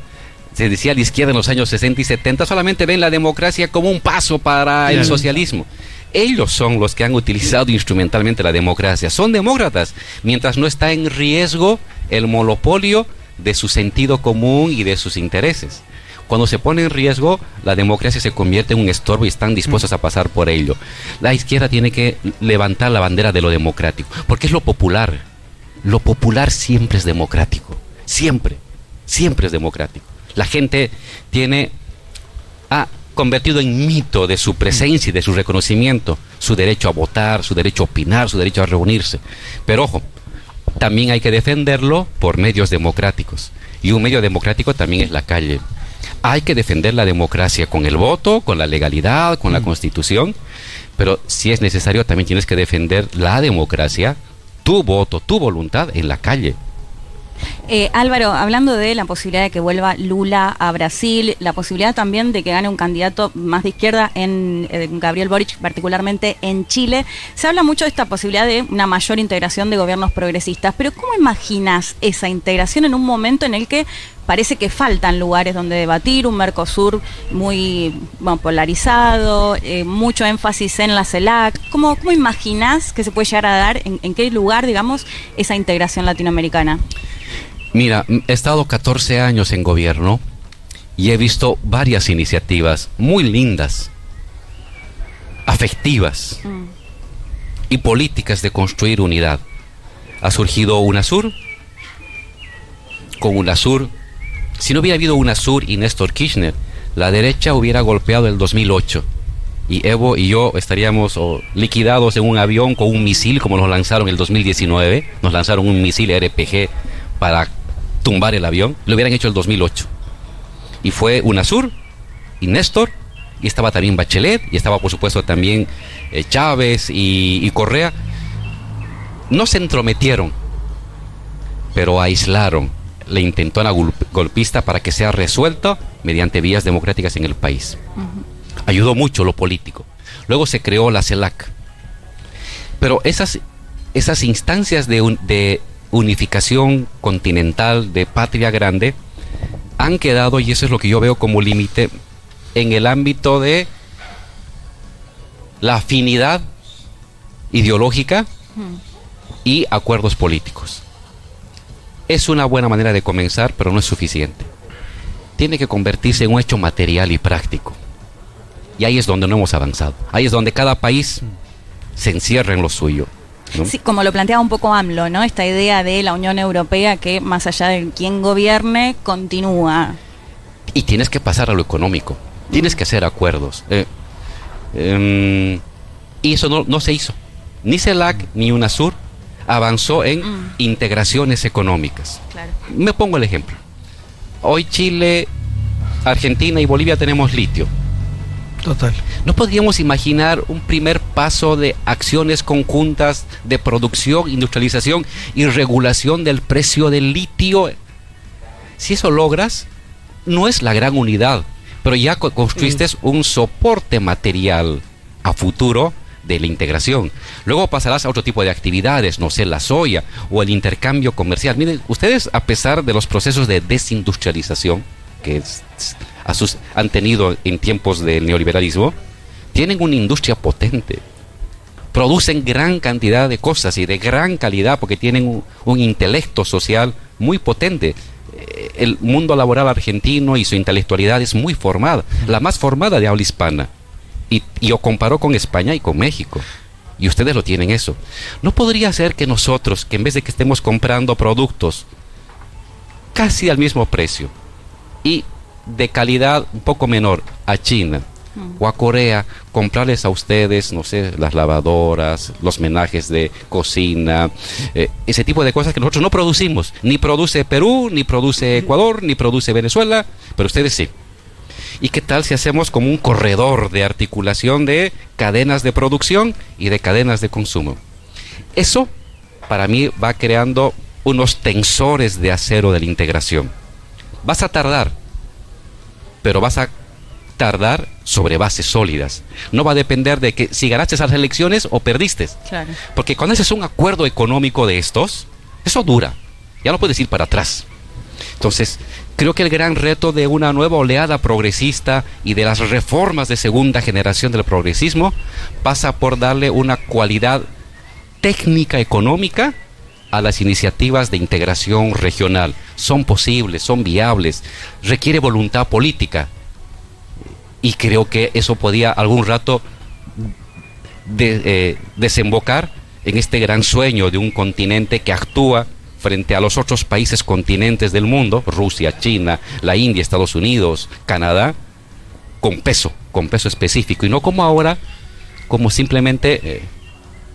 Se decía a la izquierda en los años 60 y 70, solamente ven la democracia como un paso para el socialismo. Ellos son los que han utilizado instrumentalmente la democracia. Son demócratas, mientras no está en riesgo el monopolio de su sentido común y de sus intereses. Cuando se pone en riesgo, la democracia se convierte en un estorbo y están dispuestos a pasar por ello. La izquierda tiene que levantar la bandera de lo democrático, porque es lo popular. Lo popular siempre es democrático. Siempre. Siempre es democrático. La gente tiene ha convertido en mito de su presencia y de su reconocimiento, su derecho a votar, su derecho a opinar, su derecho a reunirse. Pero ojo, también hay que defenderlo por medios democráticos. Y un medio democrático también es la calle. Hay que defender la democracia con el voto, con la legalidad, con la constitución, pero si es necesario también tienes que defender la democracia, tu voto, tu voluntad en la calle. Eh, Álvaro, hablando de la posibilidad de que vuelva Lula a Brasil, la posibilidad también de que gane un candidato más de izquierda en eh, Gabriel Boric, particularmente en Chile, se habla mucho de esta posibilidad de una mayor integración de gobiernos progresistas, pero ¿cómo imaginas esa integración en un momento en el que parece que faltan lugares donde debatir, un Mercosur muy bueno, polarizado, eh, mucho énfasis en la CELAC. ¿Cómo, ¿Cómo imaginas que se puede llegar a dar, en, en qué lugar, digamos, esa integración latinoamericana? Mira, he estado 14 años en gobierno y he visto varias iniciativas muy lindas, afectivas y políticas de construir unidad. Ha surgido UNASUR, con UNASUR, si no hubiera habido UNASUR y Néstor Kirchner, la derecha hubiera golpeado el 2008 y Evo y yo estaríamos liquidados en un avión con un misil como nos lanzaron en el 2019, nos lanzaron un misil RPG para tumbar el avión, lo hubieran hecho el 2008. Y fue UNASUR y Néstor, y estaba también Bachelet, y estaba por supuesto también eh, Chávez y Correa. No se entrometieron, pero aislaron la intentona gol- golpista para que sea resuelta mediante vías democráticas en el país. Ayudó mucho lo político. Luego se creó la CELAC. Pero esas, esas instancias de, un- de unificación continental, de patria grande, han quedado, y eso es lo que yo veo como límite, en el ámbito de la afinidad ideológica y acuerdos políticos. Es una buena manera de comenzar, pero no es suficiente. Tiene que convertirse en un hecho material y práctico. Y ahí es donde no hemos avanzado. Ahí es donde cada país se encierra en lo suyo. ¿no? Sí, como lo planteaba un poco AMLO, ¿no? Esta idea de la Unión Europea que más allá de quién gobierne, continúa. Y tienes que pasar a lo económico. Tienes que hacer acuerdos. Eh, em, y eso no, no se hizo. Ni CELAC ni UNASUR avanzó en integraciones económicas. Claro. Me pongo el ejemplo. Hoy Chile, Argentina y Bolivia tenemos litio. Total. ¿No podríamos imaginar un primer paso de acciones conjuntas de producción, industrialización y regulación del precio del litio? Si eso logras, no es la gran unidad, pero ya co- construiste un soporte material a futuro de la integración. Luego pasarás a otro tipo de actividades, no sé, la soya o el intercambio comercial. Miren, ustedes a pesar de los procesos de desindustrialización que sus- han tenido en tiempos del neoliberalismo, tienen una industria potente. Producen gran cantidad de cosas y de gran calidad porque tienen un, un intelecto social muy potente. Eh, El mundo laboral argentino y su intelectualidad es muy formada, la más formada de habla hispana. Y, y yo comparo con España y con México. Y ustedes lo tienen eso. ¿No podría ser que nosotros, que en vez de que estemos comprando productos casi al mismo precio y de calidad un poco menor a China o a Corea, comprarles a ustedes, no sé, las lavadoras, los menajes de cocina, eh, ese tipo de cosas que nosotros no producimos. Ni produce Perú, ni produce Ecuador, ni produce Venezuela, pero ustedes sí. ¿Y qué tal si hacemos como un corredor de articulación de cadenas de producción y de cadenas de consumo? Eso, para mí, va creando unos tensores de acero de la integración. Vas a tardar, pero vas a tardar sobre bases sólidas. No va a depender de que si ganaste esas elecciones o perdiste. Claro. Porque cuando haces un acuerdo económico de estos, eso dura. Ya no puedes ir para atrás. Entonces, creo que el gran reto de una nueva oleada progresista y de las reformas de segunda generación del progresismo pasa por darle una cualidad técnica económica a las iniciativas de integración regional. Son posibles, son viables, requiere voluntad política. Y creo que eso podía algún rato eh, desembocar en este gran sueño de un continente que actúa frente a los otros países continentes del mundo, Rusia, China, la India, Estados Unidos, Canadá, con peso, con peso específico, y no como ahora, como simplemente eh,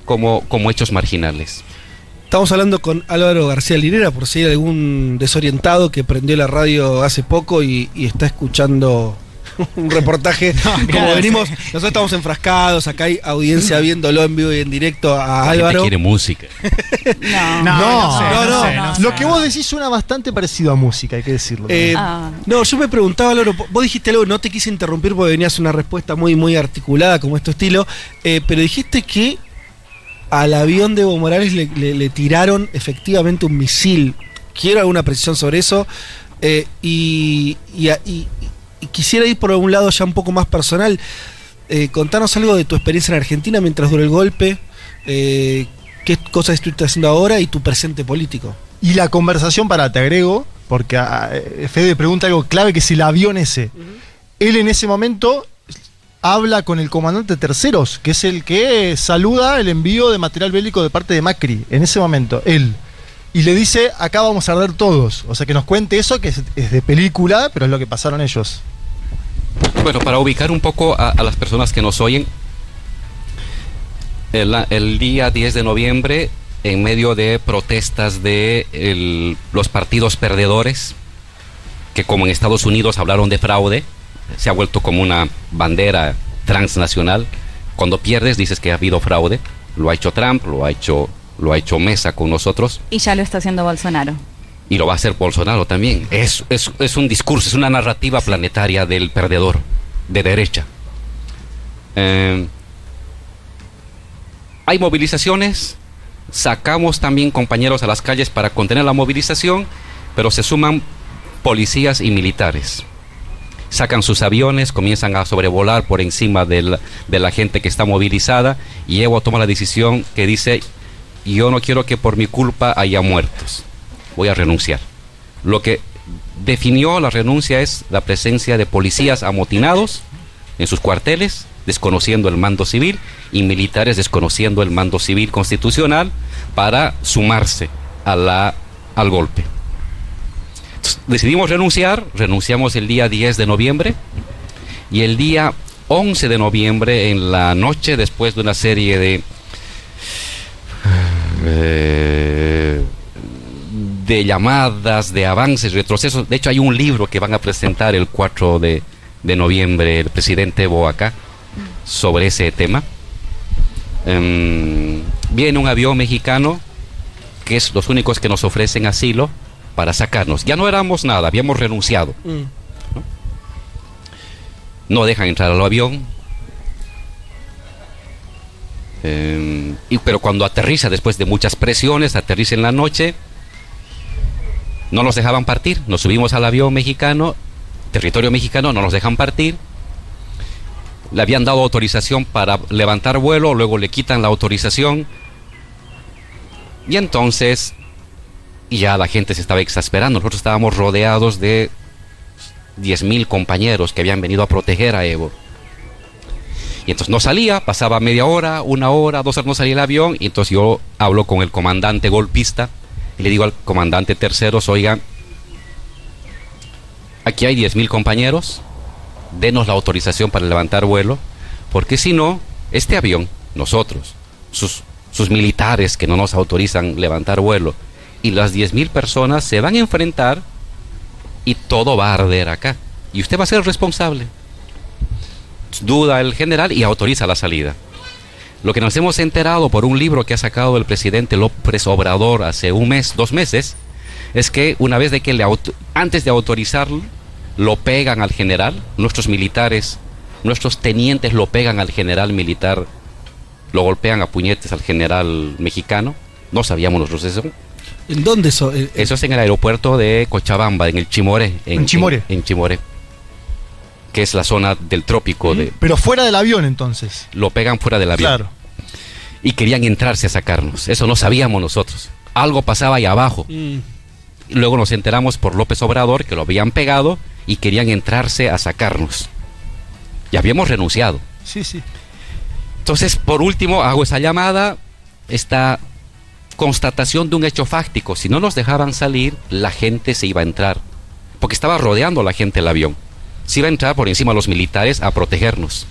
como, como hechos marginales. Estamos hablando con Álvaro García Linera, por si hay algún desorientado que prendió la radio hace poco y, y está escuchando un reportaje. como claro, venimos, sí. nosotros estamos enfrascados, acá hay audiencia viéndolo en vivo y en directo a Álvaro. quiere música. No. No, no, sé, no, no sé, no sé. Lo que vos decís suena bastante parecido a música, hay que decirlo. Eh, Ah. No, yo me preguntaba, Álvaro, vos dijiste algo, no te quise interrumpir porque venías una respuesta muy, muy articulada como es tu estilo, eh, pero dijiste que al avión de Evo Morales le, le- le tiraron efectivamente un misil. Quiero alguna precisión sobre eso. eh, y, y- y- y quisiera ir por algún lado ya un poco más personal. Eh, contanos algo de tu experiencia en Argentina mientras duró el golpe. eh, qué cosas estuviste haciendo ahora y tu presente político. Y la conversación, para te agrego, porque a- a- Fede pregunta algo clave, que es el avión ese. Él en ese momento habla con el comandante terceros, que es el que saluda el envío de material bélico de parte de Macri, en ese momento, él. Y le dice, acá vamos a arder todos. O sea, que nos cuente eso, que es, es de película, pero es lo que pasaron ellos. Bueno, para ubicar un poco a, las personas que nos oyen, el, el día 10 de noviembre, en medio de protestas de los partidos perdedores, que como en Estados Unidos hablaron de fraude, se ha vuelto como una bandera transnacional. Cuando pierdes dices que ha habido fraude. Lo ha hecho Trump, lo ha hecho, lo ha hecho Mesa con nosotros Y ya lo está haciendo Bolsonaro. Y lo va a hacer Bolsonaro también. Es, es, es un discurso, es una narrativa planetaria del perdedor, de derecha. Eh, hay movilizaciones, sacamos también compañeros a las calles para contener la movilización, pero se suman policías y militares. Sacan sus aviones, comienzan a sobrevolar por encima del- de la gente que está movilizada y Evo toma la decisión que dice, yo no quiero que por mi culpa haya muertos voy a renunciar. Lo que definió la renuncia es la presencia de policías amotinados en sus cuarteles, desconociendo el mando civil, y militares desconociendo el mando civil constitucional para sumarse al golpe. Entonces, decidimos renunciar, renunciamos el día 10 de noviembre, y el día 11 de noviembre, en la noche, después de una serie de... eh, de llamadas, de avances, retrocesos. De hecho, hay un libro que van a presentar el 4 de, de noviembre el presidente Evo acá sobre ese tema. Em, viene un avión mexicano que es los únicos que nos ofrecen asilo para sacarnos. Ya no éramos nada, habíamos renunciado. No dejan entrar al avión. Em, y, pero cuando aterriza, después de muchas presiones, aterriza en la noche, no nos dejaban partir. Nos subimos al avión mexicano, territorio mexicano, no nos dejan partir. Le habían dado autorización para levantar vuelo, luego le quitan la autorización. Y entonces, ya la gente se estaba exasperando. Nosotros estábamos rodeados de 10.000 compañeros que habían venido a proteger a Evo. Y entonces no salía, pasaba media hora, una hora, dos horas no salía el avión. Y entonces yo hablo con el comandante golpista y le digo al comandante terceros, oiga, aquí hay 10.000 compañeros, denos la autorización para levantar vuelo, porque si no, este avión, nosotros, sus, sus militares que no nos autorizan levantar vuelo, y las 10.000 personas se van a enfrentar y todo va a arder acá. Y usted va a ser el responsable. Duda el general y autoriza la salida. Lo que nos hemos enterado por un libro que ha sacado el presidente López Obrador hace un mes, dos meses, es que una vez de que le auto- antes de autorizarlo, lo pegan al general, nuestros militares, nuestros tenientes lo pegan al general militar, lo golpean a puñetes al general mexicano. No sabíamos nosotros eso. ¿En dónde eso? Eh, Eso es en el aeropuerto de Cochabamba, en el Chimoré. En Chimoré. En, en Chimoré. Que es la zona del trópico. de Pero fuera del avión, entonces. Lo pegan fuera del avión. Claro. Y querían entrarse a sacarnos. Eso no sabíamos nosotros. Algo pasaba ahí abajo. mm, Y luego nos enteramos por López Obrador que lo habían pegado y querían entrarse a sacarnos. Y habíamos renunciado. Sí, sí. Entonces, por último, hago esa llamada, esta constatación de un hecho fáctico. Si no nos dejaban salir, la gente se iba a entrar. Porque estaba rodeando la gente el avión. Se iba a entrar por encima los militares a protegernos.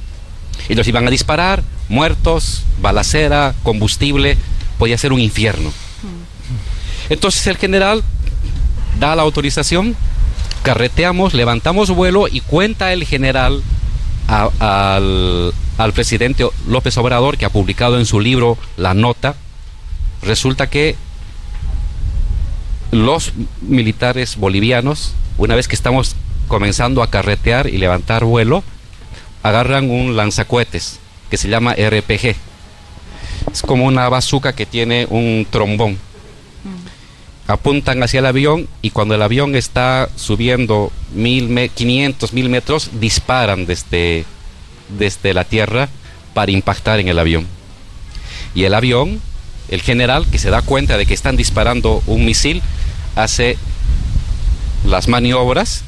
Y los iban a disparar, muertos, balacera, combustible, podía ser un infierno. Entonces el general da la autorización, carreteamos, levantamos vuelo y cuenta el general al, al presidente López Obrador, que ha publicado en su libro la nota, resulta que los militares bolivianos, una vez que estamos comenzando a carretear y levantar vuelo, agarran un lanzacohetes que se llama RPG. Es como una bazooka que tiene un trombón. Apuntan hacia el avión y cuando el avión está subiendo mil me- 500, mil metros, disparan desde, desde la tierra para impactar en el avión. Y el avión, el general, que se da cuenta de que están disparando un misil, hace las maniobras.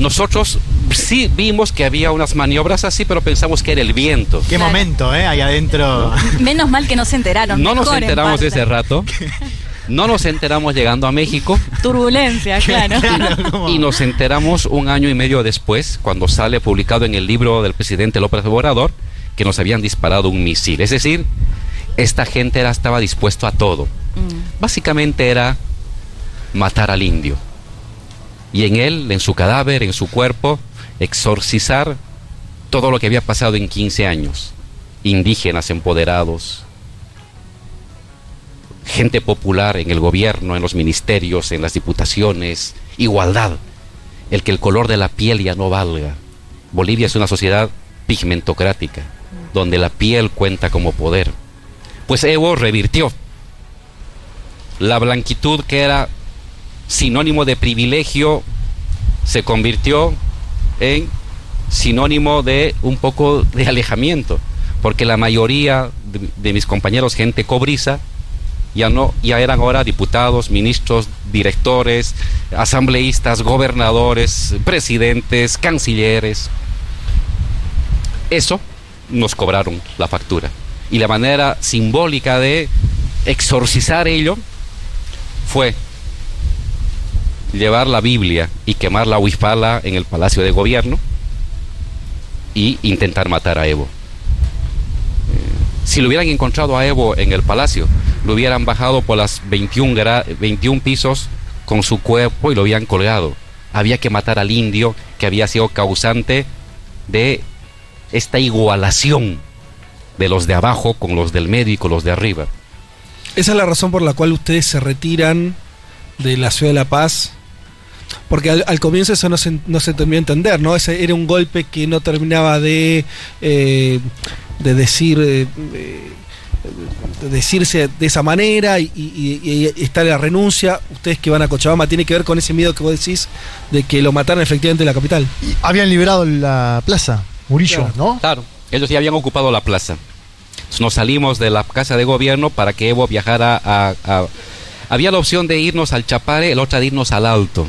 Nosotros sí vimos que había unas maniobras así, pero pensamos que era el viento. Qué momento, ¿eh? Ahí adentro. Menos mal que no se enteraron. No nos en enteramos parte. ese rato. No nos enteramos llegando a México. Turbulencia, claro. Y nos enteramos un año y medio después, cuando sale publicado en el libro del presidente López Obrador, que nos habían disparado un misil. Es decir, esta gente era, estaba dispuesto a todo. Básicamente era matar al indio. Y en él, en su cadáver, en su cuerpo, exorcizar todo lo que había pasado en 15 años. Indígenas empoderados, gente popular en el gobierno, en los ministerios, en las diputaciones, igualdad, el que el color de la piel ya no valga. Bolivia es una sociedad pigmentocrática, donde la piel cuenta como poder. Pues Evo revirtió la blanquitud que era sinónimo de privilegio, se convirtió en sinónimo de un poco de alejamiento, porque la mayoría de, mis compañeros, gente cobriza, ya no ya eran ahora diputados, ministros, directores, asambleístas, gobernadores, presidentes, cancilleres. Eso nos cobraron la factura. Y la manera simbólica de exorcizar ello fue llevar la Biblia y quemar la huifala en el Palacio de Gobierno y intentar matar a Evo. Si lo hubieran encontrado a Evo en el palacio, lo hubieran bajado por las 21, gra- 21 pisos con su cuerpo y lo habían colgado. Había que matar al indio que había sido causante de esta igualación de los de abajo con los del medio y con los de arriba. Esa es la razón por la cual ustedes se retiran de la ciudad de La Paz. Porque al, al comienzo eso no se, no se terminó de entender, ¿no? Ese era un golpe que no terminaba de, eh, de decir. eh, eh, de decirse de esa manera y, y- y- y está la renuncia. Ustedes que van a Cochabamba, tiene que ver con ese miedo que vos decís de que lo mataron efectivamente en la capital. Habían liberado la plaza, Murillo, Claro. ¿no? Claro, ellos ya habían ocupado la plaza. Nos salimos de la casa de gobierno para que Evo viajara a, a- Había la opción de irnos al Chapare, la otra de irnos al Alto.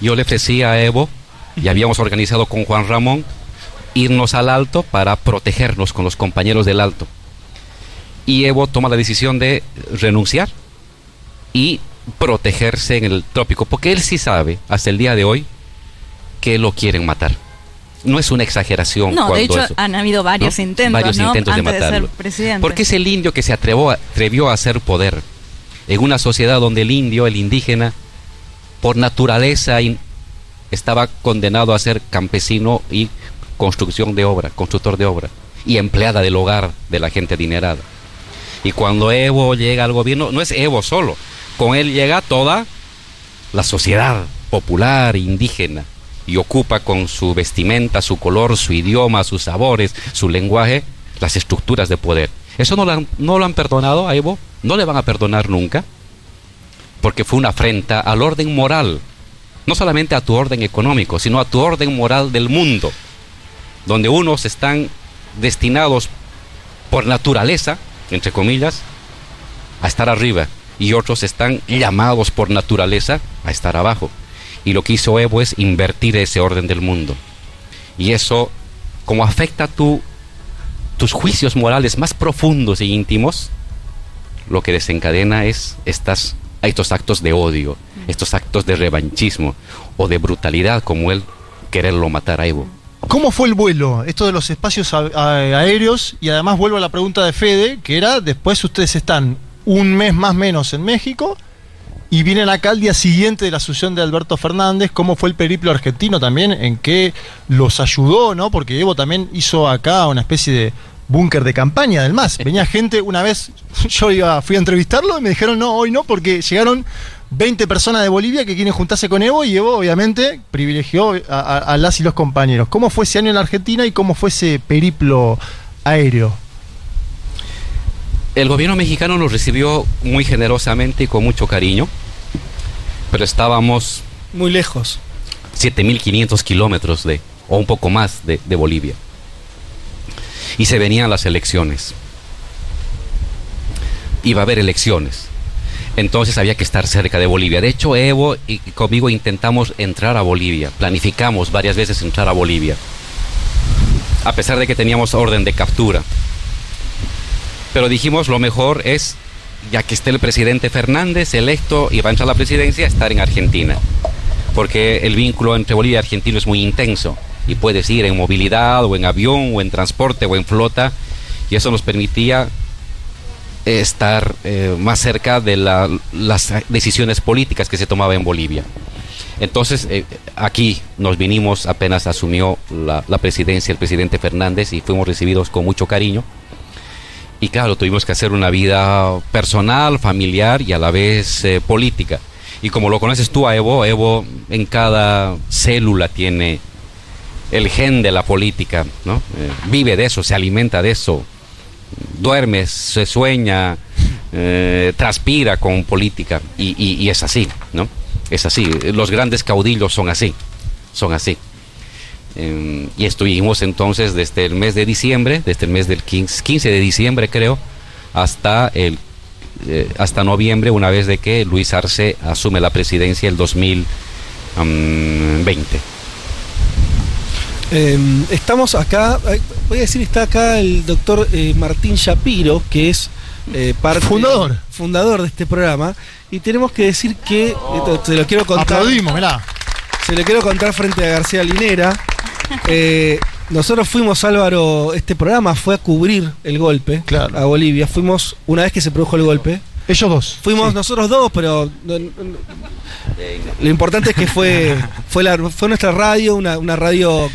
Yo le ofrecí a Evo, y habíamos organizado con Juan Ramón, irnos al Alto para protegernos con los compañeros del Alto. Y Evo toma la decisión de renunciar y protegerse en el trópico, porque él sí sabe, hasta el día de hoy, que lo quieren matar. No es una exageración. No, de hecho eso- han habido varios ¿no? intentos, Varios ¿no? intentos de Antes de ser matarlo. Porque es el indio que se atrevió a hacer poder. En una sociedad donde el indio, el indígena, por naturaleza estaba condenado a ser campesino y construcción de obra, constructor de obra, y empleada del hogar de la gente adinerada. Y cuando Evo llega al gobierno, no es Evo solo, con él llega toda la sociedad popular, indígena, y ocupa con su vestimenta, su color, su idioma, sus sabores, su lenguaje, las estructuras de poder. ¿Eso no lo han, no lo han perdonado a Evo? ¿No le van a perdonar nunca? Porque fue una afrenta al orden moral, no solamente a tu orden económico, sino a tu orden moral del mundo, donde unos están destinados por naturaleza, entre comillas, a estar arriba y otros están llamados por naturaleza a estar abajo. Y lo que hizo Evo es invertir ese orden del mundo. Y eso, como afecta tu, tus juicios morales más profundos e íntimos, lo que desencadena es estas, estos actos de odio, estos actos de revanchismo o de brutalidad, como él quererlo matar a Evo. ¿Cómo fue el vuelo? Esto de los espacios a- a- aéreos. Y además vuelvo a la pregunta de Fede, que era, después ustedes están un mes más o menos en México y vienen acá al día siguiente de la asunción de Alberto Fernández. ¿Cómo fue el periplo argentino también? ¿En qué los ayudó? ¿no? Porque Evo también hizo acá una especie de búnker de campaña del MAS. Venía gente, una vez yo iba, fui a entrevistarlo y me dijeron, no, hoy no, porque llegaron 20 personas de Bolivia que quieren juntarse con Evo y Evo obviamente privilegió a, a- a las y los compañeros. ¿Cómo fue ese año en la Argentina y cómo fue ese periplo aéreo? El gobierno mexicano nos recibió muy generosamente y con mucho cariño, pero estábamos Muy lejos. 7.500 kilómetros de, o un poco más de, de Bolivia. Y se venían las elecciones. Iba a haber elecciones. Entonces había que estar cerca de Bolivia. De hecho, Evo y conmigo intentamos entrar a Bolivia. Planificamos varias veces entrar a Bolivia. A pesar de que teníamos orden de captura. Pero dijimos lo mejor es, ya que esté el presidente Fernández electo y va a entrar a la presidencia, estar en Argentina porque el vínculo entre Bolivia y Argentina es muy intenso y puedes ir en movilidad o en avión o en transporte o en flota y eso nos permitía estar eh, más cerca de la- las decisiones políticas que se tomaban en Bolivia. Entonces, eh, aquí nos vinimos apenas asumió la, la presidencia el presidente Fernández y fuimos recibidos con mucho cariño. Y claro, tuvimos que hacer una vida personal, familiar y a la vez eh, política. Y como lo conoces tú Evo, Evo en cada célula tiene el gen de la política, ¿no? Eh, vive de eso, se alimenta de eso, duerme, se sueña, eh, transpira con política y, y- es así, ¿no? Es así. Los grandes caudillos son así, son así. Eh, y estuvimos entonces desde el mes de diciembre, desde el mes del 15, 15 de diciembre creo, hasta el eh, hasta noviembre, una vez de que Luis Arce asume la presidencia el 2020. Eh, estamos acá, eh, voy a decir, está acá el doctor eh, Martín Shapiro, que es eh, parte Fundador. fundador de este programa, y tenemos que decir que, se lo quiero contar. Aplaudimos, mirá. Se lo quiero contar frente a García Linera. Eh, nosotros fuimos, Álvaro, este programa fue a cubrir el golpe a Bolivia. Fuimos, una vez que se produjo el golpe. Ellos dos. Fuimos nosotros dos, pero no- no- lo importante es que fue, fue, la- fue nuestra radio, una, una radio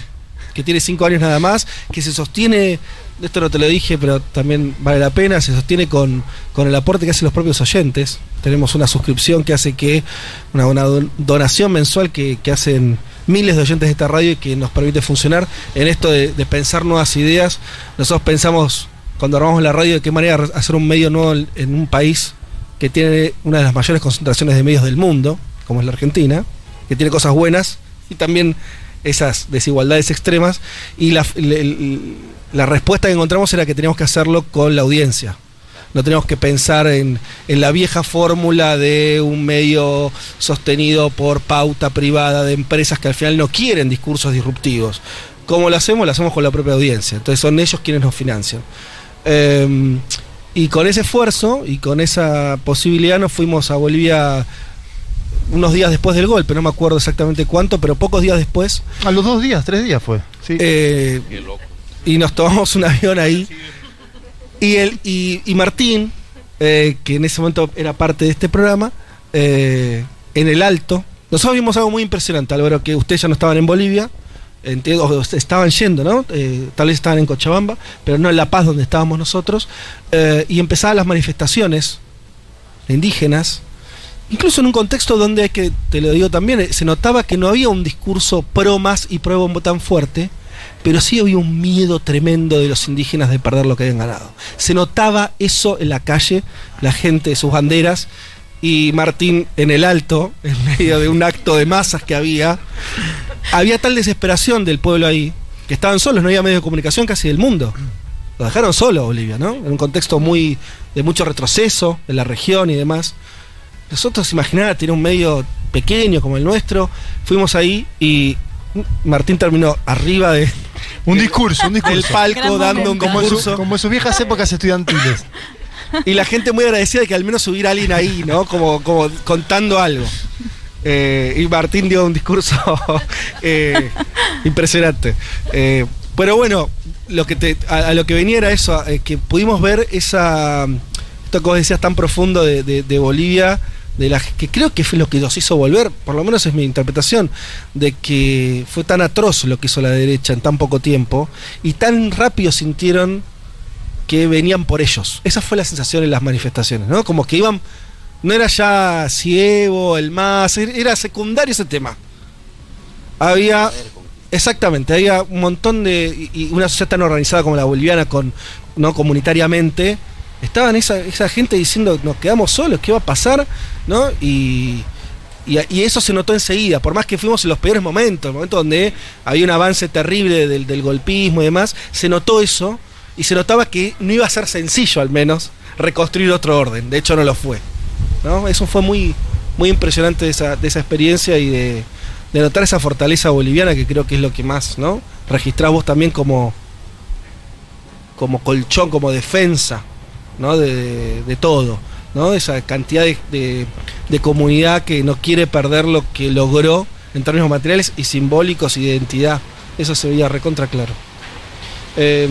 que tiene cinco años nada más, que se sostiene, esto no te lo dije, pero también vale la pena, se sostiene con, con el aporte que hacen los propios oyentes. Tenemos una suscripción que hace que, una, una don- donación mensual que, que hacen miles de oyentes de esta radio y que nos permite funcionar en esto de, de pensar nuevas ideas. Nosotros pensamos, cuando armamos la radio, de qué manera hacer un medio nuevo en un país que tiene una de las mayores concentraciones de medios del mundo, como es la Argentina, que tiene cosas buenas y también esas desigualdades extremas. Y la, la respuesta que encontramos era que teníamos que hacerlo con la audiencia. No tenemos que pensar en, en la vieja fórmula de un medio sostenido por pauta privada de empresas que al final no quieren discursos disruptivos. ¿Cómo lo hacemos? Lo hacemos con la propia audiencia. Entonces son ellos quienes nos financian. Eh, y con ese esfuerzo y con esa posibilidad nos fuimos a Bolivia unos días después del golpe, no me acuerdo exactamente cuánto, pero pocos días después. A los dos días, tres días fue. Sí. Eh, y nos tomamos un avión ahí. Y, el, y, y Martín, eh, que en ese momento era parte de este programa, eh, en el alto, nosotros vimos algo muy impresionante, Álvaro, que ustedes ya no estaban en Bolivia, entiendo, estaban yendo, ¿no? Eh, tal vez estaban en Cochabamba, pero no en La Paz donde estábamos nosotros, eh, y empezaban las manifestaciones indígenas, incluso en un contexto donde que, te lo digo también, eh, se notaba que no había un discurso pro más y pro bombo tan fuerte, pero sí había un miedo tremendo de los indígenas de perder lo que habían ganado. Se notaba eso en la calle, la gente, sus banderas, y Martín en el alto, en medio de un acto de masas que había, había tal desesperación del pueblo ahí, que estaban solos, no había medios de comunicación casi del mundo. Lo dejaron solo Bolivia, ¿no? En un contexto muy de mucho retroceso en la región y demás. Nosotros, imaginar, tiene un medio pequeño como el nuestro, fuimos ahí y Martín terminó arriba de Un discurso, un discurso. el palco dando un como su- como en sus viejas épocas estudiantiles. Y la gente muy agradecida de que al menos hubiera alguien ahí, ¿no? Como, como contando algo. Eh, y Martín dio un discurso eh, impresionante. Eh, pero bueno, lo que te, a, a lo que venía era eso, eh, que pudimos ver esa, esto que vos decías tan profundo de, de- de Bolivia, de la, que creo que fue lo que los hizo volver, por lo menos es mi interpretación, de que fue tan atroz lo que hizo la derecha en tan poco tiempo, y tan rápido sintieron que venían por ellos. Esa fue la sensación en las manifestaciones, ¿no? Como que iban, no era ya Cievo, el MAS, era secundario ese tema. Había, exactamente, había un montón de, y una sociedad tan organizada como la boliviana, con, no comunitariamente, estaban esa, esa gente diciendo, nos quedamos solos, ¿qué va a pasar? ¿No? Y, y, eso se notó enseguida, por más que fuimos en los peores momentos, el momento donde había un avance terrible del, golpismo y demás, se notó eso y se notaba que no iba a ser sencillo al menos reconstruir otro orden, de hecho no lo fue. ¿no? Eso fue muy, muy impresionante de esa, esa experiencia y de, de notar esa fortaleza boliviana que creo que es lo que más, ¿no? Registrás vos también como, como colchón, como defensa, ¿no? De, de- todo, ¿no? Esa cantidad de, de- de comunidad que no quiere perder lo que logró en términos materiales y simbólicos y de identidad. Eso se veía recontra claro. Eh,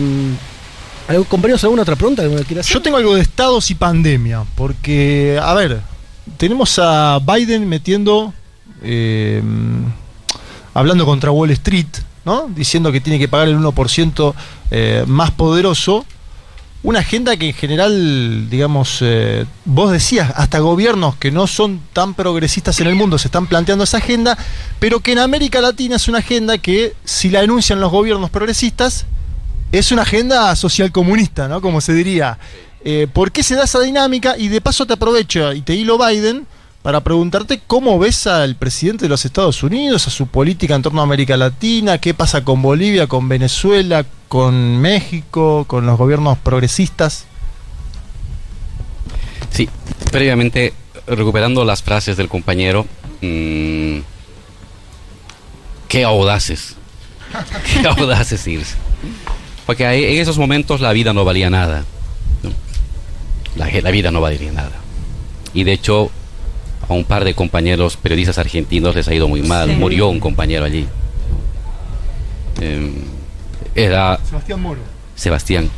¿algún- compañeros, alguna otra pregunta que me quiera hacer? Yo tengo algo de estados y pandemia, porque, a ver, tenemos a Biden metiendo, eh, hablando contra Wall Street, ¿no? Diciendo que tiene que pagar el 1% eh, más poderoso. Una agenda que en general, digamos, eh, vos decías, hasta gobiernos que no son tan progresistas en el mundo se están planteando esa agenda, pero que en América Latina es una agenda que, si la enuncian los gobiernos progresistas, es una agenda social comunista, ¿no? Como se diría. Eh, ¿Por qué se da esa dinámica? Y de paso te aprovecho y te hilo Biden para preguntarte cómo ves al presidente de los Estados Unidos, a su política en torno a América Latina, qué pasa con Bolivia, con Venezuela, con México, con los gobiernos progresistas. Sí, previamente, recuperando las frases del compañero, mm, qué audaces, qué audaces irse. Porque ahí- en esos momentos la vida no valía nada. La, la vida no valía nada. Y de hecho, a un par de compañeros periodistas argentinos les ha ido muy mal. Sí. Murió un compañero allí. Em, era Sebastián Moro. Sebastián.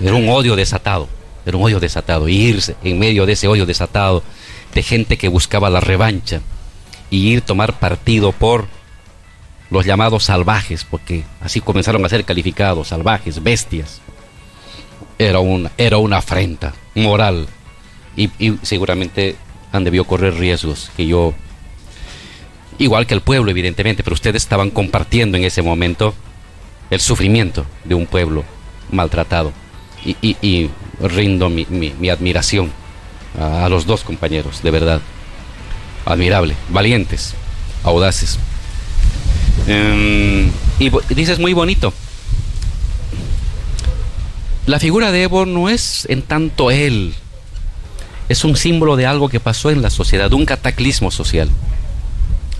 Era un odio desatado, era un odio desatado. Y irse en medio de ese odio desatado de gente que buscaba la revancha y ir tomar partido por los llamados salvajes, porque así comenzaron a ser calificados, salvajes, bestias. Era una, era una afrenta moral y, y seguramente han debido correr riesgos que yo, igual que el pueblo evidentemente, pero ustedes estaban compartiendo en ese momento el sufrimiento de un pueblo maltratado. Y, rindo mi, mi- mi admiración a, los dos compañeros, de verdad. Admirable, valientes, audaces. Em, y dices muy bonito. La figura de Evo no es en tanto él, es un símbolo de algo que pasó en la sociedad, un cataclismo social.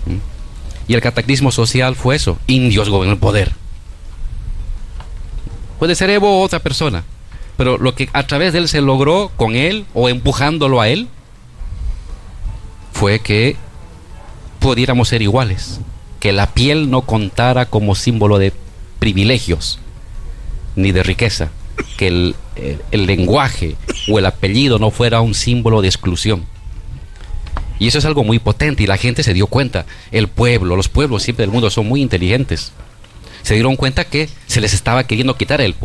¿Mm? Y el cataclismo social fue eso, indios gobernó el poder. Puede ser Evo o otra persona, pero lo que a través de él se logró con él o empujándolo a él fue que pudiéramos ser iguales, que la piel no contara como símbolo de privilegios ni de riqueza, que el, el- lenguaje o el apellido no fuera un símbolo de exclusión. Y eso es algo muy potente y la gente se dio cuenta. El pueblo, los pueblos siempre del mundo son muy inteligentes. Se dieron cuenta que se les estaba queriendo quitar el-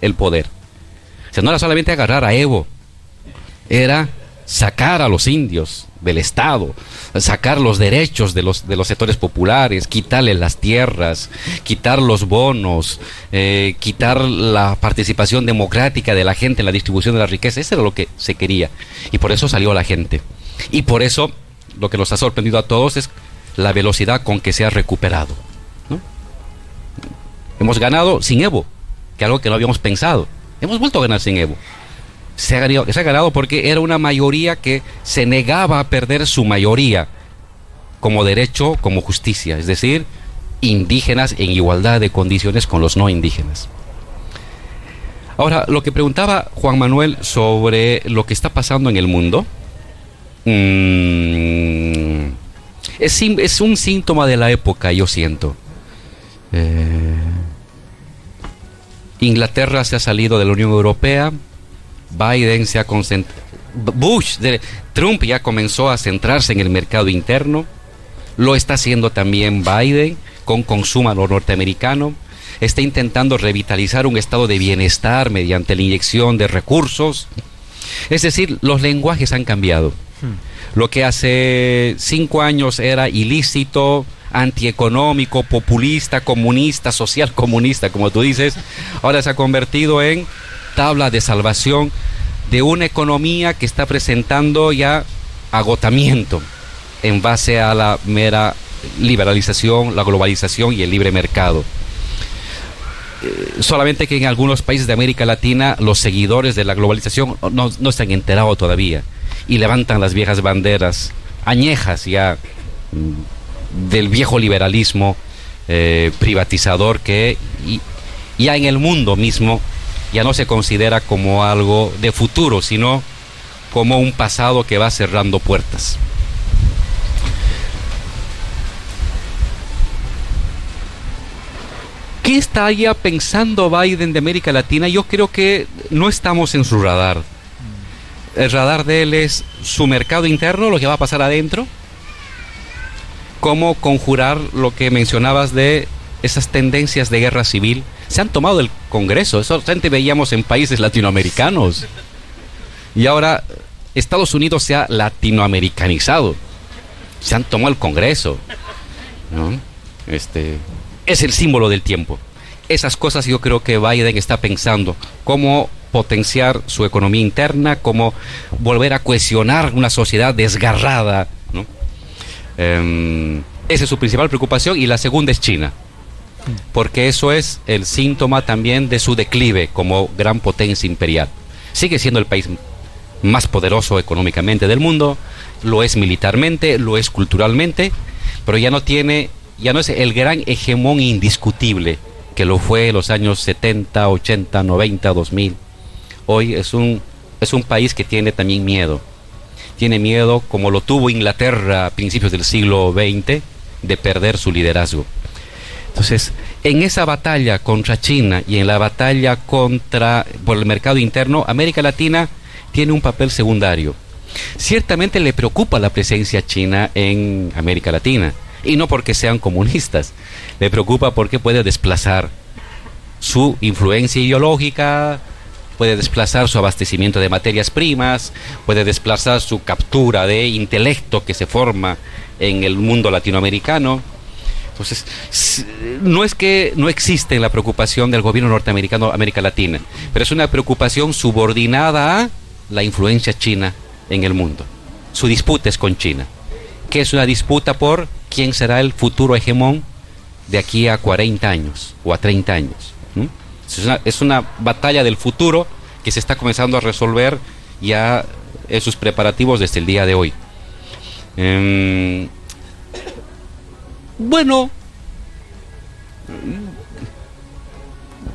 el poder. O sea, no era solamente agarrar a Evo, era sacar a los indios del Estado, sacar los derechos de los, de los sectores populares, quitarles las tierras, quitar los bonos, eh, quitar la participación democrática de la gente en la distribución de la riqueza. Eso era lo que se quería. Y por eso salió la gente. Y por eso lo que nos ha sorprendido a todos es la velocidad con que se ha recuperado. Hemos ganado sin Evo, que algo que no habíamos pensado. Hemos vuelto a ganar sin Evo. Se ha, ganado, se ha ganado porque era una mayoría que se negaba a perder su mayoría como derecho, como justicia, es decir, indígenas en igualdad de condiciones con los no indígenas. Ahora, lo que preguntaba Juan Manuel sobre lo que está pasando en el mundo, mm, Es, es un síntoma de la época, yo siento. Eh, Inglaterra se ha salido de la Unión Europea, Biden se ha concentrado, Bush, de- Trump ya comenzó a centrarse en el mercado interno, lo está haciendo también Biden con consumo a lo norteamericano, está intentando revitalizar un estado de bienestar mediante la inyección de recursos. Es decir, los lenguajes han cambiado. Lo que hace cinco años era ilícito, antieconómico, populista, comunista, social comunista, como tú dices, ahora se ha convertido en tabla de salvación de una economía que está presentando ya agotamiento en base a la mera liberalización, la globalización y el libre mercado. Eh, solamente que en algunos países de América Latina los seguidores de la globalización no, no se han enterado todavía y levantan las viejas banderas añejas ya mm, del viejo liberalismo eh, privatizador que y- ya en el mundo mismo ya no se considera como algo de futuro, sino como un pasado que va cerrando puertas. ¿Qué estaría pensando Biden de América Latina? Yo creo que no estamos en su radar. El radar de él es su mercado interno, lo que va a pasar adentro. Cómo conjurar lo que mencionabas de esas tendencias de guerra civil. Se han tomado el Congreso, eso antes veíamos en países latinoamericanos. Y ahora Estados Unidos se ha latinoamericanizado. Se han tomado el Congreso. Este, es el símbolo del tiempo. Esas cosas yo creo que Biden está pensando, cómo potenciar su economía interna, cómo volver a cohesionar una sociedad desgarrada. Em, esa es su principal preocupación y la segunda es China, porque eso es el síntoma también de su declive como gran potencia imperial. Sigue siendo el país más poderoso económicamente del mundo, lo es militarmente, lo es culturalmente, pero ya no tiene, ya no es el gran hegemón indiscutible que lo fue en los años 70, 80, 90, 2000. Hoy es un, es un país que tiene también miedo. Tiene miedo, como lo tuvo Inglaterra a principios del siglo XX, de perder su liderazgo. Entonces, en esa batalla contra China y en la batalla contra por el mercado interno, América Latina tiene un papel secundario. Ciertamente le preocupa la presencia china en América Latina, y no porque sean comunistas, le preocupa porque puede desplazar su influencia ideológica, puede desplazar su abastecimiento de materias primas, puede desplazar su captura de intelecto que se forma en el mundo latinoamericano. Entonces, s- no es que no existe la preocupación del gobierno norteamericano América Latina, pero es una preocupación subordinada a la influencia china en el mundo. Su disputa es con China, que es una disputa por quién será el futuro hegemón de aquí a 40 años o a 30 años. ¿m? Es una, es una batalla del futuro que se está comenzando a resolver ya en sus preparativos desde el día de hoy. Em, bueno,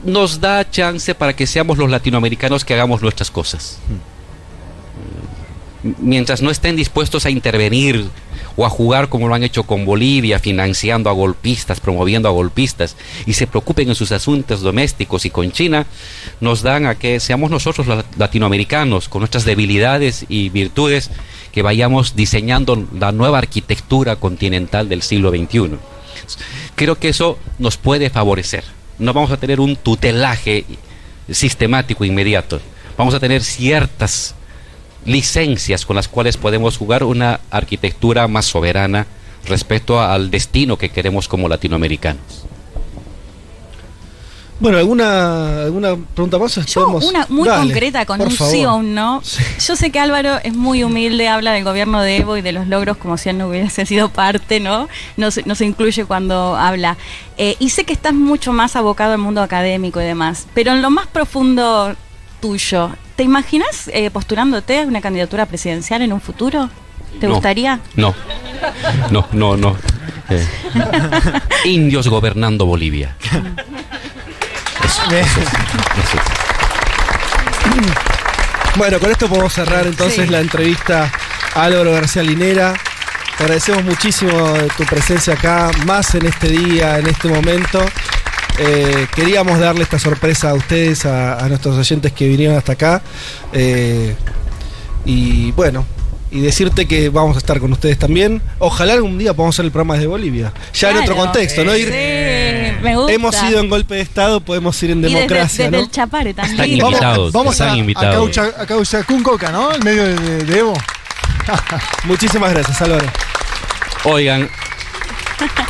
nos da chance para que seamos los latinoamericanos que hagamos nuestras cosas. Mientras no estén dispuestos a intervenir o a jugar como lo han hecho con Bolivia, financiando a golpistas, promoviendo a golpistas, y se preocupen en sus asuntos domésticos y con China, nos dan a que seamos nosotros los latinoamericanos, con nuestras debilidades y virtudes, que vayamos diseñando la nueva arquitectura continental del siglo XXI. Creo que eso nos puede favorecer. No vamos a tener un tutelaje sistemático inmediato. Vamos a tener ciertas licencias con las cuales podemos jugar una arquitectura más soberana respecto al destino que queremos como latinoamericanos. Bueno, ¿alguna, alguna pregunta más? Yo, una muy Dale, concreta con un favor. sí o un no. Yo sé que Álvaro es muy humilde, habla del gobierno de Evo y de los logros como si él no hubiese sido parte, ¿no? No se, no se incluye cuando habla. Eh, y sé que estás mucho más abocado al mundo académico y demás, pero en lo más profundo tuyo, ¿te imaginas eh, postulándote a una candidatura presidencial en un futuro? ¿Te No. gustaría? No, no, no, no. Eh, indios gobernando Bolivia. Eso, eso, eso. Bueno, con esto podemos cerrar entonces Sí. la entrevista a Álvaro García Linera. Te agradecemos muchísimo tu presencia acá, más en este día, en este momento. Eh, queríamos darle esta sorpresa a ustedes, a, a nuestros oyentes que vinieron hasta acá. Eh, y bueno, y decirte que vamos a estar con ustedes también. Ojalá algún día podamos hacer el programa desde Bolivia. Ya en otro contexto, ¿no? Ir, Sí, me gusta. hemos ido en golpe de Estado, podemos ir en Y desde, democracia, desde ¿no? el Chapare también. Están invitados. Vamos están a, a, invitados. caucha, a Cauchacún Coca, ¿no? En medio de, Evo. Muchísimas gracias, Álvaro. Oigan,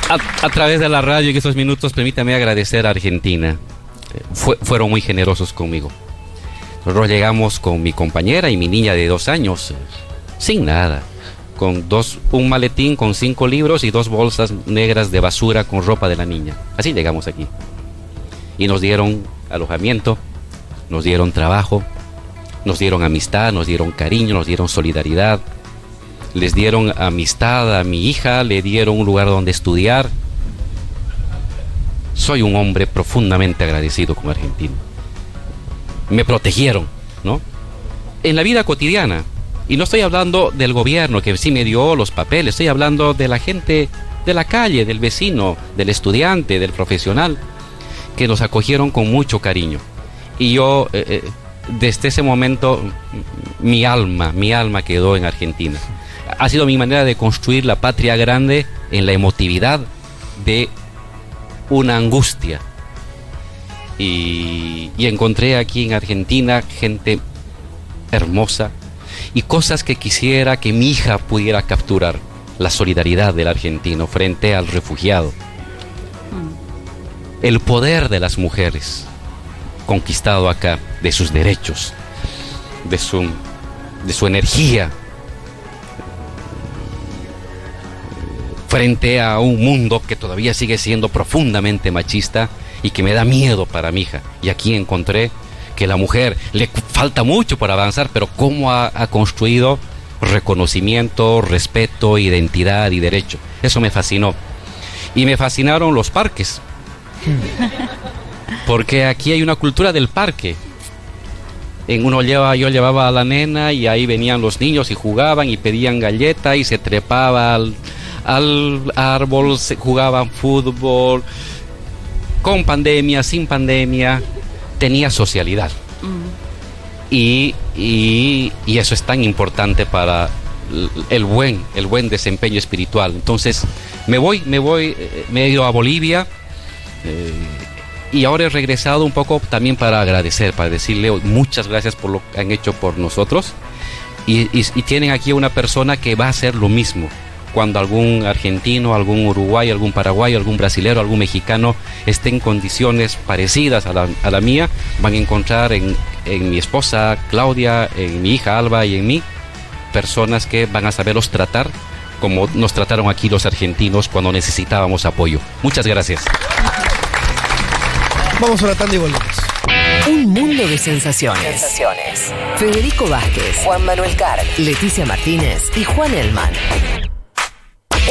a, a través de la radio en estos minutos, permítame agradecer a Argentina. Fue- fueron muy generosos conmigo. Nosotros llegamos con mi compañera y mi niña de dos años, sin nada. Con dos, un maletín con cinco libros y dos bolsas negras de basura con ropa de la niña. Así llegamos aquí. Y nos dieron alojamiento, nos dieron trabajo, nos dieron amistad, nos dieron cariño, nos dieron solidaridad, les dieron amistad a mi hija, le dieron un lugar donde estudiar. Soy un hombre profundamente agradecido con Argentina. Me protegieron, ¿no? En la vida cotidiana. Y no estoy hablando del gobierno que sí me dio los papeles, estoy hablando de la gente de la calle, del vecino, del estudiante, del profesional, que nos acogieron con mucho cariño. Y yo, eh, eh, desde ese momento, mi alma, mi alma quedó en Argentina. Ha sido mi manera de construir la patria grande en la emotividad de una angustia. Y encontré aquí en Argentina gente hermosa y cosas que quisiera que mi hija pudiera capturar. La solidaridad del argentino frente al refugiado. El poder de las mujeres conquistado acá, de sus derechos, de su, de su energía, frente a un mundo que todavía sigue siendo profundamente machista y que me da miedo para mi hija. Y aquí encontré que la mujer le falta mucho para avanzar, pero cómo ha, ha construido reconocimiento, respeto, identidad y derecho. Eso me fascinó. Y me fascinaron los parques. Porque aquí hay una cultura del parque. En uno lleva, yo llevaba a la nena y ahí venían los niños y jugaban y pedían galleta y se trepaba al, al árbol, se jugaban fútbol, con pandemia, sin pandemia, tenía socialidad. Y, y- y eso es tan importante para el buen, el buen desempeño espiritual. Entonces, me voy, me voy, eh, me he ido a Bolivia. eh, y ahora he regresado un poco también para agradecer, para decirle muchas gracias por lo que han hecho por nosotros. Y, y- y tienen aquí una persona que va a hacer lo mismo. Cuando algún argentino, algún uruguayo, algún paraguayo, algún brasilero, algún mexicano esté en condiciones parecidas a la, a la mía, van a encontrar en, en mi esposa Claudia, en mi hija Alba y en mí personas que van a saberlos tratar como nos trataron aquí los argentinos cuando necesitábamos apoyo. Muchas gracias. Vamos a una tanda y volvemos. Un mundo de sensaciones. Federico Vázquez, Juan Manuel Carg, Leticia Martínez y Juan Elman.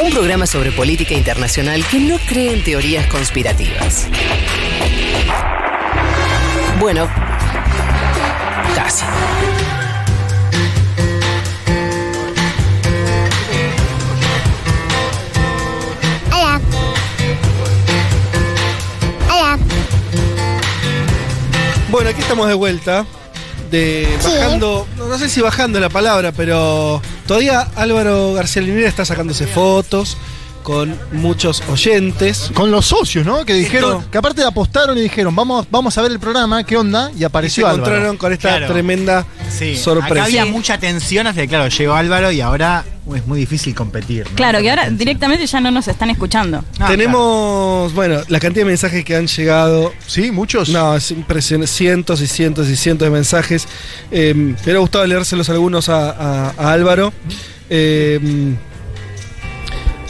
Un programa sobre política internacional que no cree en teorías conspirativas. Bueno, casi. Hola. Hola. Bueno, aquí estamos de vuelta. De bajando, no, no sé si bajando la palabra, pero todavía Álvaro García Linera está sacándose fotos con muchos oyentes. Con los socios, ¿no? Que dijeron, Esto- que aparte apostaron y dijeron, vamos, vamos a ver el programa, ¿qué onda? Y Y se apareció Álvaro. encontraron con esta Claro. tremenda Sí, sorpresa. acá había mucha tensión hasta que, claro, llegó Álvaro y ahora es muy difícil competir. ¿no? Claro, que ahora directamente ya no nos están escuchando. Ah, Tenemos, bueno, la cantidad de mensajes que han llegado. Sí, muchos. No, es impresionante. Cientos y cientos y cientos de mensajes. Eh, me hubiera gustado leérselos algunos a, a- a Álvaro. Eh,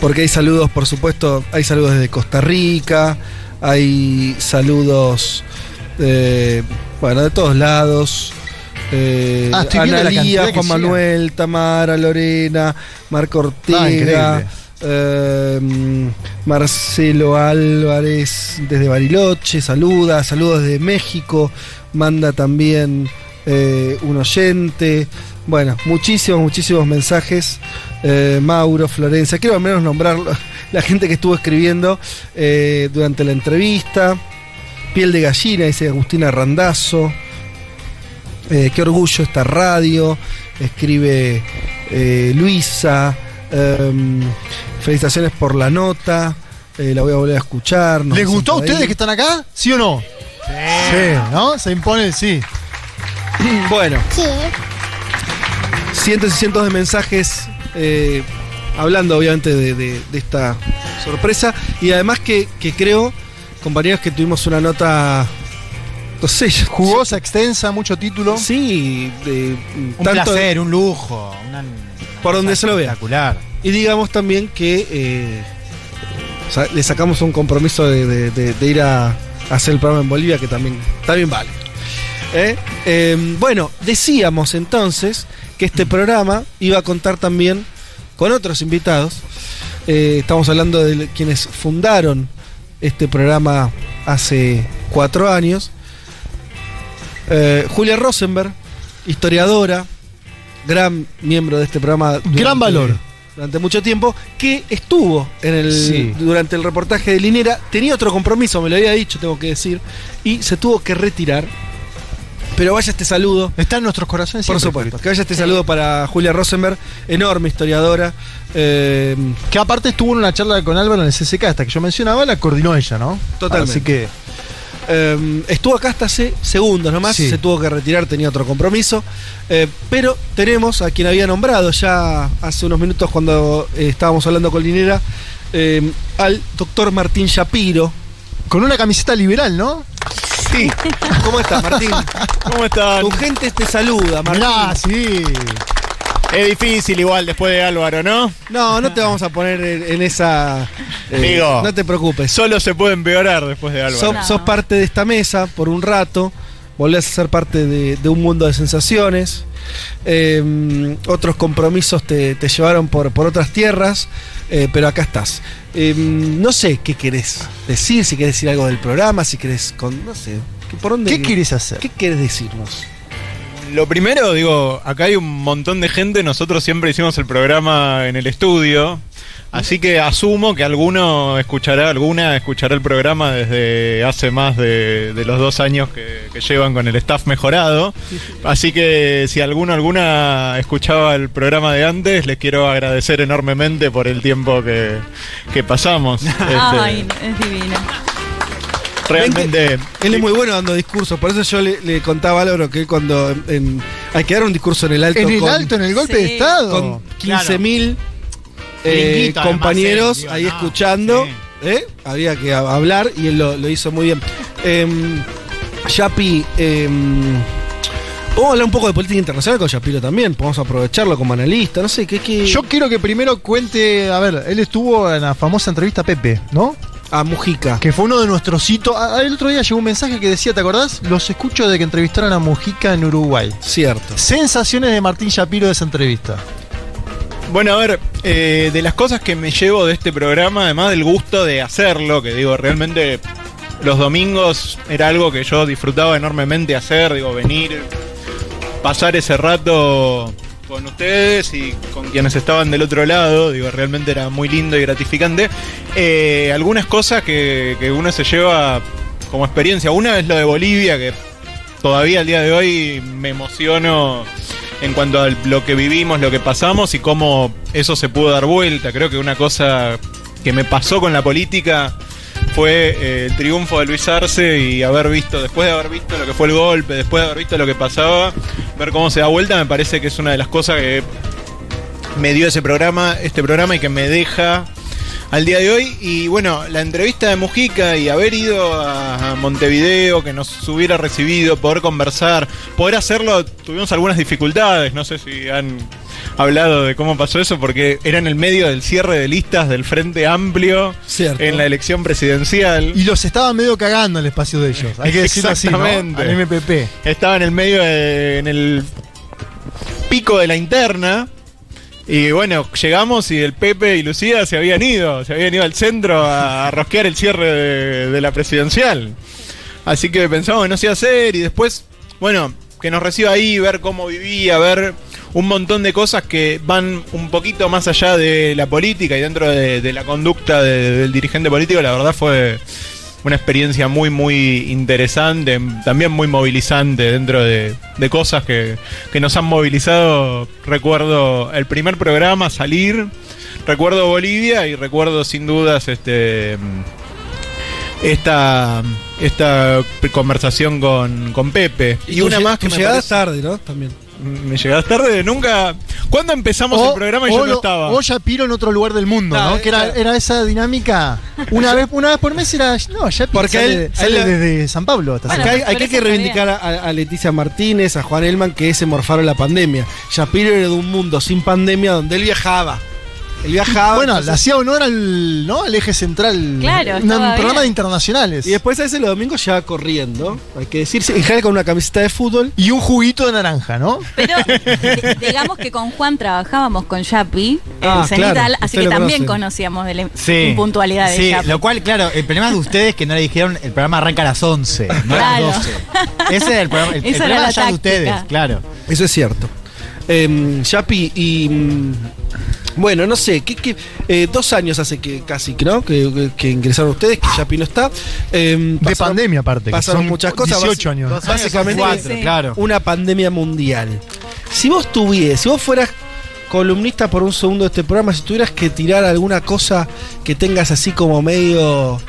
porque hay saludos, por supuesto, hay saludos desde Costa Rica, hay saludos, eh, bueno, de todos lados. Eh, Ah, cantidad que Juan. Manuel, Tamara, Lorena, Marco Ortega, Ah, increíble. eh, Marcelo Álvarez desde Bariloche, saluda, saludos desde México, manda también eh, un oyente. Bueno, muchísimos, muchísimos mensajes. Eh, Mauro, Florencia. Quiero al menos nombrar la gente que estuvo escribiendo eh, durante la entrevista. Piel de gallina, dice Agustina Randazzo. Eh, qué orgullo esta radio. Escribe eh, Luisa. em, felicitaciones por la nota. Eh, la voy a volver a escuchar. ¿Les gustó a ahí. ustedes que están acá? ¿Sí o no? Sí. ¿no? Se impone el sí. Bueno, Sí. cientos y cientos de mensajes eh, hablando obviamente de, de- de esta sorpresa y además que, que creo, compañeros, que tuvimos una nota, no sé, Jugosa, extensa, mucho título. sí, de, Un tanto placer, un lujo. una- Por donde se lo vea. Espectacular. y digamos también que eh, le sacamos un compromiso de, de- ir a, a hacer el programa en Bolivia que también, también vale. ¿Eh? Eh, bueno, decíamos entonces que este programa iba a contar también con otros invitados. Eh, estamos hablando de quienes fundaron este programa hace cuatro años. Eh, Julia Rosenberg, historiadora, gran miembro de este programa. Gran valor. Durante mucho tiempo, que estuvo en el, Sí. durante el reportaje de Linera. Tenía otro compromiso, me lo había dicho, tengo que decir, y se tuvo que retirar. Pero vaya este saludo. Está en nuestros corazones Por supuesto. Que vaya este saludo para Julia Rosenberg, enorme historiadora. eh, Que aparte estuvo en una charla con Álvaro en el CCK, hasta que yo mencionaba, la coordinó ella, ¿no? Totalmente. Así que. eh, estuvo acá hasta hace segundos nomás, Sí. se tuvo que retirar, tenía otro compromiso. Eh, pero tenemos a quien había nombrado ya hace unos minutos cuando eh, estábamos hablando con Linera, eh, al doctor Martín Shapiro. Con una camiseta liberal, ¿no? Sí. ¿Cómo estás, Martín? ¿Cómo están? Tu gente te saluda, Martín. Mirá, sí. Es difícil igual después de Álvaro, ¿no? No, no te vamos a poner en, en esa. eh, Digo. No te preocupes. Solo se puede empeorar después de Álvaro. Sos, No. sos parte de esta mesa por un rato. Volvés a ser parte de, de un mundo de sensaciones. Eh, otros compromisos te, te llevaron por, por otras tierras. eh, pero acá estás. Eh, no sé qué querés decir, si querés decir algo del programa, si querés. Con, no sé. ¿Por dónde ¿Qué querés hacer? ¿Qué querés decirnos? Lo primero, digo, acá hay un montón de gente. Nosotros siempre hicimos el programa en el estudio. Así que asumo que alguno escuchará, alguna escuchará el programa desde hace más de, de los dos años que, que llevan con el staff mejorado. Así que si alguno, alguna escuchaba el programa de antes, les quiero agradecer enormemente por el tiempo que, que pasamos. Este, Ay, es divino. realmente. Él es muy bueno dando discursos, por eso yo le, le contaba a Álvaro que él cuando en- en- hay que dar un discurso en el alto. En el con- alto, en el golpe Sí. de Estado. con 15.000 eh, además, compañeros él, digo, ahí no, escuchando. sí. ¿eh? Había que hablar y él lo, lo hizo muy bien. Em, Yapi, em, vamos a hablar un poco de política internacional con Yapiro también. Podemos aprovecharlo como analista. No sé, ¿qué qué? Yo quiero que primero cuente, a ver, él estuvo en la famosa entrevista a Pepe, ¿no? A Mujica. Que fue uno de nuestros hitos. El otro día llegó un mensaje que decía, ¿te acordás? Los escucho de que entrevistaron a Mujica en Uruguay. Cierto. Sensaciones de Martín Shapiro de esa entrevista. Bueno, a ver, eh, de las cosas que me llevo de este programa, además del gusto de hacerlo, que digo, realmente los domingos era algo que yo disfrutaba enormemente hacer, digo, venir, pasar ese rato con ustedes y con quienes estaban del otro lado, digo, realmente era muy lindo y gratificante. Eh, algunas cosas que, que uno se lleva como experiencia, una es lo de Bolivia, que todavía al día de hoy me emociono en cuanto a lo que vivimos, lo que pasamos y cómo eso se pudo dar vuelta. Creo que una cosa que me pasó con la política fue eh, el triunfo de Luis Arce y haber visto, después de haber visto lo que fue el golpe, después de haber visto lo que pasaba, ver cómo se da vuelta, me parece que es una de las cosas que me dio ese programa, este programa y que me deja al día de hoy. Y bueno, la entrevista de Mujica y haber ido a, Montevideo, que nos hubiera recibido, poder conversar, poder hacerlo, tuvimos algunas dificultades, no sé si han hablado de cómo pasó eso, porque era en el medio del cierre de listas del Frente Amplio Cierto. en la elección presidencial. Y los estaban medio cagando el espacio de ellos. Hay que decirlo así, ¿no? Al MPP. Estaba en el medio, de- en el pico de la interna. Y bueno, llegamos y el Pepe y Lucía se habían ido, se habían ido al centro a, rosquear el cierre de, la presidencial. Así que pensamos que no se iba a hacer y después, bueno, que nos reciba ahí, ver cómo vivía, ver un montón de cosas que van un poquito más allá de la política y dentro de, la conducta de- del dirigente político, la verdad fue una experiencia muy, muy interesante, también muy movilizante dentro de, de cosas que, que nos han movilizado. Recuerdo el primer programa, salir, recuerdo Bolivia y recuerdo sin dudas este esta esta conversación con, con Pepe. Y, una más que tu me llegada parece- tarde, ¿no? También. Me llegadas tarde, nunca. ¿Cuándo empezamos el programa y yo o no lo- estaba? O Shapiro en otro lugar del mundo, No, ¿no? eh, Que era, claro. era esa dinámica. Una vez, una vez por mes era. No, Shapiro Porque sale, él- sale él- desde San Pablo hasta Bueno, Acá hay, San hay que, reivindicar a, a Leticia Martínez, a Juan Elman, que se morfaron la pandemia. Shapiro era de un mundo sin pandemia donde él viajaba. Él viajaba. Bueno, entonces- le hacía honor al, ¿no? al eje central. Claro, Un estaba programa de internacionales. Y después a veces los domingos llegaba corriendo, hay que decirse, en general con una camiseta de fútbol. Y un juguito de naranja, ¿no? Pero di- digamos que con Juan trabajábamos con Yapi en Ah, Cenital, claro, así que también conoce. conocíamos de la Sí. impuntualidad de Sí, Yapi. lo cual, claro, el problema de ustedes es que no le dijeron el programa arranca a las 11, no a las 12. Ese es el programa, el, el la ya de ustedes, claro. Eso es cierto. Eh, Yapi, y. bueno, no sé, ¿qué, qué- eh, dos años hace que casi, ¿no? Que, que- que ingresaron ustedes, que Yapi no está. Eh, De pandemia, aparte. Pasaron son muchas cosas. 18 basi- años. Básicamente, cuatro, claro. una pandemia mundial. Si vos tuvieras, si vos fueras columnista por un segundo de este programa, si tuvieras que tirar alguna cosa que tengas así como medio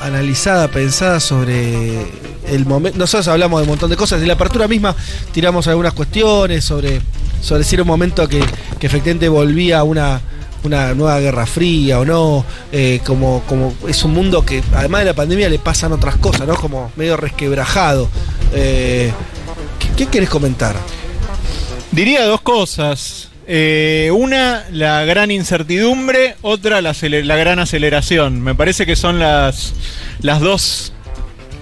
analizada, pensada sobre el momento. Nosotros hablamos de un montón de cosas. En la apertura misma tiramos algunas cuestiones sobre, sobre si un momento que, que efectivamente volvía a una, una nueva guerra fría o no. eh, como, como es un mundo que además de la pandemia le pasan otras cosas, ¿no? Como medio resquebrajado. Eh, ¿qué, qué querés comentar? Diría dos cosas. Eh, una, la gran incertidumbre, otra, la, la gran aceleración. Me parece que son las, las dos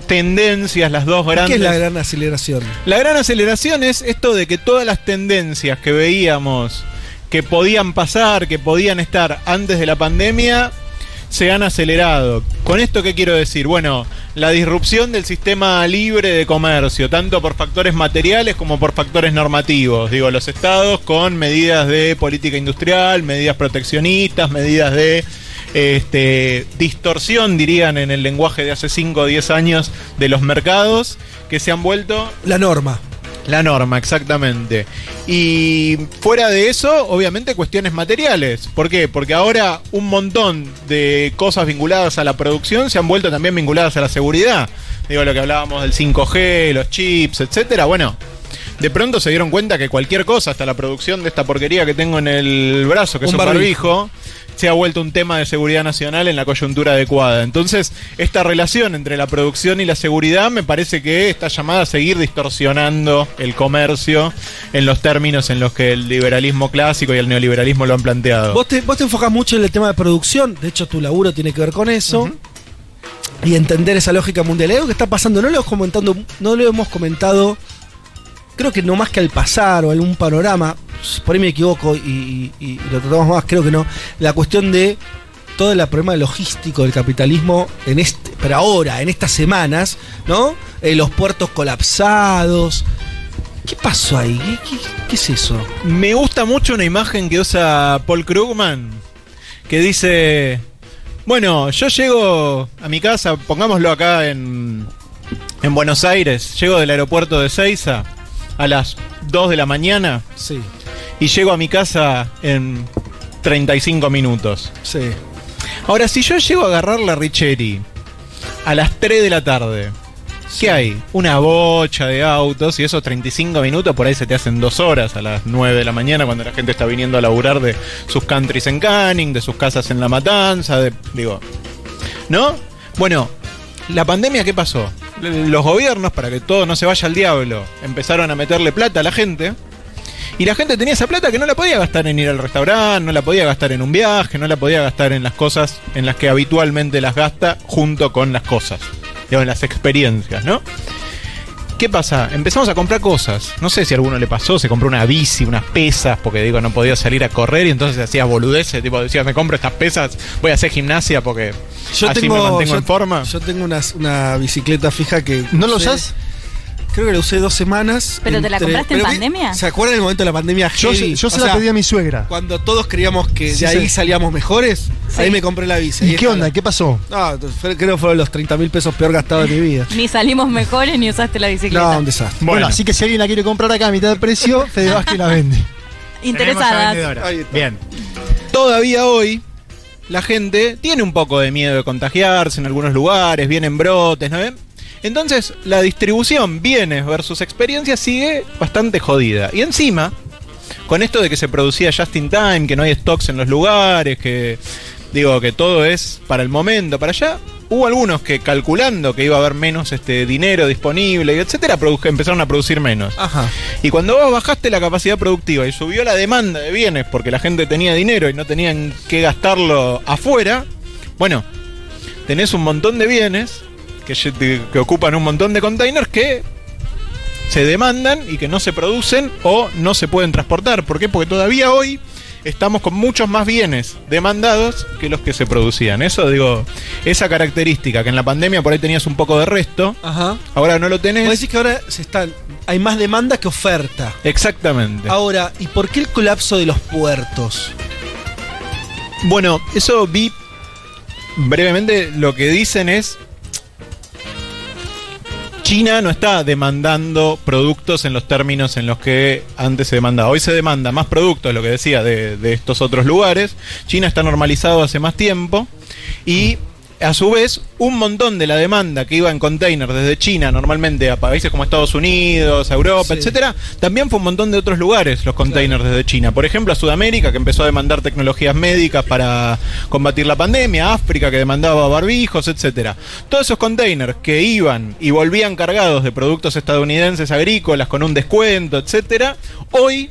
tendencias, las dos ¿Qué grandes. es la gran aceleración? La gran aceleración es esto de que todas las tendencias que veíamos que podían pasar, que podían estar antes de la pandemia, se han acelerado. ¿Con esto qué quiero decir? Bueno, la disrupción del sistema libre de comercio, tanto por factores materiales como por factores normativos. Digo, los estados con medidas de política industrial, medidas proteccionistas, medidas de este, distorsión, dirían en el lenguaje de hace 5 o 10 años, de los mercados que se han vuelto La norma. la norma, exactamente. Y fuera de eso, obviamente cuestiones materiales. ¿Por qué? Porque ahora un montón de cosas vinculadas a la producción se han vuelto también vinculadas a la seguridad. Digo, lo que hablábamos del 5G, los chips, etcétera. Bueno, de pronto se dieron cuenta que cualquier cosa, hasta la producción de esta porquería que tengo en el brazo, que es Un un barbijo. barbijo, se ha vuelto un tema de seguridad nacional en la coyuntura adecuada. Entonces, esta relación entre la producción y la seguridad me parece que está llamada a seguir distorsionando el comercio en los términos en los que el liberalismo clásico y el neoliberalismo lo han planteado. Vos te, vos te enfocas mucho en el tema de producción, de hecho tu laburo tiene que ver con eso. Y entender esa lógica mundial. Algo que está pasando, no lo hemos comentado, no lo hemos comentado, creo que no más que al pasar o algún panorama, por ahí me equivoco y, lo tratamos más, creo que no, la cuestión de todo el problema logístico del capitalismo en este, pero ahora, en estas semanas, ¿no? Eh, los puertos colapsados. ¿Qué pasó ahí? ¿Qué, es eso? Me gusta mucho una imagen que usa Paul Krugman, que dice, bueno, yo llego a mi casa, pongámoslo acá en, en Buenos Aires, llego del aeropuerto de Seiza a las 2 de la mañana Sí, y llego a mi casa en 35 minutos. sí. Ahora, si yo llego a agarrar la Richeri a las 3 de la tarde, ¿qué hay? Una bocha de autos y esos 35 minutos por ahí se te hacen dos horas a las 9 de la mañana cuando la gente está viniendo a laburar de sus countries en Canning, de sus casas en La Matanza, de, digo, ¿no? Bueno, la pandemia, ¿qué pasó? Los gobiernos, para que todo no se vaya al diablo, empezaron a meterle plata a la gente. Y la gente tenía esa plata que no la podía gastar en ir al restaurante, no la podía gastar en un viaje, no la podía gastar en las cosas en las que habitualmente las gasta junto con las cosas, en las experiencias, ¿no? ¿Qué pasa? Empezamos a comprar cosas. No sé si a alguno le pasó, se compró una bici, unas pesas, porque digo, no podía salir a correr y entonces hacía boludeces, tipo decía, me compro estas pesas, voy a hacer gimnasia porque Yo así tengo, me mantengo yo, en forma. Yo tengo una, una bicicleta fija que. ¿No lo usé. Creo que la usé dos semanas. ¿Pero te la compraste en pandemia? ¿Se acuerdan del momento de la pandemia Yo, heavy? se- yo O se la sea, pedí a mi suegra. Cuando todos creíamos que Sí, de ahí sí. salíamos mejores, ahí me compré la bici. ¿Y qué onda? la- ¿Qué pasó? No, fue- creo que fueron los 30 mil pesos peor gastados de mi vida. Ni salimos mejores ni usaste la bicicleta. No, un desastre. Bueno, así que si alguien la quiere comprar acá a mitad de precio, Fede Vázquez la vende. Está. Bien. Todavía hoy la gente tiene un poco de miedo de contagiarse en algunos lugares, vienen brotes, ¿no ven? Entonces, la distribución bienes versus experiencias sigue bastante jodida. Y encima, con esto de que se producía just in time, que no hay stocks en los lugares, que digo que todo es para el momento, para allá, hubo algunos que calculando que iba a haber menos este dinero disponible etcétera, empezaron a producir menos. Ajá. Y cuando vos bajaste la capacidad productiva y subió la demanda de bienes porque la gente tenía dinero y no tenían que gastarlo afuera, bueno, tenés un montón de bienes que, ocupan un montón de containers que se demandan y que no se producen o no se pueden transportar. ¿Por qué? Porque todavía hoy estamos con muchos más bienes demandados que los que se producían. Eso digo, esa característica que en la pandemia por ahí tenías un poco de resto, Ajá. ahora no lo tenés. Vos decís que ahora se están, hay más demanda que oferta. Exactamente. Ahora, ¿y por qué el colapso de los puertos? Bueno, eso vi brevemente. Lo que dicen es. China no está demandando productos en los términos en los que antes se demandaba. Hoy se demanda más productos, lo que decía, de, estos otros lugares. China está normalizado hace más tiempo. Y a su vez, un montón de la demanda que iba en container desde China normalmente a países como Estados Unidos, a Europa, Sí. etcétera, también fue un montón de otros lugares los containers desde China. Por ejemplo, a Sudamérica, que empezó a demandar tecnologías médicas para combatir la pandemia, África, que demandaba barbijos, etcétera. Todos esos containers que iban y volvían cargados de productos estadounidenses agrícolas con un descuento, etcétera, hoy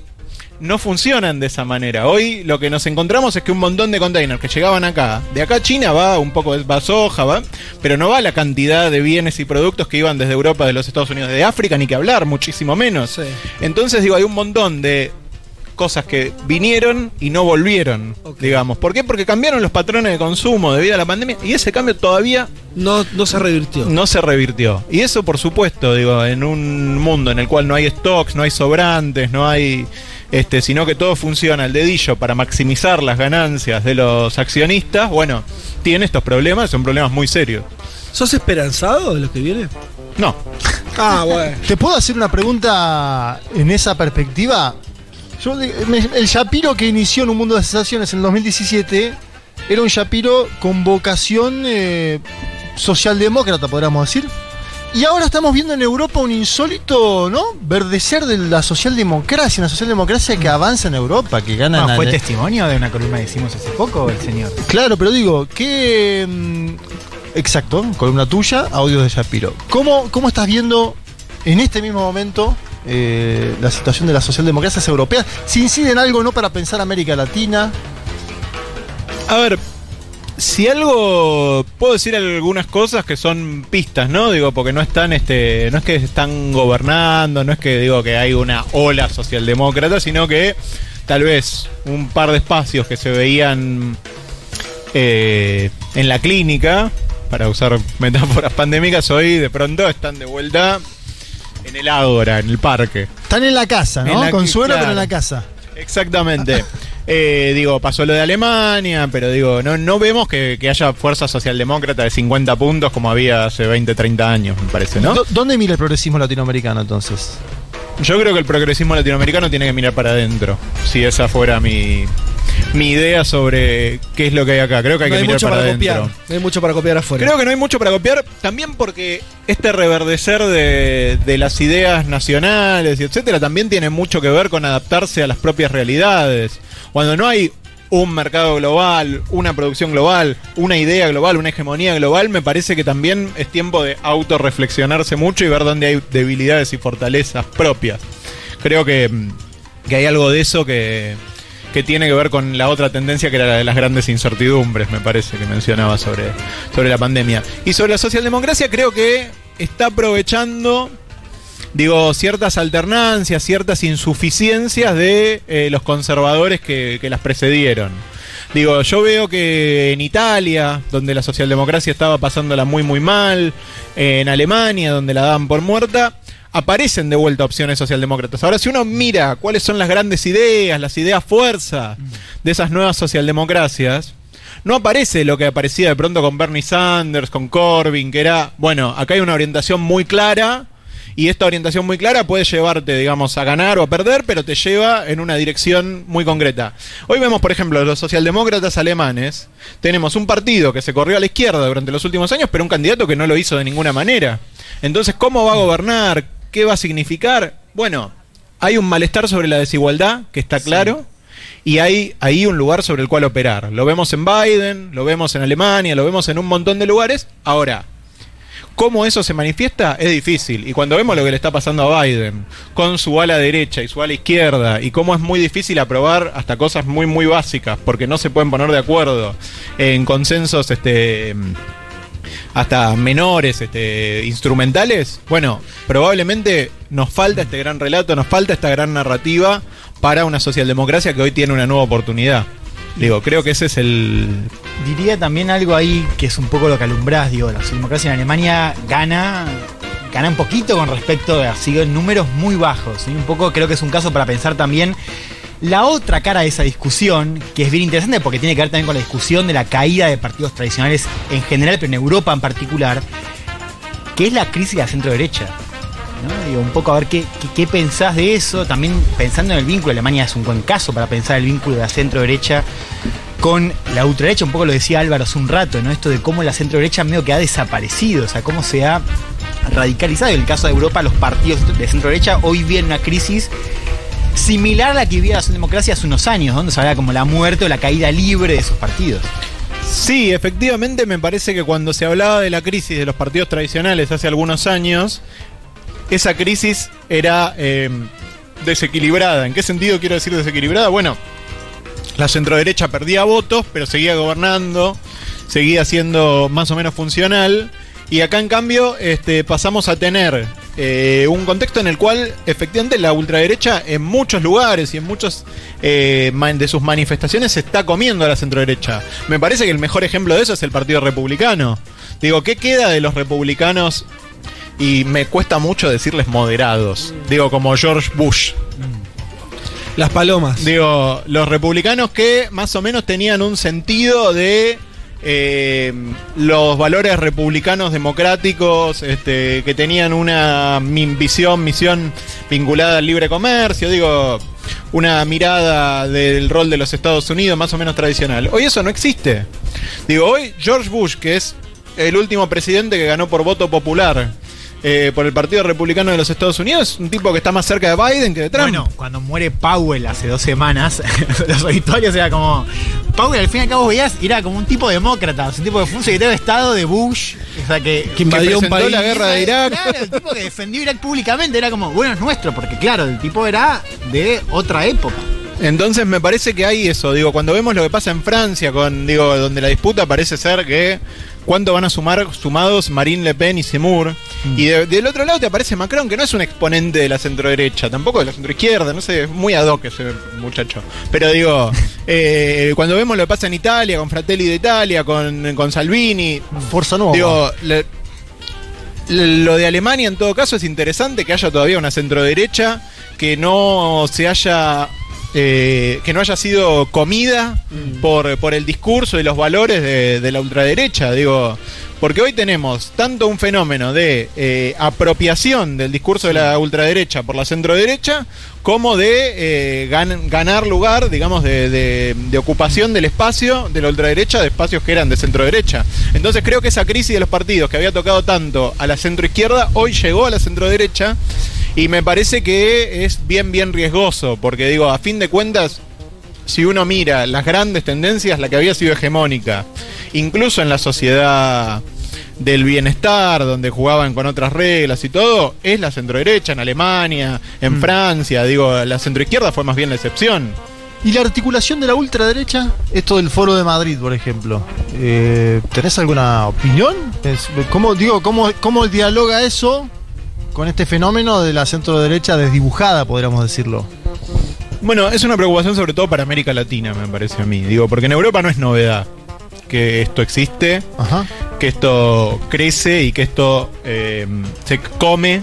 no funcionan de esa manera. Hoy lo que nos encontramos es que un montón de containers que llegaban acá, de acá a China va un poco de va soja, va, pero no va la cantidad de bienes y productos que iban desde Europa, de los Estados Unidos, de África, ni que hablar, muchísimo menos. Sí. Entonces digo, hay un montón de cosas que vinieron y no volvieron, digamos. ¿Por qué? Porque cambiaron los patrones de consumo debido a la pandemia y ese cambio todavía No, no se revirtió. no se revirtió. Y eso, por supuesto, digo, en un mundo en el cual no hay stocks, no hay sobrantes, no hay. Este, sino que todo funciona al dedillo para maximizar las ganancias de los accionistas, bueno, tiene estos problemas, son problemas muy serios. ¿Sos esperanzado de lo que viene? No. Ah, bueno. ¿Te puedo hacer una pregunta en esa perspectiva? Yo, me- el Shapiro que inició en un mundo de sensaciones en el 2017 era un Shapiro con vocación eh, socialdemócrata, podríamos decir. Y ahora estamos viendo en Europa un insólito, ¿no? Verdecer de la socialdemocracia, una socialdemocracia que avanza en Europa, que gana. No, en- fue testimonio de una columna que hicimos hace poco, el señor. Claro, pero digo, ¿qué. mm, exacto, columna tuya, audios de Shapiro. ¿Cómo, cómo estás viendo en este mismo momento eh, la situación de las socialdemocracias europeas? Si incide en algo, ¿no? Para pensar América Latina. A ver, si algo puedo decir algunas cosas que son pistas, ¿no? Digo, porque no están este, no es que están gobernando, no es que digo que hay una ola socialdemócrata, sino que tal vez un par de espacios que se veían eh, en la clínica, para usar metáforas pandémicas, hoy de pronto están de vuelta en el ágora, en el parque. Están en la casa, ¿no? En la- Consuelo, claro. pero en la casa. Exactamente. Eh, digo, pasó lo de Alemania, pero digo, no, no vemos que, que haya fuerza socialdemócrata de 50 puntos como había hace 20, 30 años, me parece, ¿no? ¿Dónde mira el progresismo latinoamericano entonces? Yo creo que el progresismo latinoamericano tiene que mirar para adentro. Si esa fuera mi, mi idea sobre qué es lo que hay acá. Creo que hay no que hay mirar mucho para para adentro. copiar. No hay mucho para copiar afuera. Creo que no hay mucho para copiar, también porque este reverdecer de, de las ideas nacionales y etcétera también tiene mucho que ver con adaptarse a las propias realidades. Cuando no hay un mercado global, una producción global, una idea global, una hegemonía global, me parece que también es tiempo de autorreflexionarse mucho y ver dónde hay debilidades y fortalezas propias. Creo que, mm, que hay algo de eso que, que tiene que ver con la otra tendencia que era la de las grandes incertidumbres, me parece que mencionaba sobre, sobre la pandemia. Y sobre la socialdemocracia creo que está aprovechando, digo, ciertas alternancias, ciertas insuficiencias de eh, los conservadores que, que las precedieron. Digo, yo veo que en Italia, donde la socialdemocracia estaba pasándola muy muy mal, en Alemania, donde la daban por muerta, aparecen de vuelta opciones socialdemócratas. Ahora, si uno mira cuáles son las grandes ideas, las ideas fuerza de esas nuevas socialdemocracias, no aparece lo que aparecía de pronto con Bernie Sanders, con Corbyn, que era, bueno, acá hay una orientación muy clara y esta orientación muy clara puede llevarte, digamos, a ganar o a perder, pero te lleva en una dirección muy concreta. Hoy vemos, por ejemplo, los socialdemócratas alemanes, tenemos un partido que se corrió a la izquierda durante los últimos años, pero un candidato que no lo hizo de ninguna manera. Entonces, ¿cómo va a gobernar? ¿Qué va a significar? Bueno, hay un malestar sobre la desigualdad, que está claro. Y hay ahí un lugar sobre el cual operar. Lo vemos en Biden, lo vemos en Alemania, lo vemos en un montón de lugares. Ahora, ¿Cómo eso se manifiesta? Es difícil. Y cuando vemos lo que le está pasando a Biden, con su ala derecha y su ala izquierda, y cómo es muy difícil aprobar hasta cosas muy, muy básicas, porque no se pueden poner de acuerdo en consensos este, hasta menores, este, instrumentales, bueno, probablemente nos falta este gran relato, nos falta esta gran narrativa para una socialdemocracia que hoy tiene una nueva oportunidad. Digo, creo que ese es el, Diría también algo ahí que es un poco lo que alumbrás, digo, la socialdemocracia en Alemania gana, gana un poquito con respecto a sido números muy bajos. Y un poco creo que es un caso para pensar también la otra cara de esa discusión, que es bien interesante porque tiene que ver también con la discusión de la caída de partidos tradicionales en general, pero en Europa en particular, que es la crisis de la centro derecha. ¿no? Digo, un poco a ver qué, qué, qué pensás de eso, también pensando en el vínculo, Alemania es un buen caso para pensar el vínculo de la centro derecha con la ultraderecha, un poco lo decía Álvaro hace un rato, ¿no? Esto de cómo la centro derecha medio que ha desaparecido, o sea, cómo se ha radicalizado. En el caso de Europa, los partidos de centro derecha hoy viven una crisis similar a la que vivía la democracia hace unos años, donde se hablaba como la muerte o la caída libre de esos partidos. Sí, efectivamente me parece que cuando se hablaba de la crisis de los partidos tradicionales hace algunos años, esa crisis era eh, desequilibrada. ¿En qué sentido quiero decir desequilibrada? Bueno, la centroderecha perdía votos, pero seguía gobernando, seguía siendo más o menos funcional. Y acá en cambio este, pasamos a tener eh, un contexto en el cual efectivamente la ultraderecha en muchos lugares y en muchos eh, de sus manifestaciones se está comiendo a la centroderecha. Me parece que el mejor ejemplo de eso es el Partido Republicano. Digo, ¿qué queda de los republicanos? Y me cuesta mucho decirles moderados. Digo, como George Bush. Las palomas. Digo, los republicanos que más o menos tenían un sentido de eh, los valores republicanos democráticos, este, que tenían una visión, misión vinculada al libre comercio, digo, una mirada del rol de los Estados Unidos más o menos tradicional. Hoy eso no existe. Digo, hoy George Bush, que es el último presidente que ganó por voto popular eh, por el Partido Republicano de los Estados Unidos, un tipo que está más cerca de Biden que de Trump. Bueno, cuando muere Powell hace dos semanas, los auditorios era como. Powell al fin y al cabo veías, era como un tipo demócrata, un tipo que fue un secretario de Estado de Bush, o sea que. Que invadió un presentó país. la guerra de Irak. Claro, el tipo que defendió Irak públicamente era como, bueno, es nuestro, porque claro, el tipo era de otra época. Entonces me parece que hay eso, digo, cuando vemos lo que pasa en Francia, con, digo, donde la disputa parece ser que cuánto van a sumar sumados Marine Le Pen y Seymour. Y de- del otro lado te aparece Macron, que no es un exponente de la centroderecha, tampoco de la centroizquierda, no sé, es muy ad hoc ese muchacho. Pero digo, eh, cuando vemos lo que pasa en Italia, con Fratelli de Italia, con, con Salvini, Fuerza Nueva. digo, le- lo de Alemania en todo caso es interesante que haya todavía una centroderecha que no se haya eh, que no haya sido comida por, por el discurso y los valores de, de la ultraderecha, digo, porque hoy tenemos tanto un fenómeno de eh, apropiación del discurso de la ultraderecha por la centroderecha, como de eh, gan- ganar lugar, digamos, de, de- de ocupación del espacio de la ultraderecha de espacios que eran de centroderecha. Entonces creo que esa crisis de los partidos que había tocado tanto a la centroizquierda, hoy llegó a la centroderecha y me parece que es bien, bien riesgoso, porque digo, a fin de cuentas, si uno mira las grandes tendencias, la que había sido hegemónica, incluso en la sociedad del bienestar, donde jugaban con otras reglas y todo, es la centroderecha en Alemania, en Francia, digo, la centroizquierda fue más bien la excepción. ¿Y la articulación de la ultraderecha? Esto del Foro de Madrid, por ejemplo. Eh, ¿Tenés alguna opinión? ¿Cómo, digo, cómo, ¿Cómo dialoga eso con este fenómeno de la centro derecha desdibujada, podríamos decirlo? Bueno, es una preocupación sobre todo para América Latina, me parece a mí. Digo, porque en Europa no es novedad que esto existe, que esto crece y que esto eh, se come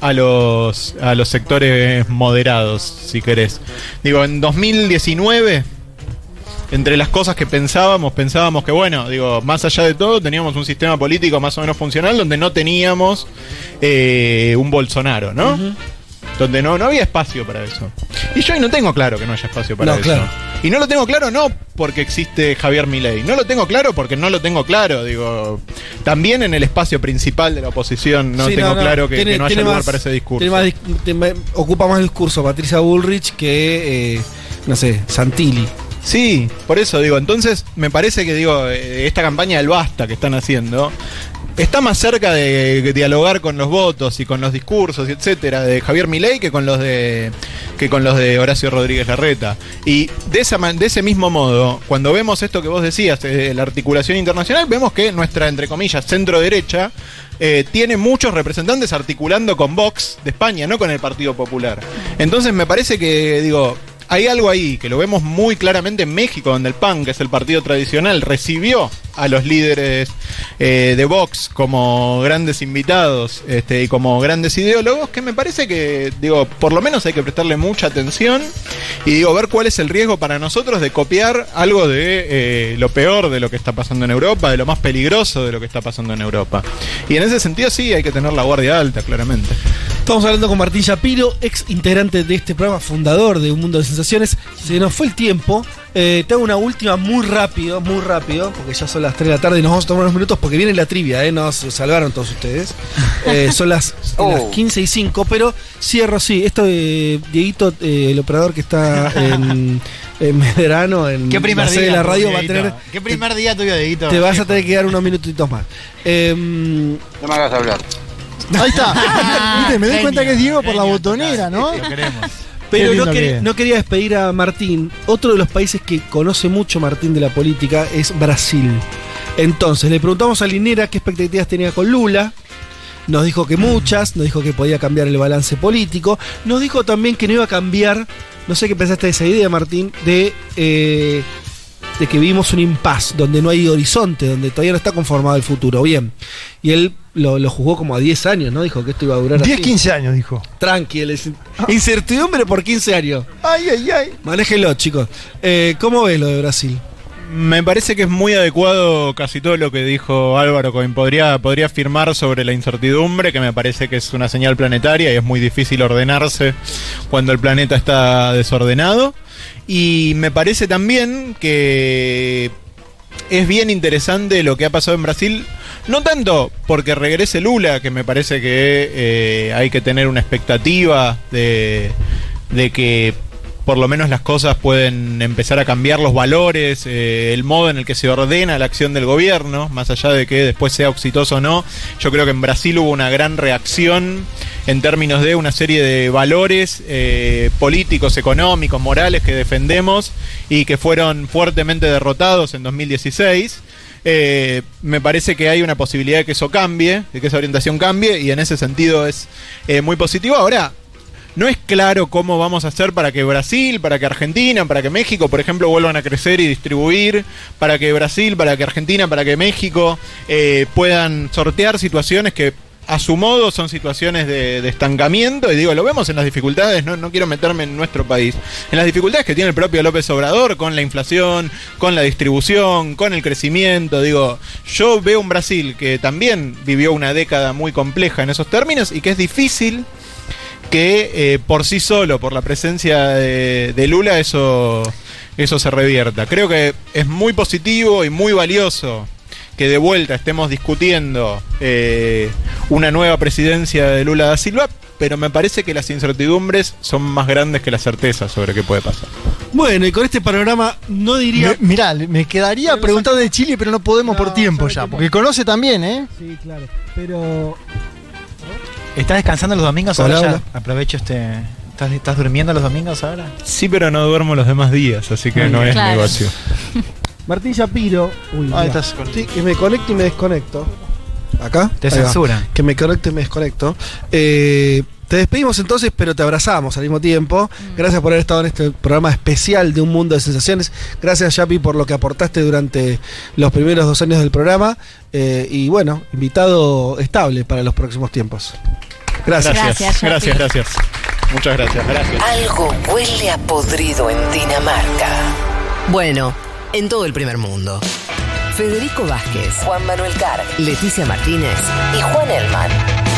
a los, a los sectores moderados, si querés. Digo, en 2019, entre las cosas que pensábamos, pensábamos que, bueno, digo, más allá de todo, teníamos un sistema político más o menos funcional donde no teníamos eh, un Bolsonaro, ¿no? Donde no, no había espacio para eso. Y yo ahí no tengo claro que no haya espacio para No, eso. claro. Y no lo tengo claro no porque existe Javier Milei. No lo tengo claro porque no lo tengo claro. Digo, también en el espacio principal de la oposición no Sí, tengo claro que, tiene- que no haya lugar más- para ese discurso. más tiene- ocupa más discurso Patricia Bullrich que, eh, no sé, Santilli. Sí, por eso digo, entonces me parece que digo, eh, esta campaña del basta que están haciendo está más cerca de dialogar con los votos y con los discursos y etcétera de Javier Milei que con los de que con los de Horacio Rodríguez Larreta. Y de esa de ese mismo modo, cuando vemos esto que vos decías, eh, la articulación internacional, vemos que nuestra entre comillas centro derecha eh, tiene muchos representantes articulando con Vox de España, no con el Partido Popular. Entonces me parece que, digo, hay algo ahí que lo vemos muy claramente en México, donde el PAN, que es el partido tradicional, recibió a los líderes eh, de Vox como grandes invitados este, y como grandes ideólogos, que me parece que, digo, por lo menos hay que prestarle mucha atención y digo, ver cuál es el riesgo para nosotros de copiar algo de eh, lo peor de lo que está pasando en Europa, de lo más peligroso de lo que está pasando en Europa. Y en ese sentido sí hay que tener la guardia alta, claramente. Estamos hablando con Martín Shapiro, ex integrante de este programa, fundador de Un Mundo de Sensaciones. Se nos fue el tiempo. Eh, te hago una última muy rápido, muy rápido, porque ya son las 3 de la tarde y nos vamos a tomar unos minutos porque viene la trivia, ¿eh? Nos salvaron todos ustedes. Eh, son las, las 15 y 5, pero cierro, sí. Esto de Dieguito, eh, el operador que está en, en Medrano, en ¿Qué primer la sede día? de la radio, va a tener. ¿Qué primer día tuyo, Dieguito? Te vas a tener que dar unos minutitos más. Em, No me hagas hablar. Ahí está. Viste, me doy Genio, cuenta que es Diego por la botonera, ¿no? Lo queremos. Pero no, no quería despedir a Martín. Otro de los países que conoce mucho Martín de la política es Brasil. Entonces, le preguntamos a Linera qué expectativas tenía con Lula. Nos dijo que muchas, nos dijo que podía cambiar el balance político. Nos dijo también que no iba a cambiar, no sé qué pensaste de esa idea, Martín, de, eh, de que vivimos un impasse, donde no hay horizonte, donde todavía no está conformado el futuro. Bien. Y él lo, lo jugó como a 10 años, ¿no? Dijo que esto iba a durar 10, así. 15 años, dijo. Tranqui, es- incertidumbre por 15 años. Ay, ay, ay. Manéjelo, chicos. Eh, ¿Cómo ves lo de Brasil? Me parece que es muy adecuado casi todo lo que dijo Álvaro Cohen. Podría, podría afirmar sobre la incertidumbre, que me parece que es una señal planetaria y es muy difícil ordenarse cuando el planeta está desordenado. Y me parece también que es bien interesante lo que ha pasado en Brasil. No tanto porque regrese Lula, que me parece que eh, hay que tener una expectativa de, de que por lo menos las cosas pueden empezar a cambiar los valores, eh, el modo en el que se ordena la acción del gobierno, más allá de que después sea exitoso o no. Yo creo que en Brasil hubo una gran reacción en términos de una serie de valores eh, políticos, económicos, morales que defendemos y que fueron fuertemente derrotados en 2016. Eh, me parece que hay una posibilidad de que eso cambie, de que esa orientación cambie, y en ese sentido es muy positivo. Ahora, no es claro cómo vamos a hacer para que Brasil, para que Argentina, para que México, por ejemplo, vuelvan a crecer y distribuir, para que Brasil, para que Argentina, para que México eh, puedan sortear situaciones que a su modo son situaciones de, de estancamiento, y digo, lo vemos en las dificultades, no, no quiero meterme en nuestro país, en las dificultades que tiene el propio López Obrador con la inflación, con la distribución, con el crecimiento, digo, yo veo un Brasil que también vivió una década muy compleja en esos términos y que es difícil que eh, por sí solo, por la presencia de, de Lula, eso, eso se revierta. Creo que es muy positivo y muy valioso que de vuelta estemos discutiendo eh, una nueva presidencia de Lula da Silva, pero me parece que las incertidumbres son más grandes que las certezas sobre qué puede pasar. Bueno, y con este panorama no diría. Me- mirá, me quedaría preguntar de Chile, pero no podemos por tiempo ya. Porque conoce también, ¿eh? Sí, claro. Pero. ¿Estás descansando los domingos Hola, ahora? ya? Aprovecho este. ¿Estás, estás durmiendo los domingos ahora? Sí, pero no duermo los demás días, así que no es Claro. negocio. Martín Shapiro. Uy, mira. estás Sí, que me conecto y me desconecto. ¿Acá? Te censuran. Que me conecto y me desconecto. Eh, Te despedimos entonces, pero te abrazamos al mismo tiempo. Gracias por haber estado en este programa especial de Un Mundo de Sensaciones. Gracias, Yapi, por lo que aportaste durante los primeros dos años del programa. Eh, y bueno, invitado estable para los próximos tiempos. Gracias. Gracias, gracias, gracias. Muchas gracias, gracias. Algo huele a podrido en Dinamarca. Bueno, en todo el primer mundo. Federico Vázquez, Juan Manuel Carr, Leticia Martínez y Juan Elman.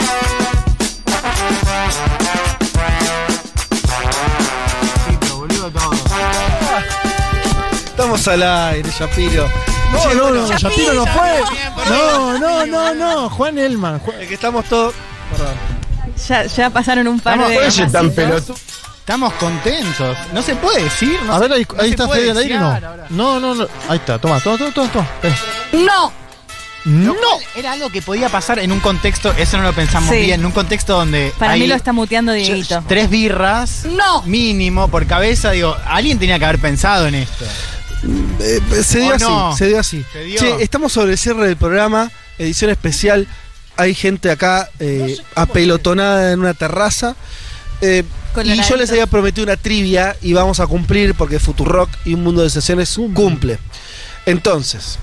Estamos al aire, Yapiro. No, no, no, Yapiro no fue. No, no, no, no. Juan Elman. Ju- Es que estamos todos. Ya, ya pasaron un par Estamos, de. oye, tan masitos. pelotudo. Estamos contentos. No se puede decir. No A ver, ahí, no ahí está Fede al aire, no. No, no, no. Ahí está, toma, toma, toma, toma. toma. ¡No! No. Era algo que podía pasar en un contexto, eso no lo pensamos Sí. bien, en un contexto donde Para hay mí lo está muteando Dieguito. tres birras ¡No! mínimo por cabeza, digo, alguien tenía que haber pensado en esto. Eh, se dio ¿O así, no? se dio así. Se dio. Che, estamos sobre el cierre del programa, edición especial. Hay gente acá eh, apelotonada en una terraza. Eh, y yo les había prometido una trivia y vamos a cumplir porque Futurock y un mundo de sesiones cumple. Entonces,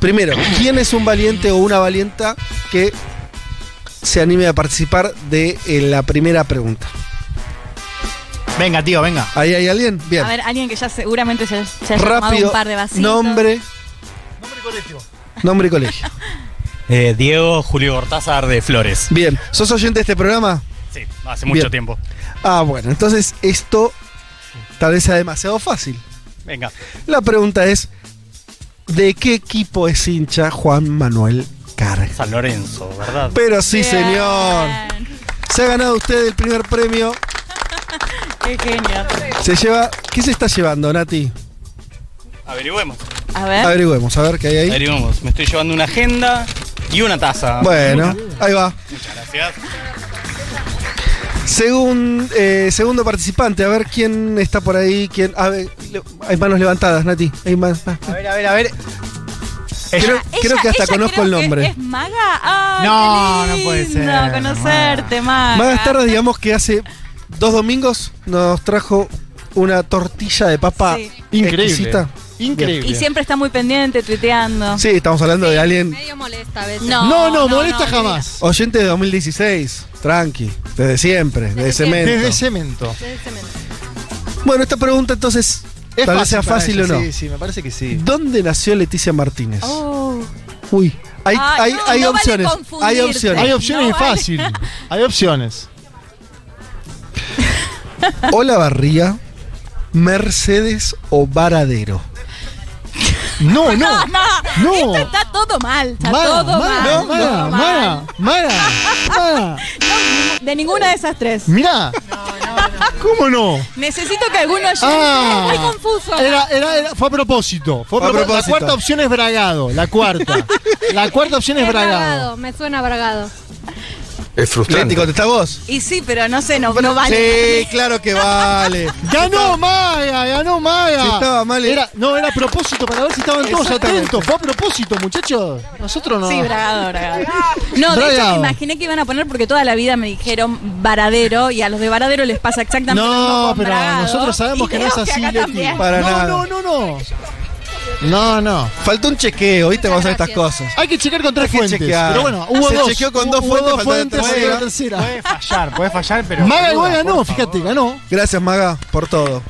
primero, ¿quién es un valiente o una valienta que se anime a participar de eh, la primera pregunta? Venga, tío, venga. ¿Ahí hay alguien? Bien. A ver, alguien que ya seguramente se, se haya tomado Rápido. un par de vasitos. Nombre. Nombre y colegio. Eh, Diego Julio Cortázar de Flores. Bien. ¿Sos oyente de este programa? Sí, hace mucho Bien. tiempo. Ah, bueno, entonces esto tal vez sea demasiado fácil. Venga. La pregunta es: ¿de qué equipo es hincha Juan Manuel Carga? San Lorenzo, ¿verdad? Pero sí, Bien. señor. Se ha ganado usted el primer premio. Qué genio. Se lleva. ¿Qué se está llevando, Nati? Averigüemos. A ver. Averigüemos, a ver qué hay ahí. Averigüemos. Me estoy llevando una agenda y una taza. Bueno, ahí va. Muchas gracias. Según, eh, segundo participante, a ver quién está por ahí. Quién, a ver, le- hay manos levantadas, Nati. Hay más, más- A ver, a ver, a ver. Creo, Ella- creo que hasta conozco creo el que nombre. ¿Es Maga? Ay, No, qué no puede ser, conocerte, Maga. Más tarde, digamos que hace dos domingos nos trajo una tortilla de papa Sí. Increíble. exquisita. Increíble. Y siempre está muy pendiente, tuiteando. Sí, estamos hablando de alguien Medio molesta a veces. No, No, no, no, molesta no, jamás. oyente de 2016. Tranqui, desde siempre, desde cemento. Desde cemento. Bueno, esta pregunta entonces Es tal vez sea para fácil o ella, no. Sí, sí, me parece que sí. ¿Dónde nació Leticia Martínez? Oh. Uy, hay, Ay, hay, no, hay no vale opciones. hay opciones. Hay opciones No y vale. fácil. Hay opciones. Ola Barría, Mercedes o Varadero. No, no. No, No. Esto está todo mal. Está Mara, todo Mara, mal. Mara, todo mal. Mara, Mara. No, de ninguna de esas tres. Mirá. ¿Cómo no? Necesito que alguno oyente. Ah, muy confuso. Era, era, era- fue a propósito. Fue a Fue a propósito. La cuarta opción es Bragado. La cuarta. La cuarta opción es Es Bragado. bragado, me suena bragado. Es frustrante. Leti, ¿contestás vos? Y sí, pero no sé, no, no vale. Sí, claro que vale. Ganó Maga, ganó Maga. Si estaba mal, eh. Era, no, era a propósito para ver si estaban todos atentos. Fue a propósito, muchachos. Nosotros no. Sí, bragado, bragado. No, de hecho me imaginé que iban a poner porque toda la vida me dijeron varadero y a los de varadero les pasa exactamente lo mismo No, pero bragado. nosotros sabemos Y que no es así, Leti. también. Para no, nada. no, no, no. No, no. Faltó un chequeo, ¿viste? Vamos a hacer estas cosas. Hay que checar con tres Hay que fuentes. chequear. Pero bueno, hubo Se dos. chequeó con dos hubo fuentes, dos faltó la fuentes tercera. la tercera. Puede fallar, puede fallar, pero. Maga boluda, igual ganó, por fíjate, ganó. Gracias, Maga, por todo.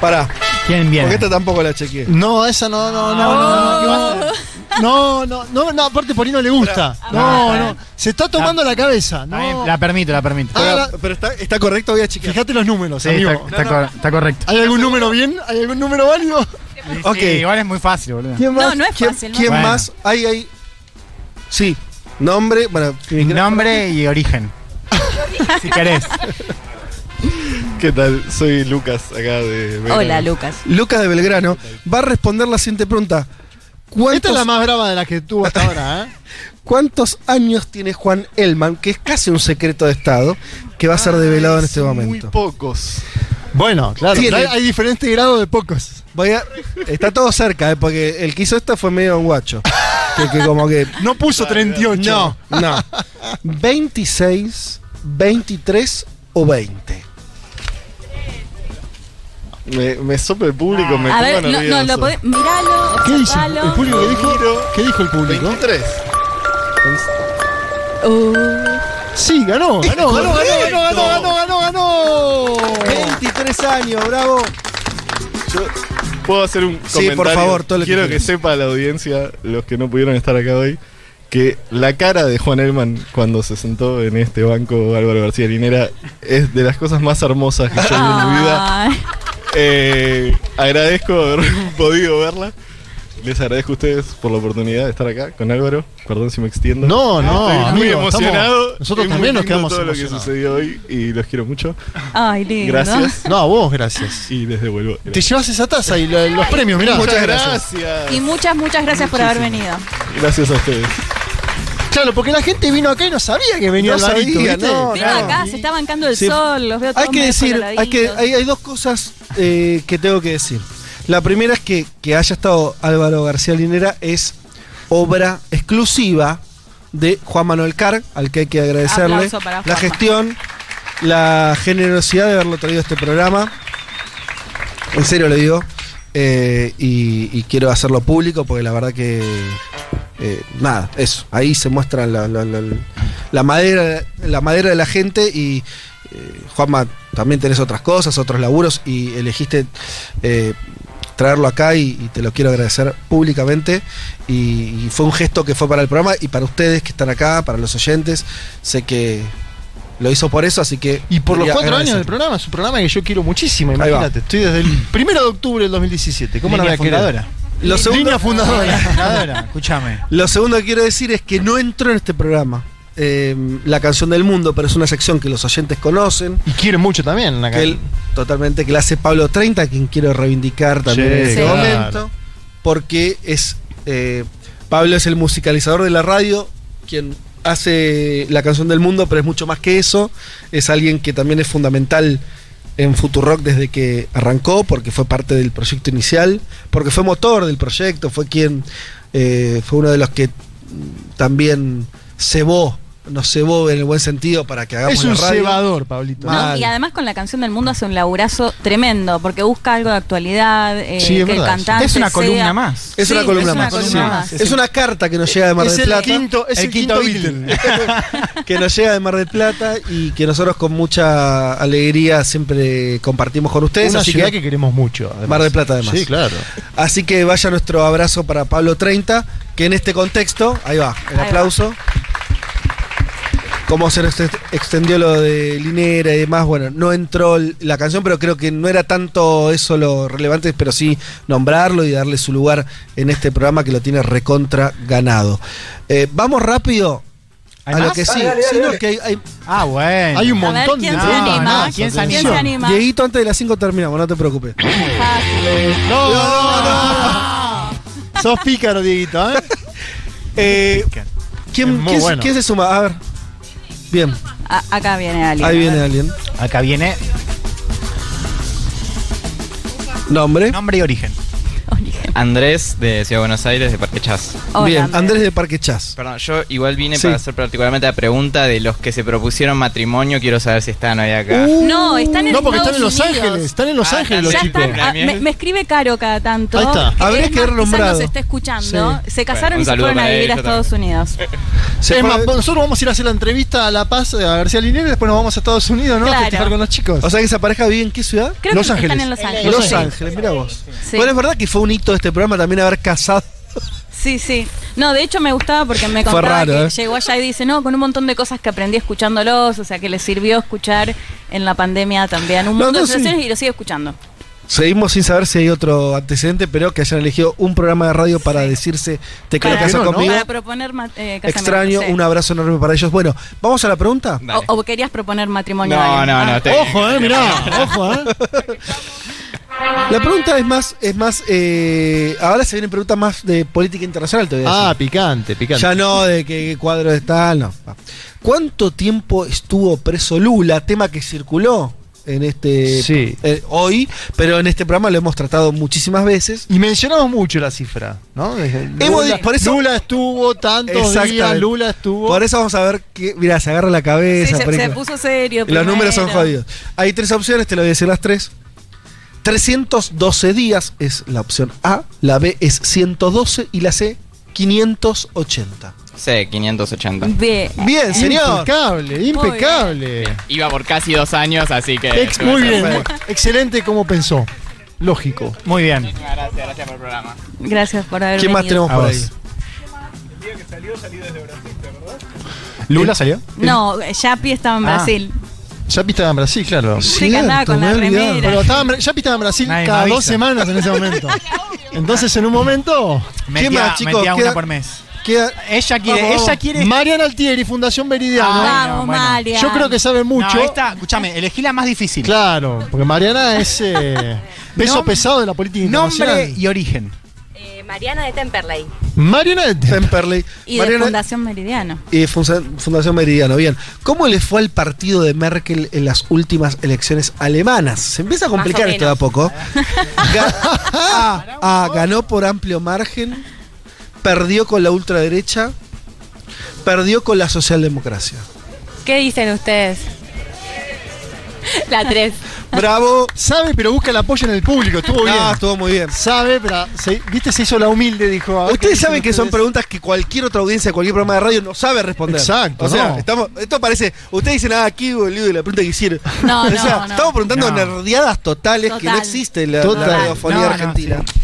Pará, ¿Quién viene? porque esta tampoco la chequeé. No, esa no, no, no, no, no, ¿qué va a hacer? No, no, no, no, aparte por ahí no le gusta. No, no. Se está tomando la cabeza. No. La permito, la permito. Ah, Pero, la- pero está, está correcto, voy a chequear. Fíjate los números, Sí, amigo. está, está cor- está correcto. ¿Hay algún número bien? ¿Hay algún número válido? Ok. Sí, igual es muy fácil, boludo. ¿Quién No, más? no es ¿Quién, fácil, ¿no? ¿quién Bueno. más? Hay, hay. Sí, nombre. Bueno, Nombre y origen. si querés. ¿Qué tal? Soy Lucas, acá de Belgrano. Hola, Lucas. Lucas de Belgrano va a responder la siguiente pregunta. ¿Cuántos, Esta es la más brava de las que tuvo hasta ahora, ¿eh? ¿Cuántos años tiene Juan Elman, que es casi un secreto de Estado, que va a ser develado en este Muy momento? pocos. Bueno, claro, Tiene- hay, diferentes grados de pocos. Voy a- está todo cerca, eh, porque el que hizo esto fue medio un guacho. Que, que como que. No puso 38. No, no. 26, 23 o 20. Me, me sopla el público, me A ver, no, lo podés. Miralo, ¿Qué dice? ¿El público qué dijo? ¿Qué dijo el público? 23. Uh, Sí, ganó, ganó, ganó, ganó, ganó, ganó, ganó, ganó, ganó. 23 años, bravo. Yo puedo hacer un Sí, comentario. por favor, todo lo que Quiero que, quieras. sepa la audiencia, los que no pudieron estar acá hoy, que la cara de Juan Elman cuando se sentó en este banco Álvaro García Linera es de las cosas más hermosas que yo vi en mi vida. Eh, agradezco haber podido verla. Les agradezco a ustedes por la oportunidad de estar acá con Álvaro. Perdón si me extiendo. No, no, Estoy muy emocionado. estamos- nosotros también nos quedamos todo lo que sucedió hoy y los quiero mucho. Ay, lindo. Gracias. No, a vos, gracias. Y les devuelvo. Te llevas esa taza y la- los premios, mirá. Muchas gracias. Y muchas, muchas gracias por haber venido. Gracias a ustedes. Claro, porque la gente vino acá y no sabía que venía No Alvarito, sabía, ¿viste? no, Vino acá, se está bancando el Sí. sol, los veo todos Hay que decir, hay, que, hay, hay dos cosas eh, que tengo que decir. La primera es que, que haya estado Álvaro García Linera es obra exclusiva de Juan Manuel Carg, al que hay que agradecerle la gestión, la generosidad de haberlo traído a este programa. En serio lo digo. Eh, y, quiero hacerlo público porque la verdad que. eh, nada, eso. Ahí se muestra la, madera, la madera de la gente y. eh, Juanma, también tenés otras cosas, otros laburos y elegiste traerlo acá y, te lo quiero agradecer públicamente. Y fue un gesto que fue para el programa y para ustedes que están acá, para los oyentes. Sé que lo hizo por eso, así que. Y por los cuatro años del programa, es un programa que yo quiero muchísimo, imagínate. Estoy desde el primero de octubre del 2017. ¿Cómo no Línea voy a querer? fundadora. Lo segundo, Línea fundadora. Fundadora, escúchame. lo segundo que quiero decir es que no entró en este programa. eh, la canción del mundo, pero es una sección que los oyentes conocen. Y quieren mucho también. acá. que él, totalmente, que la hace Pablo 30, a quien quiero reivindicar también Sí, en este claro. momento. Porque es eh, Pablo es el musicalizador de la radio, quien hace la canción del mundo, pero es mucho más que eso. Es alguien que también es fundamental en Futurock desde que arrancó, porque fue parte del proyecto inicial, porque fue motor del proyecto, fue quien eh, fue uno de los que también cebó, nos cebó en el buen sentido para que hagamos Es un la radio. cebador, Pablito. No, y además con la canción del mundo hace un laburazo tremendo, porque busca algo de actualidad, eh, Sí, es que el cantante Es una sea- columna más. Es Sí, una columna es una más. columna Sí. más. Es una carta que nos llega de Mar del el Plata. quinto, es el, El quinto, quinto Beatle. que nos llega de Mar del Plata y que nosotros con mucha alegría siempre compartimos con ustedes. Una así ciudad que, que queremos mucho. además. Mar del Plata, además. Sí, claro. así que vaya nuestro abrazo para Pablo 30, que en este contexto, ahí va, el Ahí aplauso. Cómo se extendió lo de Linera y demás, bueno, no entró la canción, pero creo que no era tanto eso lo relevante, pero sí nombrarlo y darle su lugar en este programa que lo tiene recontra ganado. Eh, vamos rápido ¿Hay a lo que sí. Dale, que hay- hay- Ah, bueno. Hay un montón ¿quién de se anima? más, ¿Quién se anima? Dieguito, antes de las 5 terminamos, no te preocupes. No, no, no. Sos pícaro, Dieguito, ¿eh? Eh, ¿quién, Es muy quién se- bueno. quién se suma? A ver. Bien, A- acá viene alguien. ahí viene alguien. Acá viene Nombre. nombre y origen. Andrés de Ciudad de Buenos Aires, de Parque Chas. Hola, Bien, Andrés. Andrés de Parque Chas. Perdón, yo igual vine Sí. para hacer particularmente la pregunta de los que se propusieron matrimonio. Quiero saber si están hoy acá. Uh, No, están en No, porque están en Los Estados Ángeles. Están en Los Ah, Ángeles los Ya chicos. están, ah, me, me escribe Caro cada tanto. Ahí está. que Habría es que haber más, quizás nombrado. nos está escuchando. Sí. Se casaron un y se saludo fueron a para vivir a Estados Unidos. Se es fue- más, nosotros vamos a ir a hacer la entrevista a La Paz, a García Linera, y después nos vamos a Estados Unidos, ¿no? Claro. A festejar con los chicos. o sea que esa pareja vive en qué ciudad? Creo Los que Ángeles. están en Los Ángeles. Los. Ángeles, mira vos. Sí. Bueno, es verdad que fue un hito de este programa también haber casado. Sí, sí. No, de hecho me gustaba porque me contaba raro, que ¿eh? llegó allá y dice, no, con un montón de cosas que aprendí escuchándolos, o sea, que le sirvió escuchar en la pandemia también un No, montón no, de sí. situaciones y lo sigue escuchando. Seguimos sin saber si hay otro antecedente, pero que hayan elegido un programa de radio para decirse te quedo Para, casa no, conmigo. para proponer eh, casamiento, Extraño, sí. un abrazo enorme para ellos. Bueno, vamos a la pregunta. O, o querías proponer matrimonio No, no, no, Ah. te- Ojo, eh, mirá, ojo, eh. La pregunta es más, es más, eh, ahora se vienen preguntas más de política internacional, te voy a decir. Ah, picante, picante. Ya no de qué cuadro está, no. ¿Cuánto tiempo estuvo preso Lula? Tema que circuló en este Sí. eh, hoy, pero en este programa lo hemos tratado muchísimas veces. Y mencionamos mucho la cifra, ¿no? Hemos Lula, di- por eso- Lula estuvo tantos días, Exactamente. Lula estuvo. Por eso vamos a ver que, mira, se agarra la Sí, cabeza. se, por se ahí- puso serio. Los números son jodidos. Hay tres opciones, te lo voy a decir las tres. 312 días es la opción A, la B es 112 y la C 580. Sí, 580. Bien. Bien, señor. Impecable, impecable. Iba por casi dos años, así que. Ex- muy bien, excelente como pensó. Lógico. Muy bien. Muchísimas gracias, gracias por el programa. Gracias por haber ¿Quién más venido. tenemos A por ahí? ¿Lula salió? No, Yapi estaba en Ah. Brasil. Yapi estaba en Brasil, claro. Sí, con la remera. Pero estaba en Bra- Yapi estaba en Brasil Nadie me cada avisa. dos semanas en ese momento. Entonces, en un momento. Metía, más, chicos? metía Queda- una por mes. Queda- Ella quiere, Vamos, ella quiere. Mariana Altieri, Fundación Meridiano. Ah, Vamos, bueno. María. Yo creo que sabe mucho. No, esta, escúchame, elegí la más difícil. Claro, porque Mariana es eh, peso Nom- pesado de la política internacional. Nombre y origen. Eh, Mariana de Temperley. Mariana de Temperley. Y de Fundación Meridiano. y Funza- Fundación Meridiano. Bien. ¿Cómo le fue al partido de Merkel en las últimas elecciones alemanas? Se empieza a complicar esto de a poco. Ga- A, A, ganó por amplio margen, perdió con la ultraderecha, perdió con la socialdemocracia. ¿Qué dicen ustedes? La 3. Bravo. Sabe, pero busca el apoyo en el público. Estuvo bien. No, estuvo muy bien. Sabe, pero se- viste, se hizo la humilde, dijo. a ver qué Ustedes dicen saben que son ustedes. preguntas que cualquier otra audiencia de cualquier programa de radio no sabe responder. Exacto, O sea, no. estamos, esto parece. Ustedes dicen, ah, aquí boludo, y la pregunta que hicieron. No, o no, sea, no. estamos preguntando No. nerdeadas totales que no Total. existe en la, Total. la radiofonía No, no, argentina. sí.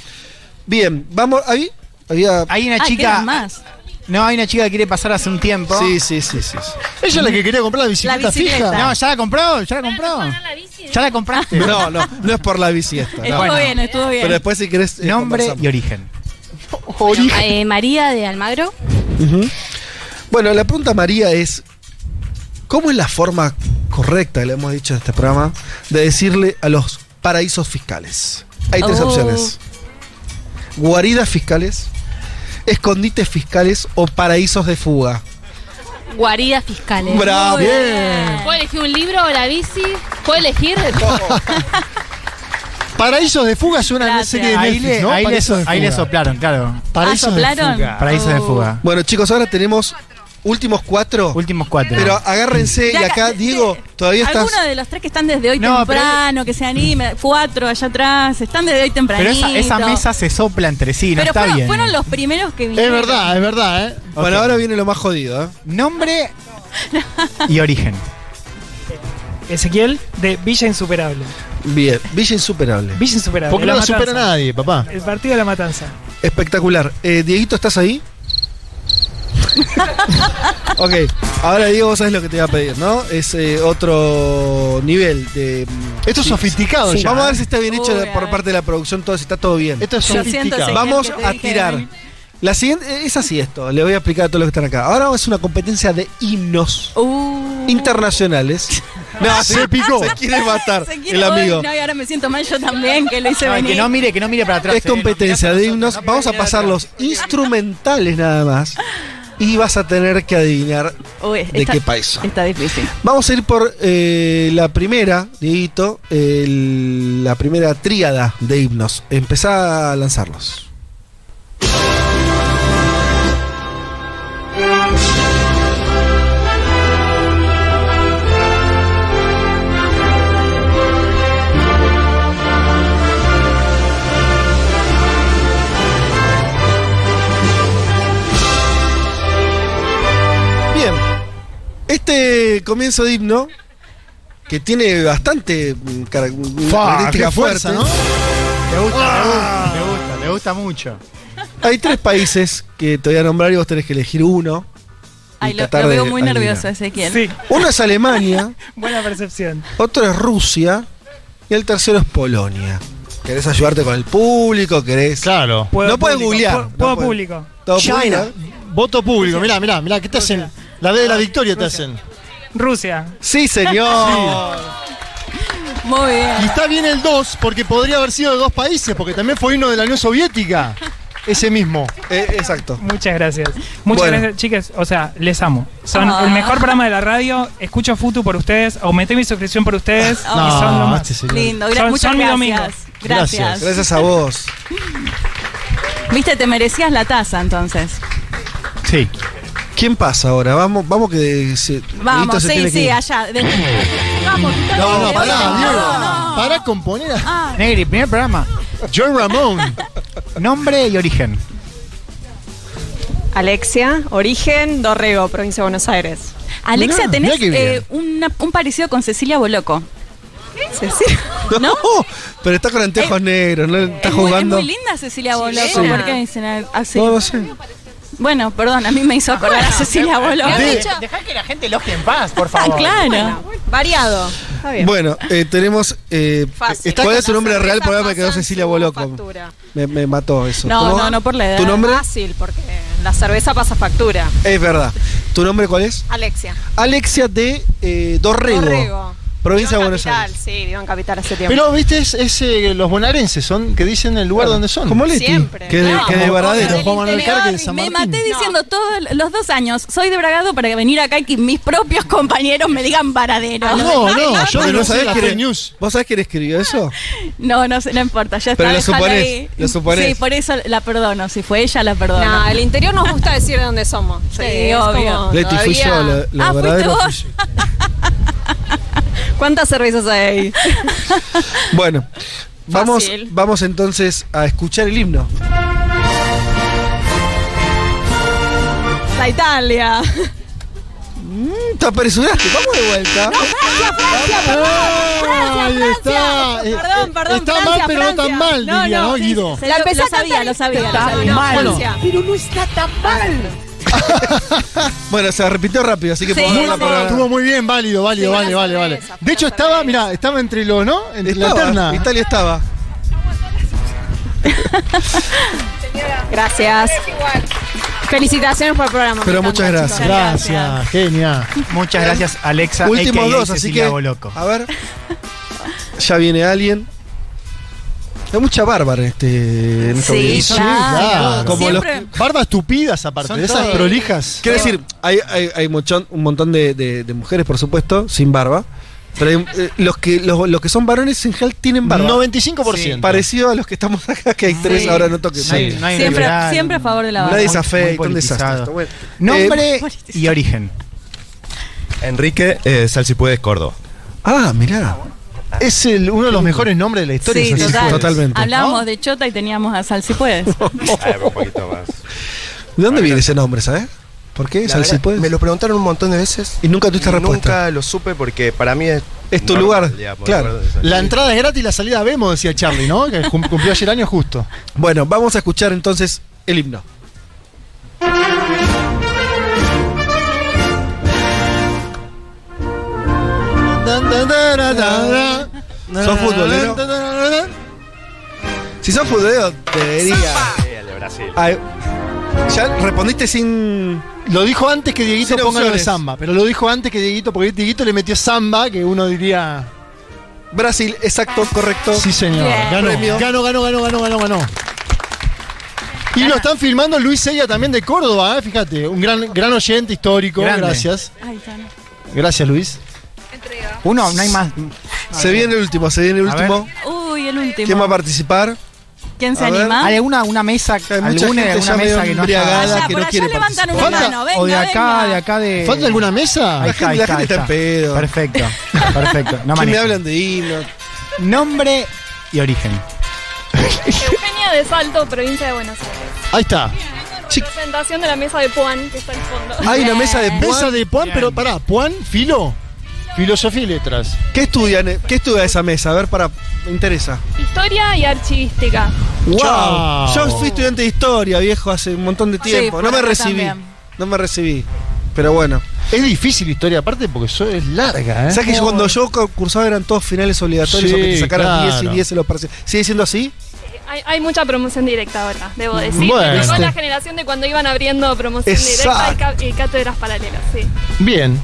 Bien, vamos. Ahí. Había. Hay una Ah, chica. quedan más. No, hay una chica que quiere pasar hace un tiempo. Sí, sí, sí, sí. sí. Ella es la que quería comprar la bicicleta, La bicicleta. fija. No, ya la compró, ya la compró. Ya la compraste. No, no, no es por la bici esta. Estuvo no. Bueno. bien, estuvo bien. Pero después, si querés. eh, Nombre conversamos. y origen. Origen. Eh, María de Almagro. Ujú. Bueno, la pregunta, María, es: ¿cómo es la forma correcta, le hemos dicho en este programa, de decirle a los paraísos fiscales? Hay tres Oh. opciones: guaridas fiscales, escondites fiscales o paraísos de fuga. Guaridas fiscales. Bravo. Bien. ¿Puedo elegir un libro o la bici? ¿Puedo elegir de todo? Paraísos de fuga a una Gracias. serie de Ahí, Netflix, le, ¿no? ahí, le, Paraísos de ahí le soplaron, claro. Paraísos Ah, de ¿soplaron? fuga. Paraíso de fuga. Bueno, chicos, ahora tenemos últimos cuatro. Últimos cuatro. Pero agárrense, y acá, Diego, todavía estás. Alguno de los tres que están desde hoy No, temprano, que se anime, cuatro allá atrás, están desde hoy temprano. Pero esa, esa mesa se sopla entre sí, no Pero está fueron, bien. fueron los primeros que Es vinieron. verdad, es verdad, ¿eh? Bueno, ahora viene lo más jodido, ¿eh? Nombre y origen. Ezequiel de Villa Insuperable. Bien, Villa Insuperable. Villa Insuperable. Porque La no la supera Matanza. nadie, papá. El partido de la matanza. Espectacular. Eh, Dieguito, ¿estás ahí? ok, ahora Diego, vos sabés lo que te voy a pedir, ¿no? Es eh, otro nivel de. mm, Esto es sí. sofisticado Sí, ya, Vamos a ver si está bien hecho Uy, por parte de la producción, todo, si está todo bien. Esto es Lo siento, sofisticado. Vamos que te a dije tirar. La siguiente es así esto, le voy a explicar a todos los que están acá. Ahora es una competencia de himnos Uh. internacionales. No, Se picó. Se quiere matar Se quiere- el amigo. Uy, no, y ahora me siento mal yo también, que lo hice No, venir. que no mire, que no mire para atrás. Es eh, no, competencia de himnos. no Vamos a pasar los instrumentales nada más. Y vas a tener que adivinar Uy, de está- qué país. Está difícil. Vamos a ir por eh, la primera, Dieguito, el- la primera tríada de himnos. Empezá a lanzarlos. Este comienzo de himno, que tiene bastante mm, qué fuerza, fuertes, Me gusta, Ah. me gusta, me gusta, me gusta mucho. Hay tres países que te voy a nombrar y vos tenés que elegir uno. Ay, lo, lo veo muy nervioso, Ezequiel. Sí, Uno es Alemania, buena percepción. otro es Rusia y el tercero es Polonia. ¿Querés ayudarte con el público? ¿Querés.? Claro. Puedo no puedes googlear. puedo- no público. Todo China. público. Voto público, mirá, mirá, mirá, ¿qué te hacen? La D de la victoria te hacen. Rusia. Sí, señor. Muy bien. Y está bien el 2 porque podría haber sido de dos países, porque también fue himno de la Unión Soviética. Ese mismo. Eh, exacto. Muchas gracias. Muchas Bueno. gracias, chicas. O sea, les amo. Son Ah. el mejor programa de la radio. Escucho Futu por ustedes. Aumenté mi suscripción por ustedes. y son lo más. este. Lindo, gra- Son- muchas son mi domingo. gracias. Gracias. Gracias. Gracias a vos. Viste, te merecías la taza entonces. Sí. ¿Quién pasa ahora? Vamos, vamos que se, Vamos, se sí, tiene sí, allá. De- Vamos, No, no, pará, no, no, no. Pará componer a Ah, Negri, primer programa. John Ramón. Nombre y origen. Alexia, origen, Dorrego, provincia de Buenos Aires. Alexia, Mirá, tenés mirá eh, una- un parecido con Cecilia Boloco. Cecilia. ¿No? Pero está con anteojos negros, ¿no? Está Es muy, es jugando. muy linda Cecilia Boloco. ¿Por qué me dicen así? No, no sé. Bueno, perdón, a mí me hizo acordar a Cecilia Boloco. De- Deja que la gente elogie en paz, por Ah, favor. claro. Variado. Está bien. Bueno, eh, tenemos. Eh, Fácil. ¿Cuál es su nombre real? cerveza Porque me quedó Cecilia factura. Me, me mató eso. No, ¿Cómo? no, no por la edad. ¿Tu nombre? Fácil, porque la cerveza pasa factura. Es verdad. ¿Tu nombre cuál es? Alexia. Alexia de eh, Dorrego, Dorrego. Provincia de Vivo en Buenos Capital, Aires. Sí, vivo en Capital hace tiempo. Pero, viste, es, es, eh, los bonaerenses son que dicen el lugar donde son. ¿Cómo Leti? Siempre. Que de, No, que de como- Varadero. como Juan Manuel Carque de San me Martín. maté diciendo todos los dos años, soy de Bragado para venir acá y que mis propios compañeros me digan Varadero. Ah, No, no, yo no no sé sabés la es- news. ¿Vos sabés quién escribió eso? No, no sé, no importa, ya está. Pero lo suponés, ahí. lo suponés. Sí, por eso la perdono. Si fue ella, la perdono. No, el interior nos gusta decir de dónde somos. Sí, obvio. como Leti, fui yo. lo Ah, fuiste vos. ¿Cuántas cervezas hay? Bueno, vamos, Fácil. vamos entonces a escuchar el himno. La Italia. Mm, Te apresuraste, vamos de vuelta. Ah, ahí está. Eh, Perdón, perdón, Está Francia, mal, pero no Francia. tan mal, No, diría, no, ¿no, sí, Guido? Se La lo, lo sabía, lo sabía. lo Está sabía. No, malo. Francia. Bueno, se repitió rápido, así que Sí, podemos sí. Estuvo muy bien, válido, válido, Sí, vale, vale, vale. De hecho, estaba, mira, estaba entre los, ¿no? Entre la Estaba, terna. Italia estaba. Gracias. Felicitaciones por el programa. Pero muchas gracias. chicos. Gracias, genia. Muchas gracias, Alexa. Últimos dos, así que. Boloco. A ver. Ya viene alguien. Hay mucha bárbara en este. En esta Sí, audiencia. claro. Como los Siempre- Barbas tupidas, aparte, Son de esas prolijas. Quiero decir, hay, hay, un montón de, de- de mujeres, por supuesto, sin barba. Pero hay, eh, los, que, los, los que son varones en general tienen barba. 95%. Parecido a los que estamos acá, que hay tres Sí. ahora no toquen. No hay- no hay Siempre, liberal, siempre a favor de la Nadie barba. se muy afeita, un desastre. politizado. esto. Bueno, Nombre eh, y origen. Enrique eh, Salsipuedes Córdoba. ah, mirá. Es el, uno de los mejores nombres de la historia. Sí, total. Totalmente. Hablábamos de Chota y teníamos a Sal si puedes. un poquito más. ¿De dónde viene ese nombre, sabes? ¿Por qué? Sal, si puedes. Me lo preguntaron un montón de veces. Y nunca tuviste respuesta. Nunca lo supe porque para mí es. Es tu normal, lugar, digamos, claro. La entrada es gratis y la salida vemos, decía Charlie, ¿no? Que cum- cumplió ayer años justo. Bueno, vamos a escuchar entonces el himno. ¿Sos futbolero? Si sos futbolero, debería. Sí, el de Brasil. Ay, ya respondiste sin. Lo dijo antes que Dieguito Sin ponga lo de opciones. samba, pero lo dijo antes que Dieguito, porque Dieguito le metió samba, que uno diría. Brasil, exacto, correcto. Sí, señor. Bien. Ganó, Premio. ganó, ganó, ganó, ganó, ganó, ganó. Y lo están filmando Luis Sella también de Córdoba, ¿eh? fíjate, un gran, gran oyente histórico, Grande. gracias. Gracias Luis. Uno, no hay más. Se viene el último, se viene el A último. Uy, el último. ¿Quién va a participar? ¿Quién se A ver. anima? ¿Hay alguna una mesa, Hay mucha alguna, gente alguna ya medio mesa que no embriagada. Allá, que por no allá quiere levantan una participar. mano. Venga, o de acá, venga. de acá de. ¿Falta alguna mesa? Ahí La está, gente, ahí la está, gente ahí está en pedo. Perfecto, perfecto. No ¿Quién me manejo. hablan de himno? Nombre y origen. Eugenia de Salto, provincia de Buenos Aires. Ahí está. Presentación de la mesa de Puan, que está al fondo. Hay una mesa de Mesa Puan. de Puan, pero pará, Puan, filo. Filosofía y letras. ¿Qué estudian? ¿Qué estudia esa mesa? A ver, para. Me interesa. Historia y archivística. ¡Wow! Yo fui estudiante de historia, viejo, hace un montón de tiempo. no me recibí. también. No me recibí. Pero bueno. Es difícil historia aparte porque eso es larga, ¿eh? ¿Sabes que yo cuando yo cursaba eran todos finales obligatorios Sí, o que te sacaran 10 y claro. 10 en los parciales? ¿Sigue siendo así? Hay, hay mucha promoción directa ahora, debo decir. Bueno. Este. la generación de cuando iban abriendo promoción Exacto. directa y cátedras paralelas, sí. Bien.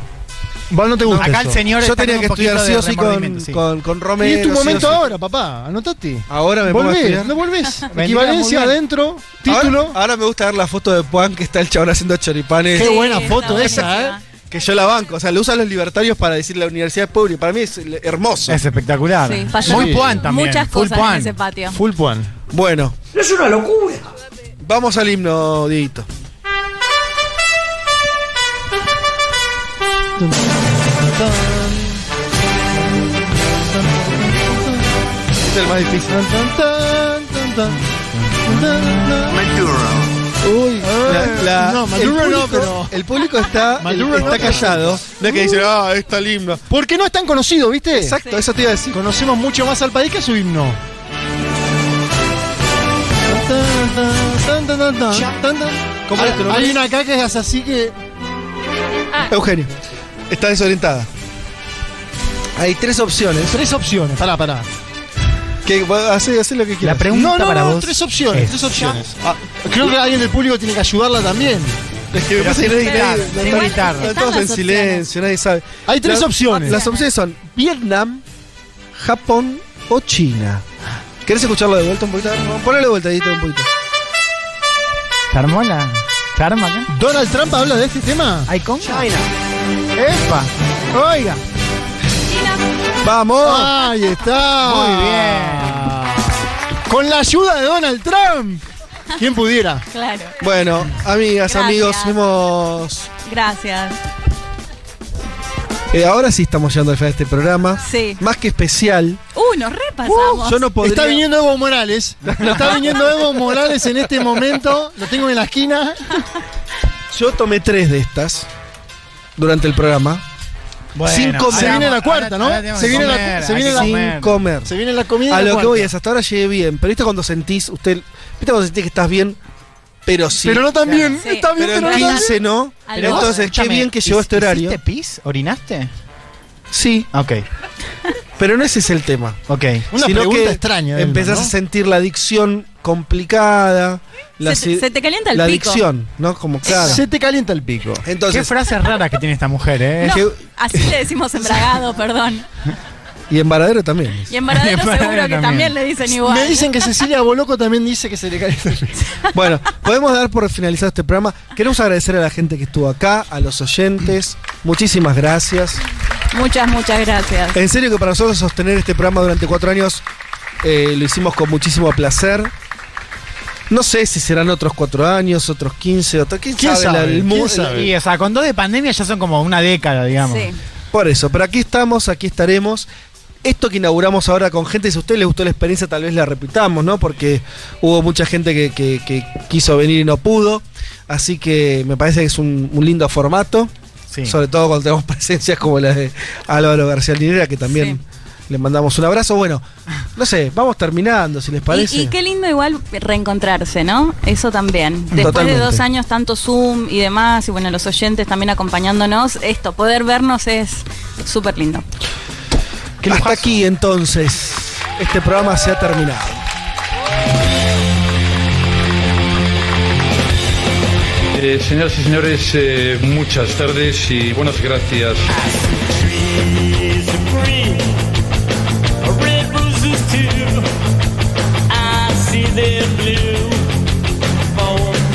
Vos no te gusta Acá eso. el señor Yo tenía que estudiar sí de o sí con, sí. con, con Y Romero. es tu momento sí. ahora, papá. Anotate. Ahora me pongo a Volvés, estudiar. no volvés. Equivalencia adentro, título. Ahora, ahora me gusta ver la foto de Juan que está el chabón haciendo choripanes. Qué Sí, buena foto esa, ¿eh? Que yo la banco. O sea, lo usan los libertarios para decir la universidad es pobre. Para mí es hermoso. Es espectacular. Muy puan también. muchas full cosas puan. en ese patio. Full puan. Bueno. Es una locura. Vamos al himno, Dieguito. Es el más difícil. Uy, La- la- no, el, Maduro público, no, pero. el público está, Maduro está no, pero- callado. No es que dice, ah, está el himno. Porque no es tan conocido, ¿viste? Exacto, eso te iba a decir. Conocemos mucho más al país que su himno. ¿Cómo es tu nombre? Hay una acá que es así que. Eugenio, está desorientada. Hay tres opciones. Tres opciones, pará, pará. Que hace, hace lo que quieras. La pregunta No, no, para no, vos tres opciones, es- tres opciones. Ah, creo que alguien del público tiene que ayudarla también. Es que me pasa que nadie- nadie- están todos en silencio, nadie sabe. Hay tres opciones. Las opciones son Vietnam, Japón o China. ¿Querés escucharlo de vuelta un poquito? Ponelo de vuelta, Dieguito, un poquito. ¿Se armó la. ¿Se arma acá? ¿Donald Trump habla de este tema? ¿Hay con? China. ¡Epa! Oiga. ¡Vamos! Ahí está. Muy bien. Con la ayuda de Donald Trump. ¿Quién pudiera? Claro. Bueno, amigas, Gracias. amigos, hemos. Gracias. Eh, ahora sí estamos llegando al final de este programa. Sí. Más que especial. Uh, nos repasamos. Yo no podría. Está viniendo Evo Morales. Está viniendo Evo Morales en este momento. Lo tengo en la esquina. Yo tomé tres de estas durante el programa. Bueno, Sin comer. Se viene la ahora- cuarta, ¿no? ahora Se viene la- se viene la-. Sin comer. Se viene la comida. A la lo que voy es, hasta ahora llegué bien. Pero viste cuando sentís, usted. ¿Viste cuando sentís que estás bien? Pero sí. Pero no tan bien. Sí. Está bien, Pero pero, en no tan 15 no. Pero entonces, qué bien que llegó este horario. ¿Hiciste pis? ¿Orinaste? Sí, Ok, pero no ese es el tema. ok. Una Sino pregunta que extraña. Empezás ¿no? a sentir la adicción complicada. La, Se te- si- se te calienta el La pico. adicción, ¿no? Como claro. Se te calienta el pico. Entonces, Qué frases raras que tiene esta mujer, ¿eh? No, así le decimos embragado, perdón. Y en Varadero también. Y en Varadero seguro Varadero que también. también le dicen igual. Me dicen que Cecilia Boloco también dice que se le pico. Bueno, podemos dar por finalizado este programa. Queremos agradecer a la gente que estuvo acá, a los oyentes. Muchísimas gracias. Muchas, muchas gracias. En serio que para nosotros sostener este programa durante cuatro años eh, lo hicimos con muchísimo placer. No sé si serán otros cuatro años, otros 15, otros... ¿Quién, ¿Quién sabe? Sabe? el ¿Quién sabe? Y, o sea, con dos de pandemia ya son como una década, digamos. Sí. Por eso, pero aquí estamos, aquí estaremos. Esto que inauguramos ahora con gente, si a usted le gustó la experiencia, tal vez la repitamos, ¿no? Porque hubo mucha gente que, que- que quiso venir y no pudo. Así que me parece que es un, un lindo formato. Sí. Sobre todo cuando tenemos presencias como la de Álvaro García Linera, que también le mandamos un abrazo. Bueno, no sé, vamos terminando, si les parece. Y, y qué lindo igual reencontrarse, ¿no? Eso también. Después Totalmente. de dos años tanto Zoom y demás, y bueno, los oyentes también acompañándonos, esto, poder vernos es súper lindo. Hasta aquí entonces, este programa se ha terminado. Eh, señoras y señores, eh, muchas tardes y buenas gracias.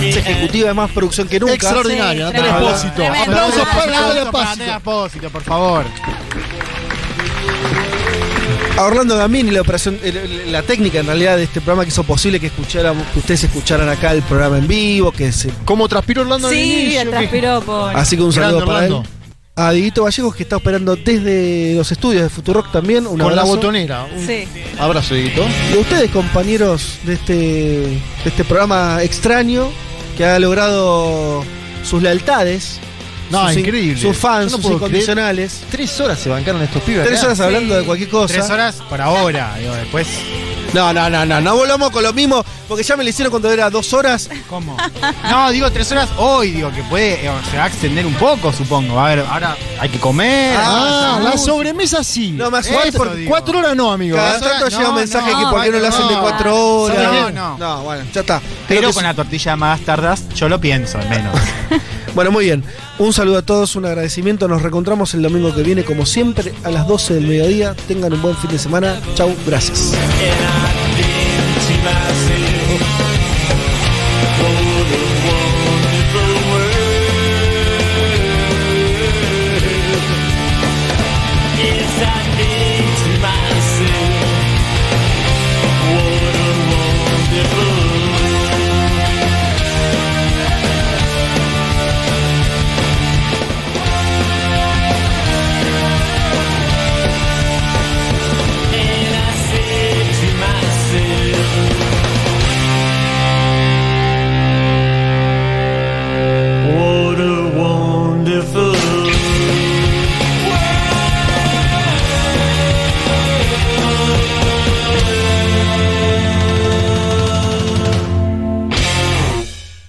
Es ejecutiva de más producción que nunca. Extraordinaria, Sí, Natalia. Espósito. Aplausos para. Natalia Espósito, por favor. A Orlando Gamini, la operación, la técnica en realidad de este programa que hizo posible que escucháramos, que ustedes escucharan acá el programa en vivo, que se ¿Cómo transpiró Orlando Sí, el transpiró por. Así que un Grande saludo para él. A Dieguito Vallegos que está operando desde los estudios de Futurock también. Un Con la abrazo. botonera. Un Sí. abrazo, Dieguito. Y a ustedes, compañeros de este, de este programa extraño, que ha logrado sus lealtades. No, sus increíble. Sus fans, no sus incondicionales. Tres horas se bancaron estos pibes. Tres acá. horas hablando Sí. de cualquier cosa. Tres horas por ahora. Digo, después. No, no, no, no, no volvamos con lo mismo, porque ya me lo hicieron cuando era dos horas. ¿Cómo? No, digo tres horas hoy, digo que puede, eh, se va a extender un poco, supongo. A ver, ahora hay que comer. Ah, la sobremesa sí. No, más Eso cuatro- digo. cuatro horas no, amigo. Cada horas- tanto llega un mensaje no, que por qué no lo hacen de cuatro horas. No, no. No, bueno, ya está. Pero con la tortilla más tardas, yo lo pienso, al menos. Bueno, muy bien. Un saludo a todos, un agradecimiento. Nos reencontramos el domingo que viene, como siempre, a las 12 del mediodía. Tengan un buen fin de semana. Chau, gracias.